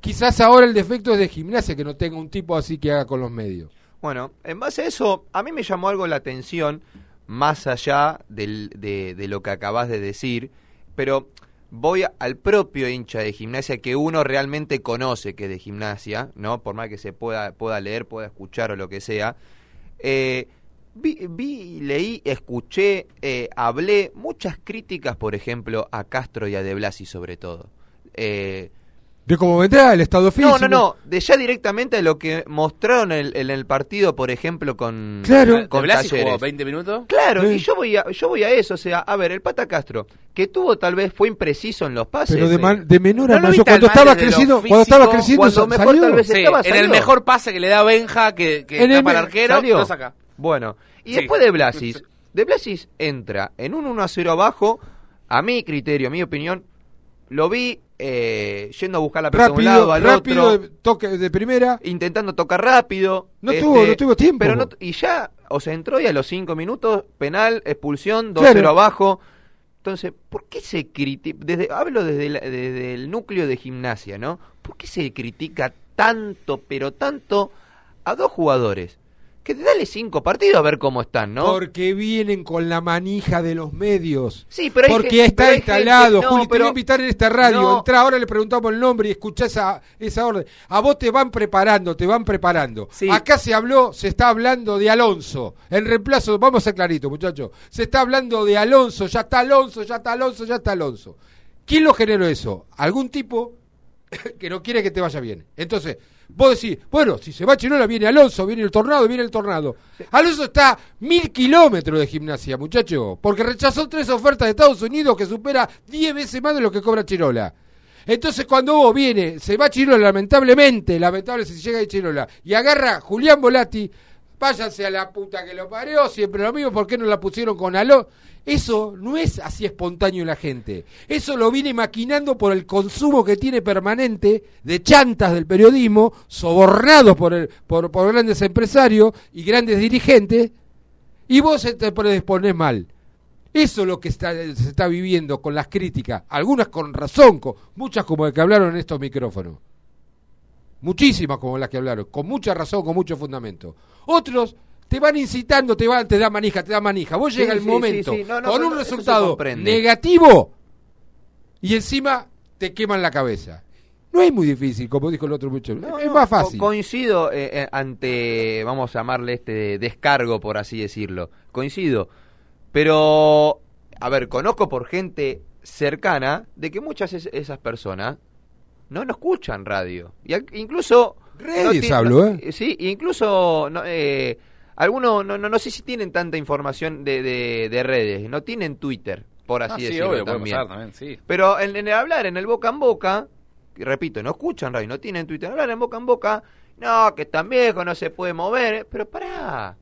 Quizás ahora el defecto es de gimnasia, que no tenga un tipo así que haga con los medios. Bueno, en base a eso, a mí me llamó algo la atención, más allá de, lo que acabas de decir, pero voy al propio hincha de gimnasia que uno realmente conoce que es de gimnasia, ¿no? Por más que se pueda, pueda leer, pueda escuchar o lo que sea. Eh, vi, vi, leí, escuché, eh, hablé muchas críticas, por ejemplo, a Castro y a De Blasi sobre todo. Eh, De cómo vendrá el estado físico. no, no, no, de ya directamente a lo que mostraron en el, en el partido, por ejemplo, con, Claro. con ¿De Blasi Talleres. jugó 20 minutos? Claro, y yo voy, a, yo voy a eso, o sea, a ver, el Pata Castro, que tuvo tal vez, fue impreciso en los pases. Pero de, eh, man- de menor a ¿No lo mayor, cuando estaba creciendo, físico? cuando estaba creciendo, Cuando mejor salió. tal vez Sí, estaba, en el mejor pase que le da Benja, que, que En el tapa al me- arquero, salió. lo saca. Bueno, y Sí. después de Blasis, de Blasis entra en un 1 a 0 abajo, a mi criterio, a mi opinión, lo vi eh, yendo a buscar la pelota de un Rápido, lado al rápido, otro. de- toque de primera. intentando tocar rápido. No este, tuvo- no tuvo tiempo. Pero no, y ya, o sea, entró y a los cinco minutos, penal, expulsión, 2-0 Claro. abajo. Entonces, ¿por qué se critica? Desde, hablo desde, la- desde el núcleo de gimnasia, ¿no? ¿Por qué se critica tanto, pero tanto, a dos jugadores Que dale cinco partidos a ver cómo están, ¿no? Porque vienen con la manija de los medios. Sí, pero Porque gente- está pero instalado. no, Juli, te voy a invitar en esta radio. No. Entra ahora, le preguntamos el nombre y escuchá esa, esa orden. A vos te van preparando, te van preparando. Acá se habló, se está hablando de Alonso. En reemplazo, vamos a ser claritos, muchachos. Se está hablando de Alonso, ya está Alonso, ya está Alonso, ya está Alonso. ¿Quién lo generó eso? Algún tipo que no quiere que te vaya bien. Entonces, vos decís, bueno, si se va Chirola, viene Alonso, viene el tornado, viene el tornado. Alonso está mil kilómetros de gimnasia, muchacho, porque rechazó tres ofertas de Estados Unidos que supera diez veces más de lo que cobra Chirola. Entonces cuando vos viene, se va Chirola, lamentablemente, lamentable si llega de Chirola, y agarra Julián Volati, váyanse a la puta que lo parió, siempre lo mismo, ¿por qué no la pusieron con Alonso? Eso no es así espontáneo la gente. Eso lo viene maquinando por el consumo que tiene permanente de chantas del periodismo, sobornados por, el, por, por grandes empresarios y grandes dirigentes, y vos te predisponés mal. Eso es lo que está, se está viviendo con las críticas, algunas con razón, con, muchas como las que hablaron en estos micrófonos. Muchísimas como las que hablaron, con mucha razón, con mucho fundamento. Otros te van incitando, te van, te da manija, te da manija. Vos Sí, llega el sí, momento sí. No, no, con un no, se resultado negativo y encima te queman la cabeza. No es muy difícil, como dijo el otro muchacho. es más fácil. Co- coincido eh, eh, ante, vamos a llamarle este descargo, por así decirlo. Coincido. Pero, a ver, conozco por gente cercana de que muchas es- esas personas no no escuchan radio. Y incluso... Redes no- ¿eh? Sí, incluso... No, eh, algunos, no, no, no sé si tienen tanta información de, de, de redes, no tienen Twitter, por así Ah, sí, decirlo obvio, puede también. pasar también, sí. Pero en, en el hablar, en el boca en boca, y repito, no escuchan radio, no tienen Twitter, hablar en boca en boca, no, que están viejos, no se puede mover, pero pará,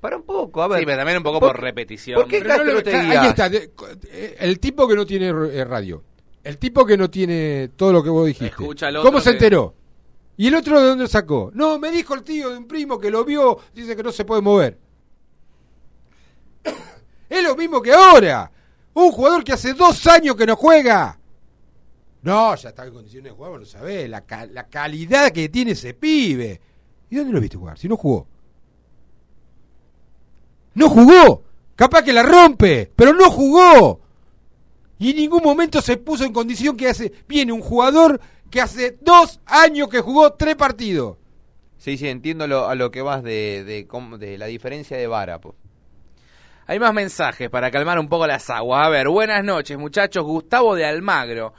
pará un poco, a ver. Sí, pero también un poco ¿por repetición. ¿Por qué Pero no Castro lo- te ahí está, eh, el tipo que no tiene eh, radio, el tipo que no tiene todo lo que vos dijiste. ¿Cómo se que- enteró? ¿Y el otro de dónde sacó? No, me dijo el tío de un primo que lo vio, dice que no se puede mover. Es lo mismo que ahora. Un jugador que hace dos años que no juega. No, ya está en condiciones de jugar, vos lo sabés. La, ca- la calidad que tiene ese pibe. ¿Y dónde lo viste jugar? Si no jugó. No jugó. Capaz que la rompe, pero no jugó. Y en ningún momento se puso en condición que hace. Viene un jugador que hace dos años que jugó tres partidos. Sí, sí, entiendo lo- a lo que vas de, de, cómo- de la diferencia de vara. po. Hay más mensajes para calmar un poco las aguas. A ver, buenas noches, muchachos. Gustavo de Almagro.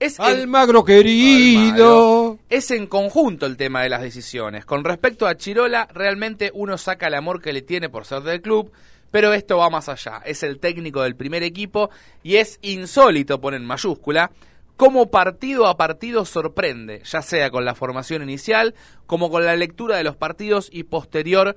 Es en- Almagro querido. Es en conjunto el tema de las decisiones. Con respecto a Chirola, realmente uno saca el amor que le tiene por ser del club, pero esto va más allá. Es el técnico del primer equipo y es insólito, poner en mayúscula, cómo partido a partido sorprende, ya sea con la formación inicial, como con la lectura de los partidos y posterior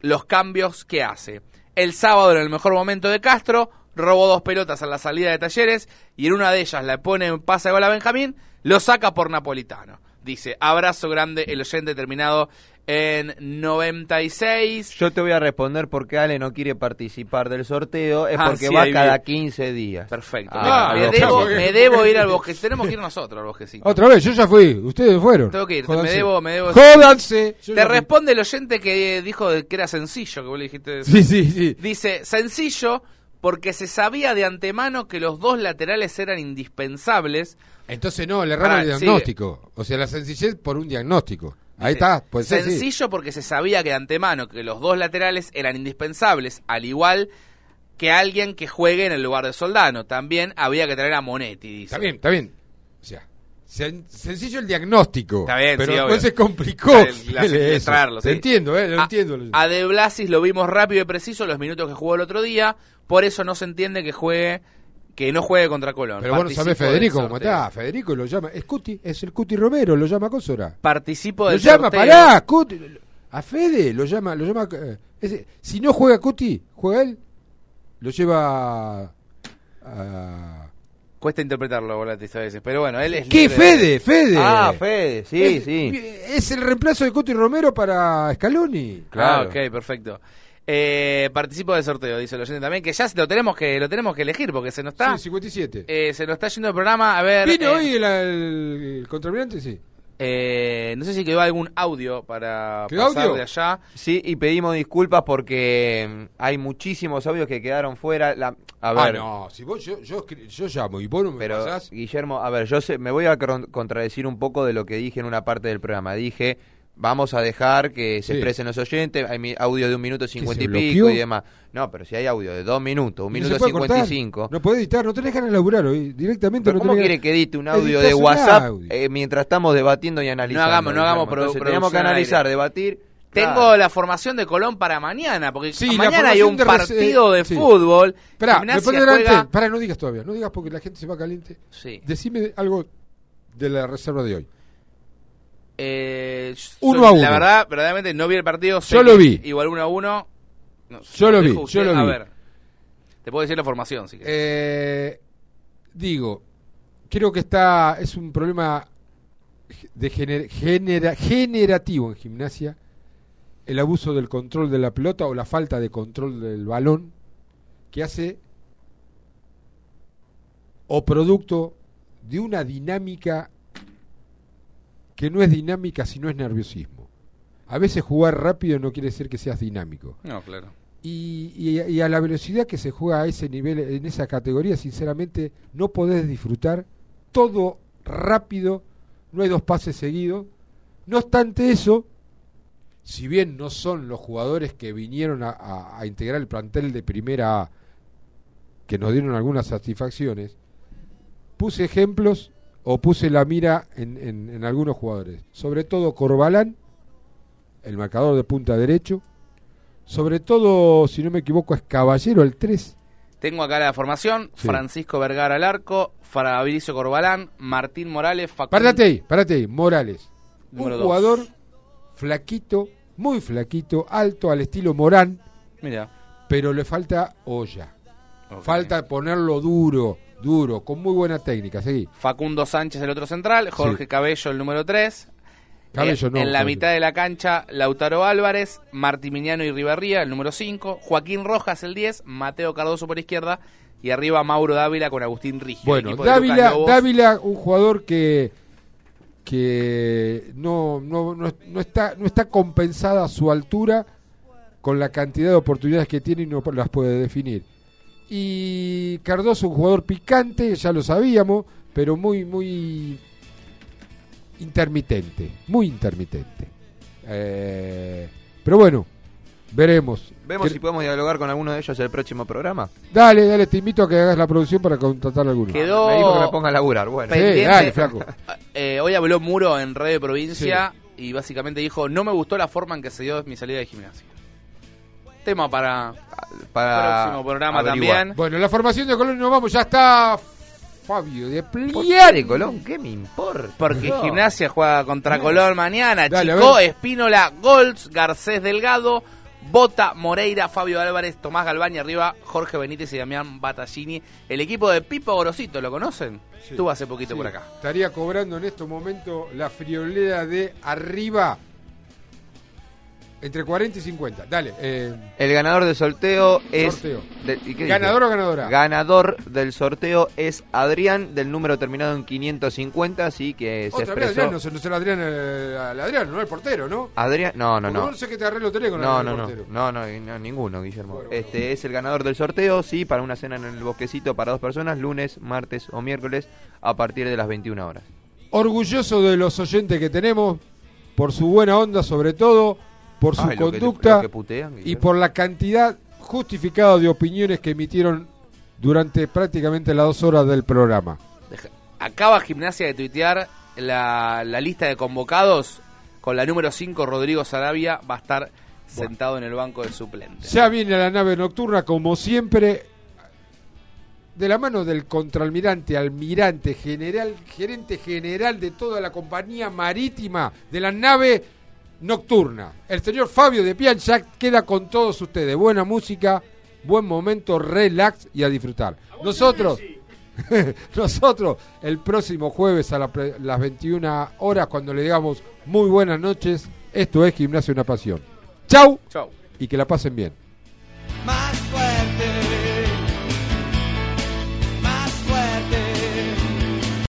los cambios que hace. El sábado, en el mejor momento de Castro, robó dos pelotas a la salida de Talleres y en una de ellas le pone un pase de gol a Benjamín, lo saca por Napolitano. Dice, abrazo grande, el oyente terminado en 96. Yo te voy a responder porque Ale no quiere participar del sorteo, es Ah, porque sí, va cada vi. 15 días. Perfecto. Ah, me, me bien. debo, me debo ir al bosque. Tenemos que ir nosotros al bosquecito. Otra vez, yo ya fui. Ustedes fueron. Tengo que ir, me debo, me debo. Jódanse. Te responde el oyente que dijo que era sencillo, que vos le dijiste. Sí, sí, sí. Dice, sencillo porque se sabía de antemano que los dos laterales eran indispensables. Entonces no, le erraron Pará, el diagnóstico. O sea, la sencillez por un diagnóstico. Ahí está. Pues sí. sencillo porque se sabía que de antemano que los dos laterales eran indispensables, al igual que alguien que juegue en el lugar de Soldano. También había que traer a Monetti, dice. Está bien, está bien. O sea, sen- sencillo el diagnóstico. Está bien, pero sí, después obvio. se complicó. El- la- traerlo, sí. entiendo, eh, lo A- entiendo. A De Blasis lo vimos rápido y preciso los minutos que jugó el otro día, por eso no se entiende que juegue que no juegue contra Colón. Pero bueno, Participo ¿sabés del Federico cómo está? Federico lo llama. Es Cuti, es el Cuti Romero, lo llama Cosora. Participo Lo del llama, sorteo. pará, Cuti. A Fede lo llama, lo llama. eh, ese- si no juega Cuti, juega él, lo lleva a. Cuesta interpretarlo, Volatis, a veces, pero bueno, él es ¿Qué libre Fede? Fede. Ah, Fede, sí, es, sí. Es el reemplazo de Cuti Romero para Scaloni. Ah, ok, perfecto. Eh, participo del sorteo, dice el oyente también, que ya lo tenemos que lo tenemos que elegir porque se nos está Sí, 57. eh, se nos está yendo el programa. A ver, ¿Vino eh, hoy el, el? Sí. Eh, no sé si quedó algún audio para ¿Quedó pasar audio? de allá. Sí, y pedimos disculpas porque mm, hay muchísimos audios que quedaron fuera. La, a Ah, ver, no, si vos, yo, yo, escri- yo llamo y vos no me pero pasás. Guillermo, a ver, yo sé- me voy a contradecir un poco de lo que dije en una parte del programa. Dije, vamos a dejar que se Sí. expresen los oyentes. Hay mi- audio de un minuto cincuenta y pico y demás. No, pero si hay audio de dos minutos, un No minuto cincuenta y cinco. No podés editar, no tenés ganas de laburar hoy. Directamente ¿Pero no ¿Cómo tenés quiere que edite un audio Editas de WhatsApp audio. eh, mientras estamos debatiendo y analizando? hagamos- no hagamos? Entonces, Tenemos que analizar, aire. debatir. Tengo Claro. la formación de Colón para mañana, porque Sí, mañana hay un de partido de sí. fútbol. Me juega- Pará, no digas todavía. No digas porque la gente se va caliente. Sí. Decime algo de la reserva de hoy. Eh, Uno soy- a uno. La verdad, verdaderamente no vi el partido. Yo lo vi. Igual uno a uno. No, Yo lo vi, a yo ver, te puedo decir la formación, si querés. Eh, digo, creo que está es un problema de gener- genera- generativo en gimnasia el abuso del control de la pelota o la falta de control del balón que hace o producto de una dinámica que no es dinámica sino es nerviosismo. A veces jugar rápido no quiere decir que seas dinámico. No, claro. Y, y- y a la velocidad que se juega a ese nivel, en esa categoría, sinceramente, no podés disfrutar todo rápido, no hay dos pases seguidos. No obstante eso, si bien no son los jugadores que vinieron a, a- a integrar el plantel de primera A, que nos dieron algunas satisfacciones, puse ejemplos o puse la mira en, en- en algunos jugadores. Sobre todo Corbalán, el marcador de punta derecho. Sobre todo, si no me equivoco, es Caballero el 3. Tengo acá la formación: Sí. Francisco Vergara al arco, Fabricio Corbalán, Martín Morales, Facundo. Párate ahí, párate ahí. Morales. Número un dos. jugador flaquito, muy flaquito, alto al estilo Morán, Mira. pero le falta olla. Falta ponerlo duro, duro, con muy buena técnica. Seguí. Facundo Sánchez, el otro central, Jorge Sí. Cabello, el número 3. Cabello no, En la Cabello. mitad de la cancha, Lautaro Álvarez, Martimiñano y Riverría, el número 5. Joaquín Rojas, el 10. Mateo Cardoso por izquierda. Y arriba Mauro Dávila con Agustín Rigio. Bueno, Dávila. Dávila, un jugador que que no, no, no, no está no está compensada su altura con la cantidad de oportunidades que tiene y no las puede definir. Y Cardoso, un jugador picante, ya lo sabíamos, pero muy, muy intermitente, muy intermitente. Eh, pero bueno, veremos. Vemos si podemos dialogar con alguno de ellos en el próximo programa. Dale, dale, te invito a que hagas la producción para contratar a alguno. Quedó Me dijo que me ponga a laburar. Bueno, Sí, dale, flaco. Eh, hoy habló Muro en Radio Provincia y básicamente dijo: No me gustó la forma en que se dio mi salida de gimnasia. Tema para, para próximo programa averiguar. también. Bueno, la formación de Colón nos vamos, ya está Fabio de ¿Por qué Pliar. de Colón? ¿Qué me importa? Porque No. Gimnasia juega contra Colón mañana. Dale, Chico. Espínola, Golds, Garcés Delgado, Bota, Moreira, Fabio Álvarez, Tomás Galván y arriba Jorge Benítez y Damián Battaglini. El equipo de Pipo Gorosito, ¿lo conocen? Estuvo hace poquito Sí, por acá. Estaría cobrando en este momento la friolera de arriba entre 40 y 50. Dale. eh, El ganador del sorteo es. Sorteo. de- ¿y qué ¿Ganador o ganadora? Ganador del sorteo es Adrián, del número terminado en 550, así que se otra vez expresó. Adrián, no se no será Adrián, eh, al Adrián, no el portero, ¿no? Adrián, no, no, no. vos sé que te arreglo tenés con No, no, el no, portero. no, no, no, ninguno, Guillermo. Este es el ganador del sorteo, sí, para una cena en el bosquecito para dos personas, lunes, martes o miércoles a partir de las 21 horas. Orgulloso de los oyentes que tenemos, por su buena onda sobre todo, por su que- conducta lo que putean, y por la cantidad justificada de opiniones que emitieron durante prácticamente las dos horas del programa. Acaba Gimnasia de tuitear la, la lista de convocados con la número 5, Rodrigo Sarabia, va a estar sentado en el banco de suplentes. Ya viene la nave nocturna, como siempre, de la mano del contraalmirante, almirante, general, gerente general de toda la compañía marítima de la nave nocturna. El señor Fabio de Piancha queda con todos ustedes. Buena música, buen momento, relax y a disfrutar. Nosotros, nosotros, el próximo jueves a la las 21 horas, cuando le digamos muy buenas noches, esto es Gimnasio Una Pasión. Chau Chau. y que la pasen bien. más fuerte.